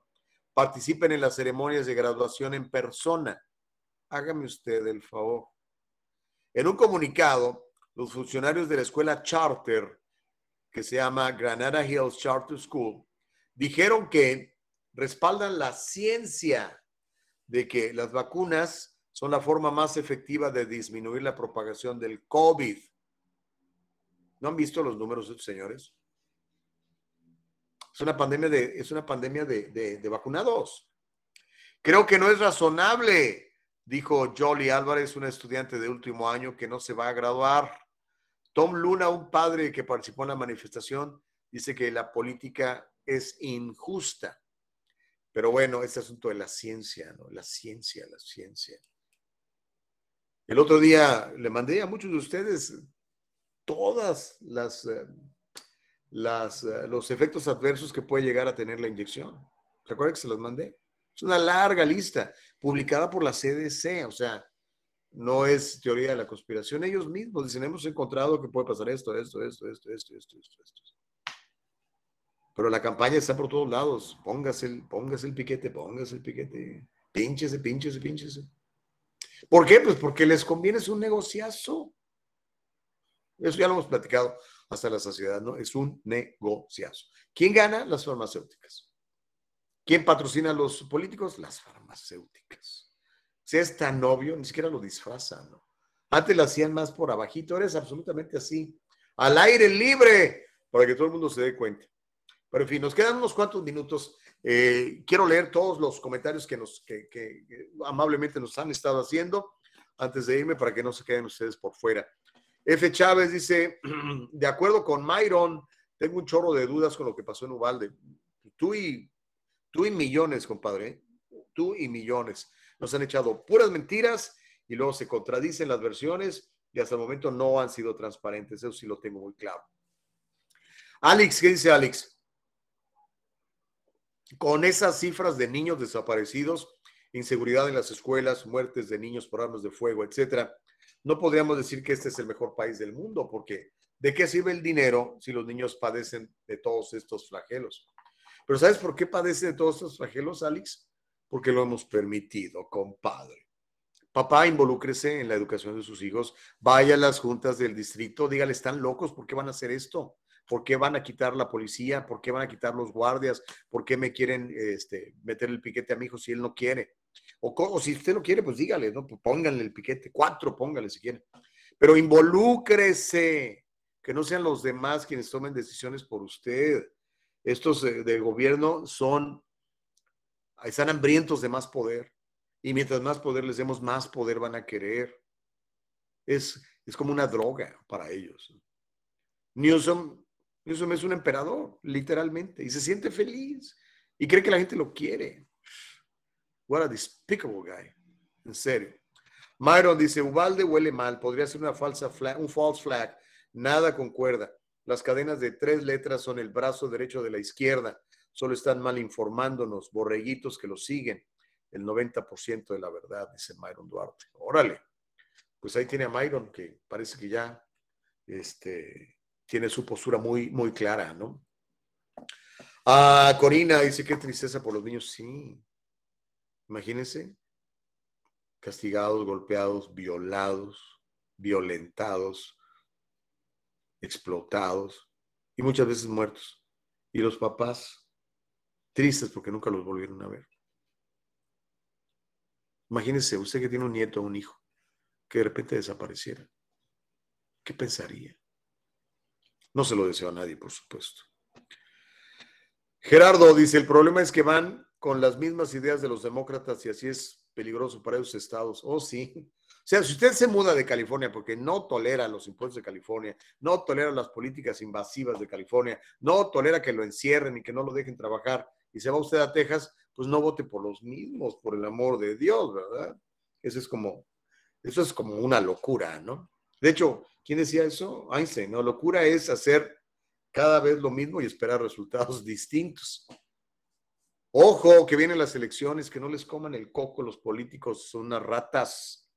Speaker 2: participen en las ceremonias de graduación en persona. Hágame usted el favor. En un comunicado, los funcionarios de la escuela charter que se llama Granada Hills Charter School, dijeron que respaldan la ciencia de que las vacunas son la forma más efectiva de disminuir la propagación del COVID. ¿No han visto los números estos señores? Es una pandemia de, es una pandemia de, de vacunados. Creo que no es razonable, dijo Jolly Álvarez, un estudiante de último año que no se va a graduar. Tom Luna, un padre que participó en la manifestación, dice que la política es injusta. Pero bueno, este asunto de la ciencia, ¿no? La ciencia, la ciencia. El otro día le mandé a muchos de ustedes todas las, eh, las eh, los efectos adversos que puede llegar a tener la inyección. ¿Se acuerdan que se los mandé? Es una larga lista publicada por la CDC, o sea, no es teoría de la conspiración. Ellos mismos dicen, hemos encontrado que puede pasar esto, esto, esto, esto, esto, esto, esto, esto. Pero la campaña está por todos lados. Póngase el, póngase el piquete, póngase el piquete. Pínchese, pínchese, pínchese. ¿Por qué? Pues porque les conviene, es un negociazo. Eso ya lo hemos platicado hasta la saciedad, ¿no? Es un negociazo. ¿Quién gana? Las farmacéuticas. ¿Quién patrocina a los políticos? Las farmacéuticas. Si es tan obvio, ni siquiera lo disfrazan, ¿no? Antes lo hacían más por abajito, eres absolutamente así. Al aire libre, para que todo el mundo se dé cuenta. Pero en fin, nos quedan unos cuantos minutos. Eh, quiero leer todos los comentarios que, nos, que, amablemente nos han estado haciendo antes de irme para que no se queden ustedes por fuera. F. Chávez dice, de acuerdo con Myron, tengo un chorro de dudas con lo que pasó en Ubalde. Tú y, tú y millones, compadre, tú y millones. Nos han echado puras mentiras y luego se contradicen las versiones y hasta el momento no han sido transparentes. Eso sí lo tengo muy claro. Alex, ¿qué dice Alex? con esas cifras de niños desaparecidos, inseguridad en las escuelas, muertes de niños por armas de fuego, etcétera, no podríamos decir que este es el mejor país del mundo, porque ¿de qué sirve el dinero si los niños padecen de todos estos flagelos? Pero ¿sabes por qué padecen de todos estos flagelos, Alex? Porque lo hemos permitido, compadre. Papá, involúcrese en la educación de sus hijos, vaya a las juntas del distrito, dígale, están locos, ¿por qué van a hacer esto? ¿Por qué van a quitar la policía? ¿Por qué van a quitar los guardias? ¿Por qué me quieren este, meter el piquete a mi hijo si él no quiere? O, si usted no quiere, pues dígale, ¿no? Pónganle el piquete, cuatro póngale si quieren. Pero involúcrese, que no sean los demás quienes tomen decisiones por usted. Estos de, de gobierno son, están hambrientos de más poder. Y mientras más poder les demos, más poder van a querer. Es, es como una droga para ellos. Newsom eso es un emperador, literalmente, y se siente feliz y cree que la gente lo quiere. What a despicable guy. En serio. Myron dice, Ubalde huele mal, podría ser una falsa flag, un false flag, nada concuerda. Las cadenas de tres letras son el brazo derecho de la izquierda, solo están mal informándonos, borreguitos que lo siguen. El 90% de la verdad, dice Myron Duarte. Órale. Pues ahí tiene a Myron, que parece que ya este, tiene su postura muy, muy clara, ¿no? Ah, Corina dice qué tristeza por los niños. Sí, imagínense, castigados, golpeados, violados, violentados, explotados y muchas veces muertos. Y los papás tristes porque nunca los volvieron a ver. Imagínense, usted que tiene un nieto o un hijo que de repente desapareciera. ¿Qué pensaría? No se lo deseo a nadie, por supuesto. Gerardo dice, el problema es que van con las mismas ideas de los demócratas y así es peligroso para esos estados. Oh, sí. O sea, si usted se muda de California porque no tolera los impuestos de California, no tolera las políticas invasivas de California, no tolera que lo encierren y que no lo dejen trabajar y se va usted a Texas, pues no vote por los mismos, por el amor de Dios, ¿verdad? Eso es como, eso es como una locura, ¿no? De hecho, ¿quién decía eso? Einstein, ¿no? Locura es hacer cada vez lo mismo y esperar resultados distintos. Ojo, que vienen las elecciones, que no les coman el coco los políticos, son unas ratas.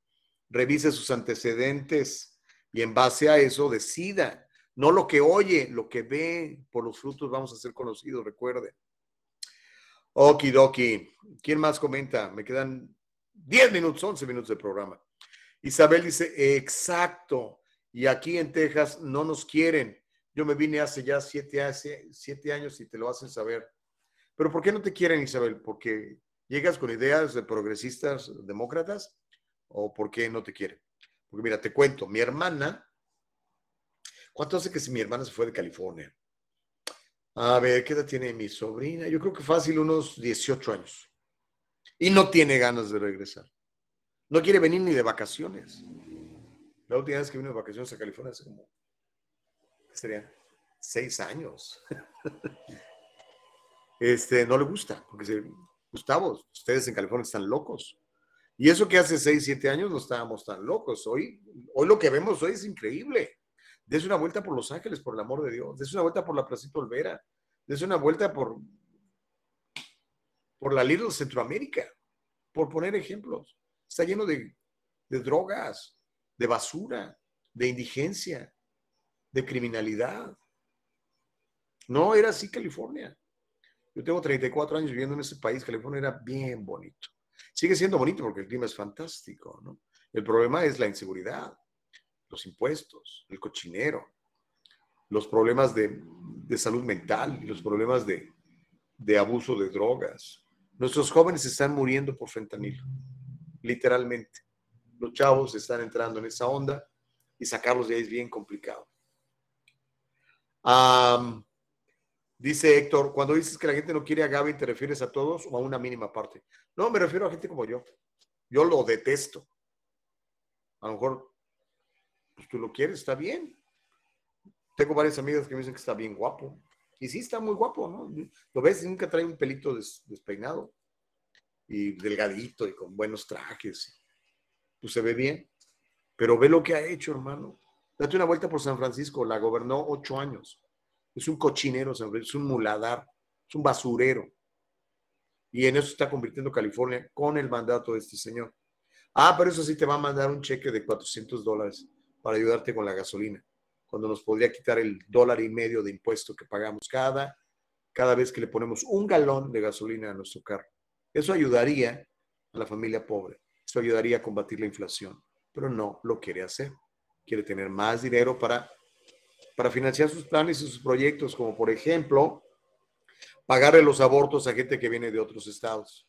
Speaker 2: Revise sus antecedentes y en base a eso decida. No lo que oye, lo que ve, por los frutos vamos a ser conocidos, recuerden. Okidoki. ¿Quién más comenta? Me quedan 10 minutos, 11 minutos de programa. Isabel dice, exacto. Y aquí en Texas no nos quieren. Yo me vine hace ya siete, siete años y te lo hacen saber. Pero ¿por qué no te quieren, Isabel? ¿Porque llegas con ideas de progresistas demócratas o por qué no te quieren? Porque mira, te cuento, mi hermana, ¿cuánto hace que mi hermana se fue de California? A ver, ¿qué edad tiene mi sobrina? Yo creo que fácil unos 18 años. Y no tiene ganas de regresar. No quiere venir ni de vacaciones. La última vez que vino de vacaciones a California hace como, ¿qué sería? Seis años. Este, no le gusta, porque Gustavo, ustedes en California están locos. Y eso que hace seis, siete años no estábamos tan locos. Hoy, hoy lo que vemos hoy es increíble. Des una vuelta por Los Ángeles, por el amor de Dios. Des una vuelta por la Placita Olvera. Des una vuelta por, por la Little Centroamérica, por poner ejemplos. Está lleno de, de drogas, de basura, de indigencia, de criminalidad. No era así California. Yo tengo 34 años viviendo en ese país. California era bien bonito. Sigue siendo bonito porque el clima es fantástico, ¿no? El problema es la inseguridad, los impuestos, el cochinero, los problemas de, de salud mental los problemas de, de abuso de drogas. Nuestros jóvenes están muriendo por fentanilo, literalmente. Los chavos están entrando en esa onda y sacarlos de ahí es bien complicado. Dice Héctor, cuando dices que la gente no quiere a Gaby, ¿te refieres a todos o a una mínima parte? No, me refiero a gente como yo. Yo lo detesto. A lo mejor pues, tú lo quieres, está bien. Tengo varias amigas que me dicen que está bien guapo. Y sí, está muy guapo, ¿no? Lo ves, nunca trae un pelito despeinado. Y delgadito y con buenos trajes. Pues se ve bien. Pero ve lo que ha hecho, hermano. Date una vuelta por San Francisco. La gobernó ocho años. Es un cochinero, es un muladar, es un basurero. Y en eso está convirtiendo California con el mandato de este señor. Ah, pero eso sí te va a mandar un cheque de 400 dólares para ayudarte con la gasolina, cuando nos podría quitar el dólar y medio de impuesto que pagamos cada, cada vez que le ponemos un galón de gasolina a nuestro carro. Eso ayudaría a la familia pobre, eso ayudaría a combatir la inflación, pero no lo quiere hacer. Quiere tener más dinero para, para financiar sus planes y sus proyectos, como por ejemplo pagarle los abortos a gente que viene de otros estados.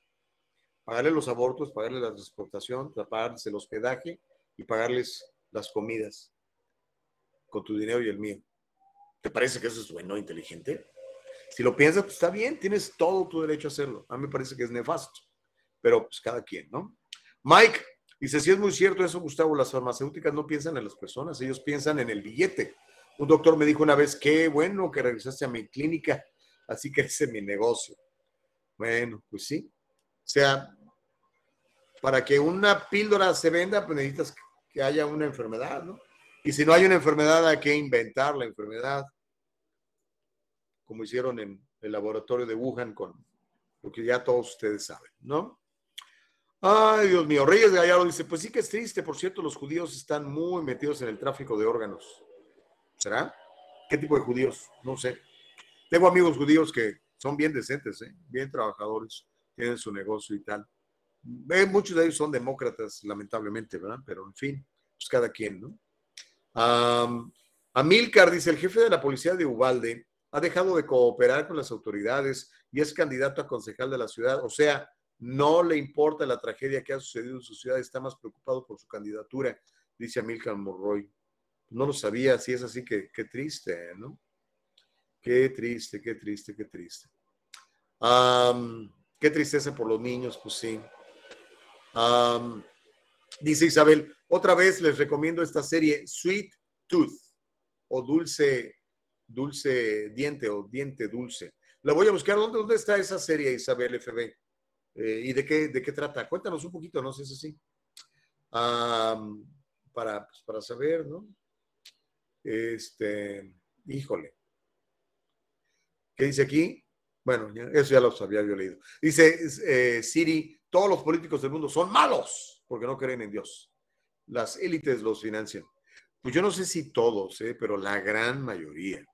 Speaker 2: Pagarle los abortos, pagarle la transportación, pagarles el hospedaje y pagarles las comidas con tu dinero y el mío. ¿Te parece que eso es bueno, inteligente? Si lo piensas, pues está bien, tienes todo tu derecho a hacerlo. A mí me parece que es nefasto, pero pues cada quien, ¿no? Mike dice, si es muy cierto eso, Gustavo, las farmacéuticas no piensan en las personas, ellos piensan en el billete. Un doctor me dijo una vez, qué bueno que regresaste a mi clínica así que ese es mi negocio. Bueno, pues sí. O sea, para que una píldora se venda, pues necesitas que haya una enfermedad, ¿no? Y si no hay una enfermedad, hay que inventar la enfermedad, como hicieron en el laboratorio de Wuhan con lo que ya todos ustedes saben, ¿no? Ay, Dios mío, Reyes Gallardo dice, pues sí que es triste, por cierto, los judíos están muy metidos en el tráfico de órganos. ¿Será? ¿Qué tipo de judíos? No sé. Tengo amigos judíos que son bien decentes, ¿eh? bien trabajadores, tienen su negocio y tal. muchos de ellos son demócratas, lamentablemente, ¿verdad? Pero en fin, pues cada quien, ¿no? Amilcar dice, el jefe de la policía de Ubalde ha dejado de cooperar con las autoridades y es candidato a concejal de la ciudad. O sea, no le importa la tragedia que ha sucedido en su ciudad, está más preocupado por su candidatura, dice Amilcar Morroy. No lo sabía, si es así, qué triste, ¿no? Qué triste, qué triste, qué triste. qué tristeza por los niños, pues sí. dice Isabel, otra vez les recomiendo esta serie Sweet Tooth o Dulce, Dulce Diente o Diente Dulce. La voy a buscar. ¿Dónde, dónde está esa serie, Isabel FB? Eh, ¿Y de qué, de qué trata? Cuéntanos un poquito, no si es así. para, pues, para saber, ¿no? Este, híjole. ¿Qué dice aquí? Bueno, eso ya lo había yo leído. Dice eh, Siri, todos los políticos del mundo son malos porque no creen en Dios. Las élites los financian. Pues yo no sé si todos, eh, pero la gran mayoría.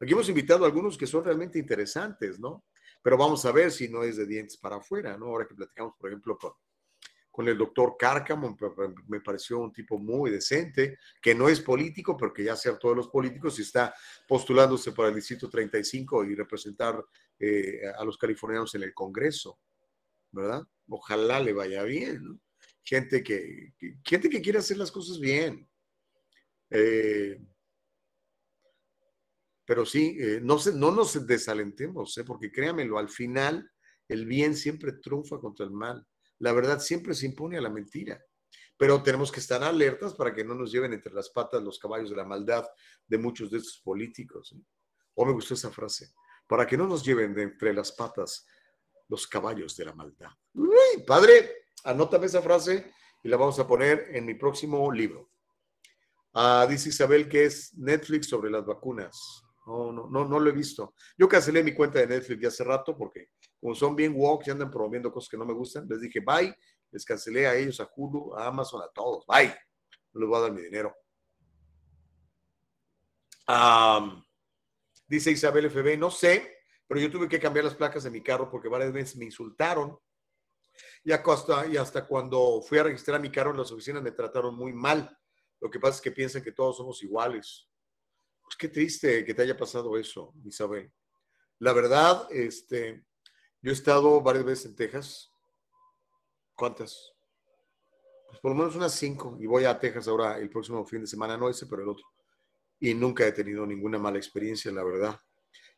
Speaker 2: Aquí hemos invitado a algunos que son realmente interesantes, ¿no? Pero vamos a ver si no es de dientes para afuera, ¿no? Ahora que platicamos, por ejemplo, con, con el doctor Cárcamo, me pareció un tipo muy decente, que no es político, pero que ya sea todos los políticos y está postulándose para el Distrito 35 y representar eh, a los californianos en el Congreso, ¿verdad? Ojalá le vaya bien, Gente que, gente que quiere hacer las cosas bien. Eh, pero sí, eh, no, no nos desalentemos, porque créamelo, al final el bien siempre triunfa contra el mal la verdad siempre se impone a la mentira. Pero tenemos que estar alertas para que no nos lleven entre las patas los caballos de la maldad de muchos de estos políticos. O me gustó esa frase, para que no nos lleven de entre las patas los caballos de la maldad. Uy, padre, anótame esa frase y la vamos a poner en mi próximo libro. Ah, dice Isabel que es Netflix sobre las vacunas. No, no, no, no lo he visto. Yo cancelé mi cuenta de Netflix ya hace rato porque como son bien woke y andan promoviendo cosas que no me gustan, les dije bye, les cancelé a ellos, a Hulu, a Amazon, a todos, bye, no les voy a dar mi dinero. dice Isabel FB, no sé, pero yo tuve que cambiar las placas de mi carro porque varias veces me insultaron. Y hasta, y hasta cuando fui a registrar mi carro en las oficinas me trataron muy mal. Lo que pasa es que piensan que todos somos iguales. Pues qué triste que te haya pasado eso, Isabel. La verdad, este, yo he estado varias veces en Texas. ¿Cuántas? Pues por lo menos unas cinco. Y voy a Texas ahora el próximo fin de semana, no ese, pero el otro. Y nunca he tenido ninguna mala experiencia, la verdad.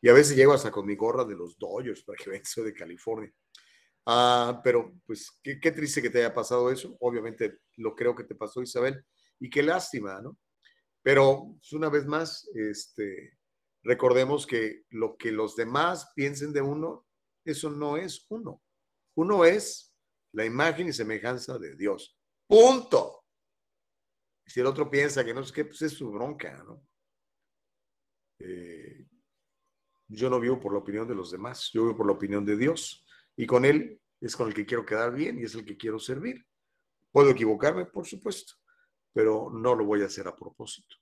Speaker 2: Y a veces llego hasta con mi gorra de los Dodgers para que vean soy de California. Ah, pero pues qué, qué, triste que te haya pasado eso. Obviamente lo creo que te pasó, Isabel. Y qué lástima, ¿no? Pero pues, una vez más, este, recordemos que lo que los demás piensen de uno eso no es uno. Uno es la imagen y semejanza de Dios. Punto. Si el otro piensa que no es que pues es su bronca, ¿no? Eh, yo no vivo por la opinión de los demás, yo vivo por la opinión de Dios. Y con Él es con el que quiero quedar bien y es el que quiero servir. Puedo equivocarme, por supuesto, pero no lo voy a hacer a propósito.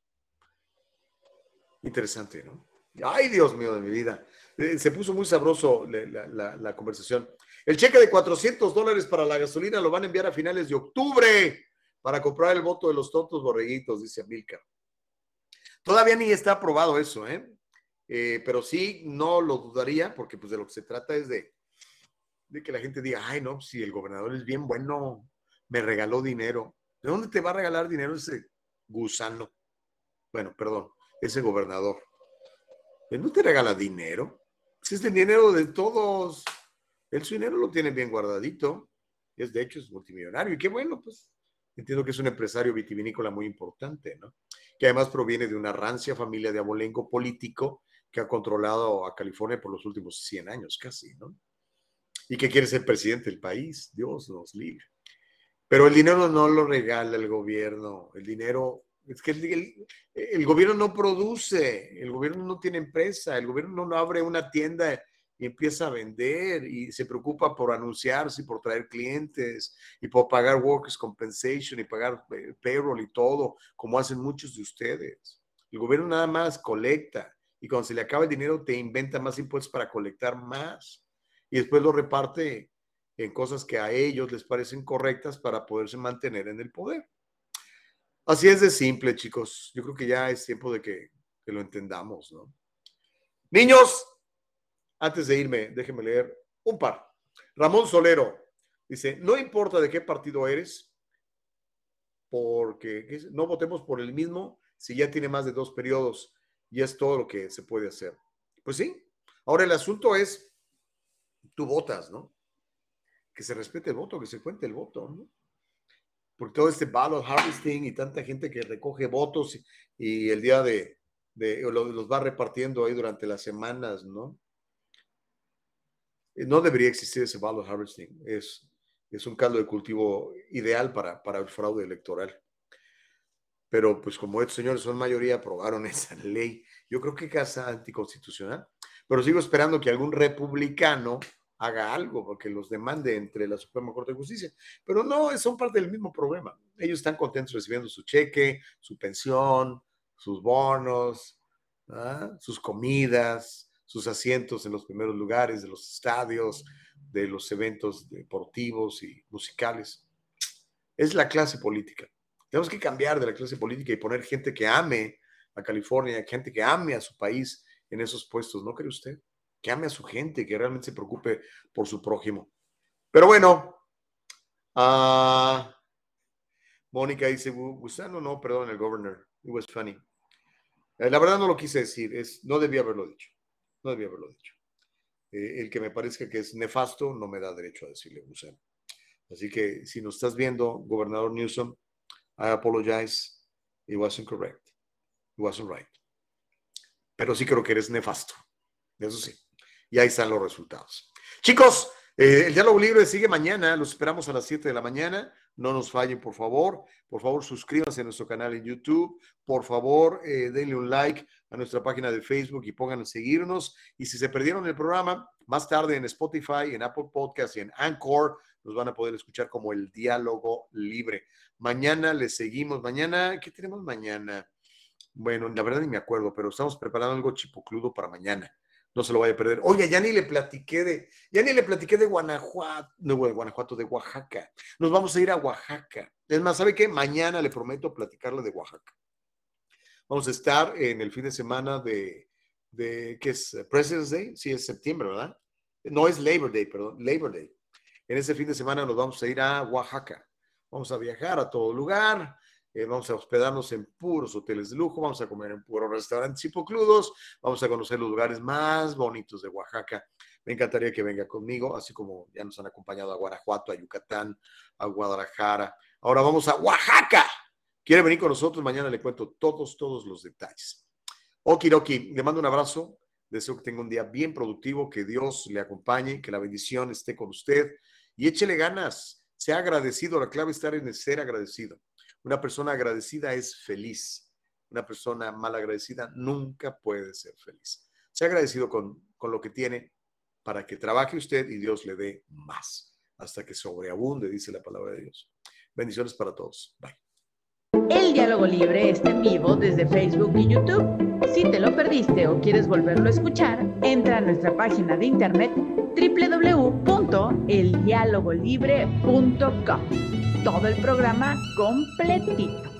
Speaker 2: Interesante, ¿no? Ay, Dios mío de mi vida. Eh, se puso muy sabroso la, conversación. El cheque de 400 dólares para la gasolina lo van a enviar a finales de octubre para comprar el voto de los tontos borreguitos, dice Amilcar. Todavía ni está aprobado eso, ¿eh? ¿eh? pero sí, no lo dudaría, porque pues de lo que se trata es de, de que la gente diga, ay, no, si el gobernador es bien bueno, me regaló dinero. ¿De dónde te va a regalar dinero ese gusano? Bueno, perdón, ese gobernador. Él no te regala dinero. Es el dinero de todos. Él su dinero lo tiene bien guardadito. Es de hecho es multimillonario. Y qué bueno, pues. Entiendo que es un empresario vitivinícola muy importante, ¿no? Que además proviene de una rancia familia de abolengo político que ha controlado a California por los últimos 100 años casi, ¿no? Y que quiere ser presidente del país. Dios nos libre. Pero el dinero no lo regala el gobierno. El dinero es que el, gobierno no produce, el gobierno no tiene empresa, el gobierno no abre una tienda y empieza a vender y se preocupa por anunciarse y por traer clientes y por pagar workers compensation y pagar eh, payroll y todo, como hacen muchos de ustedes. El gobierno nada más colecta y cuando se le acaba el dinero te inventa más impuestos para colectar más y después lo reparte en cosas que a ellos les parecen correctas para poderse mantener en el poder. Así es de simple, chicos. Yo creo que ya es tiempo de que, lo entendamos, ¿no? Niños, antes de irme, déjenme leer un par. Ramón Solero dice, no importa de qué partido eres, porque no votemos por el mismo si ya tiene más de dos periodos y es todo lo que se puede hacer. Pues sí. Ahora el asunto es, tú votas, ¿no? Que se respete el voto, que se cuente el voto, ¿no? por todo este ballot harvesting y tanta gente que recoge votos y, el día de, los, va repartiendo ahí durante las semanas, ¿no? No debería existir ese ballot harvesting. Es, es un caldo de cultivo ideal para, para el fraude electoral. Pero pues como estos señores son mayoría, aprobaron esa ley. Yo creo que casa anticonstitucional. Pero sigo esperando que algún republicano haga algo, porque los demande entre la Suprema Corte de Justicia. Pero no, son parte del mismo problema. Ellos están contentos recibiendo su cheque, su pensión, sus bonos, ¿ah? sus comidas, sus asientos en los primeros lugares de los estadios, de los eventos deportivos y musicales. es la clase política. Tenemos que cambiar de la clase política y poner gente que ame a California, gente que ame a su país en esos puestos, ¿no cree usted? Que ame a su gente, que realmente se preocupe por su prójimo. Pero bueno, uh, Mónica dice, Gusano, no, perdón, el governor. It was funny. Eh, la verdad no lo quise decir, es, no debía haberlo dicho. No debía haberlo dicho. Eh, el que me parezca que es nefasto no me da derecho a decirle Gusano. Así que si nos estás viendo, gobernador Newsom, I apologize. It wasn't correct. It wasn't right. Pero sí creo que eres nefasto. Eso sí. Y ahí están los resultados. Chicos, eh, el diálogo libre sigue mañana. Los esperamos a las 7 de la mañana. No nos fallen, por favor. Por favor, suscríbanse a nuestro canal en YouTube. Por favor, eh, denle un like a nuestra página de Facebook y pongan a seguirnos. Y si se perdieron el programa, más tarde en Spotify, en Apple Podcast y en Anchor, nos van a poder escuchar como el diálogo libre. Mañana les seguimos. Mañana, ¿qué tenemos mañana? Bueno, la verdad ni me acuerdo, pero estamos preparando algo chipocludo para mañana. No se lo vaya a perder. Oye, ya ni le platiqué de, ya ni le platiqué de Guanajuato, no de Guanajuato, de Oaxaca. Nos vamos a ir a Oaxaca. Es más, ¿sabe qué? Mañana le prometo platicarle de Oaxaca. Vamos a estar en el fin de semana de, de ¿qué es? President's Day. Sí, es septiembre, ¿verdad? No es Labor Day, perdón, Labor Day. En ese fin de semana nos vamos a ir a Oaxaca. Vamos a viajar a todo lugar. Eh, vamos a hospedarnos en puros hoteles de lujo, vamos a comer en puros restaurantes hipocludos, vamos a conocer los lugares más bonitos de Oaxaca. Me encantaría que venga conmigo, así como ya nos han acompañado a Guanajuato, a Yucatán, a Guadalajara. Ahora vamos a Oaxaca. ¿Quiere venir con nosotros? Mañana le cuento todos, todos los detalles. Okiroki, le mando un abrazo. Deseo que tenga un día bien productivo, que Dios le acompañe, que la bendición esté con usted y échele ganas. Sea agradecido. La clave está en ser agradecido. Una persona agradecida es feliz. Una persona mal agradecida nunca puede ser feliz. Sea agradecido con, con lo que tiene para que trabaje usted y Dios le dé más. Hasta que sobreabunde, dice la palabra de Dios. Bendiciones para todos. Bye.
Speaker 1: El diálogo libre está en vivo desde Facebook y YouTube. Si te lo perdiste o quieres volverlo a escuchar, entra a nuestra página de internet www.eldialogolibre.com. Todo el programa completito.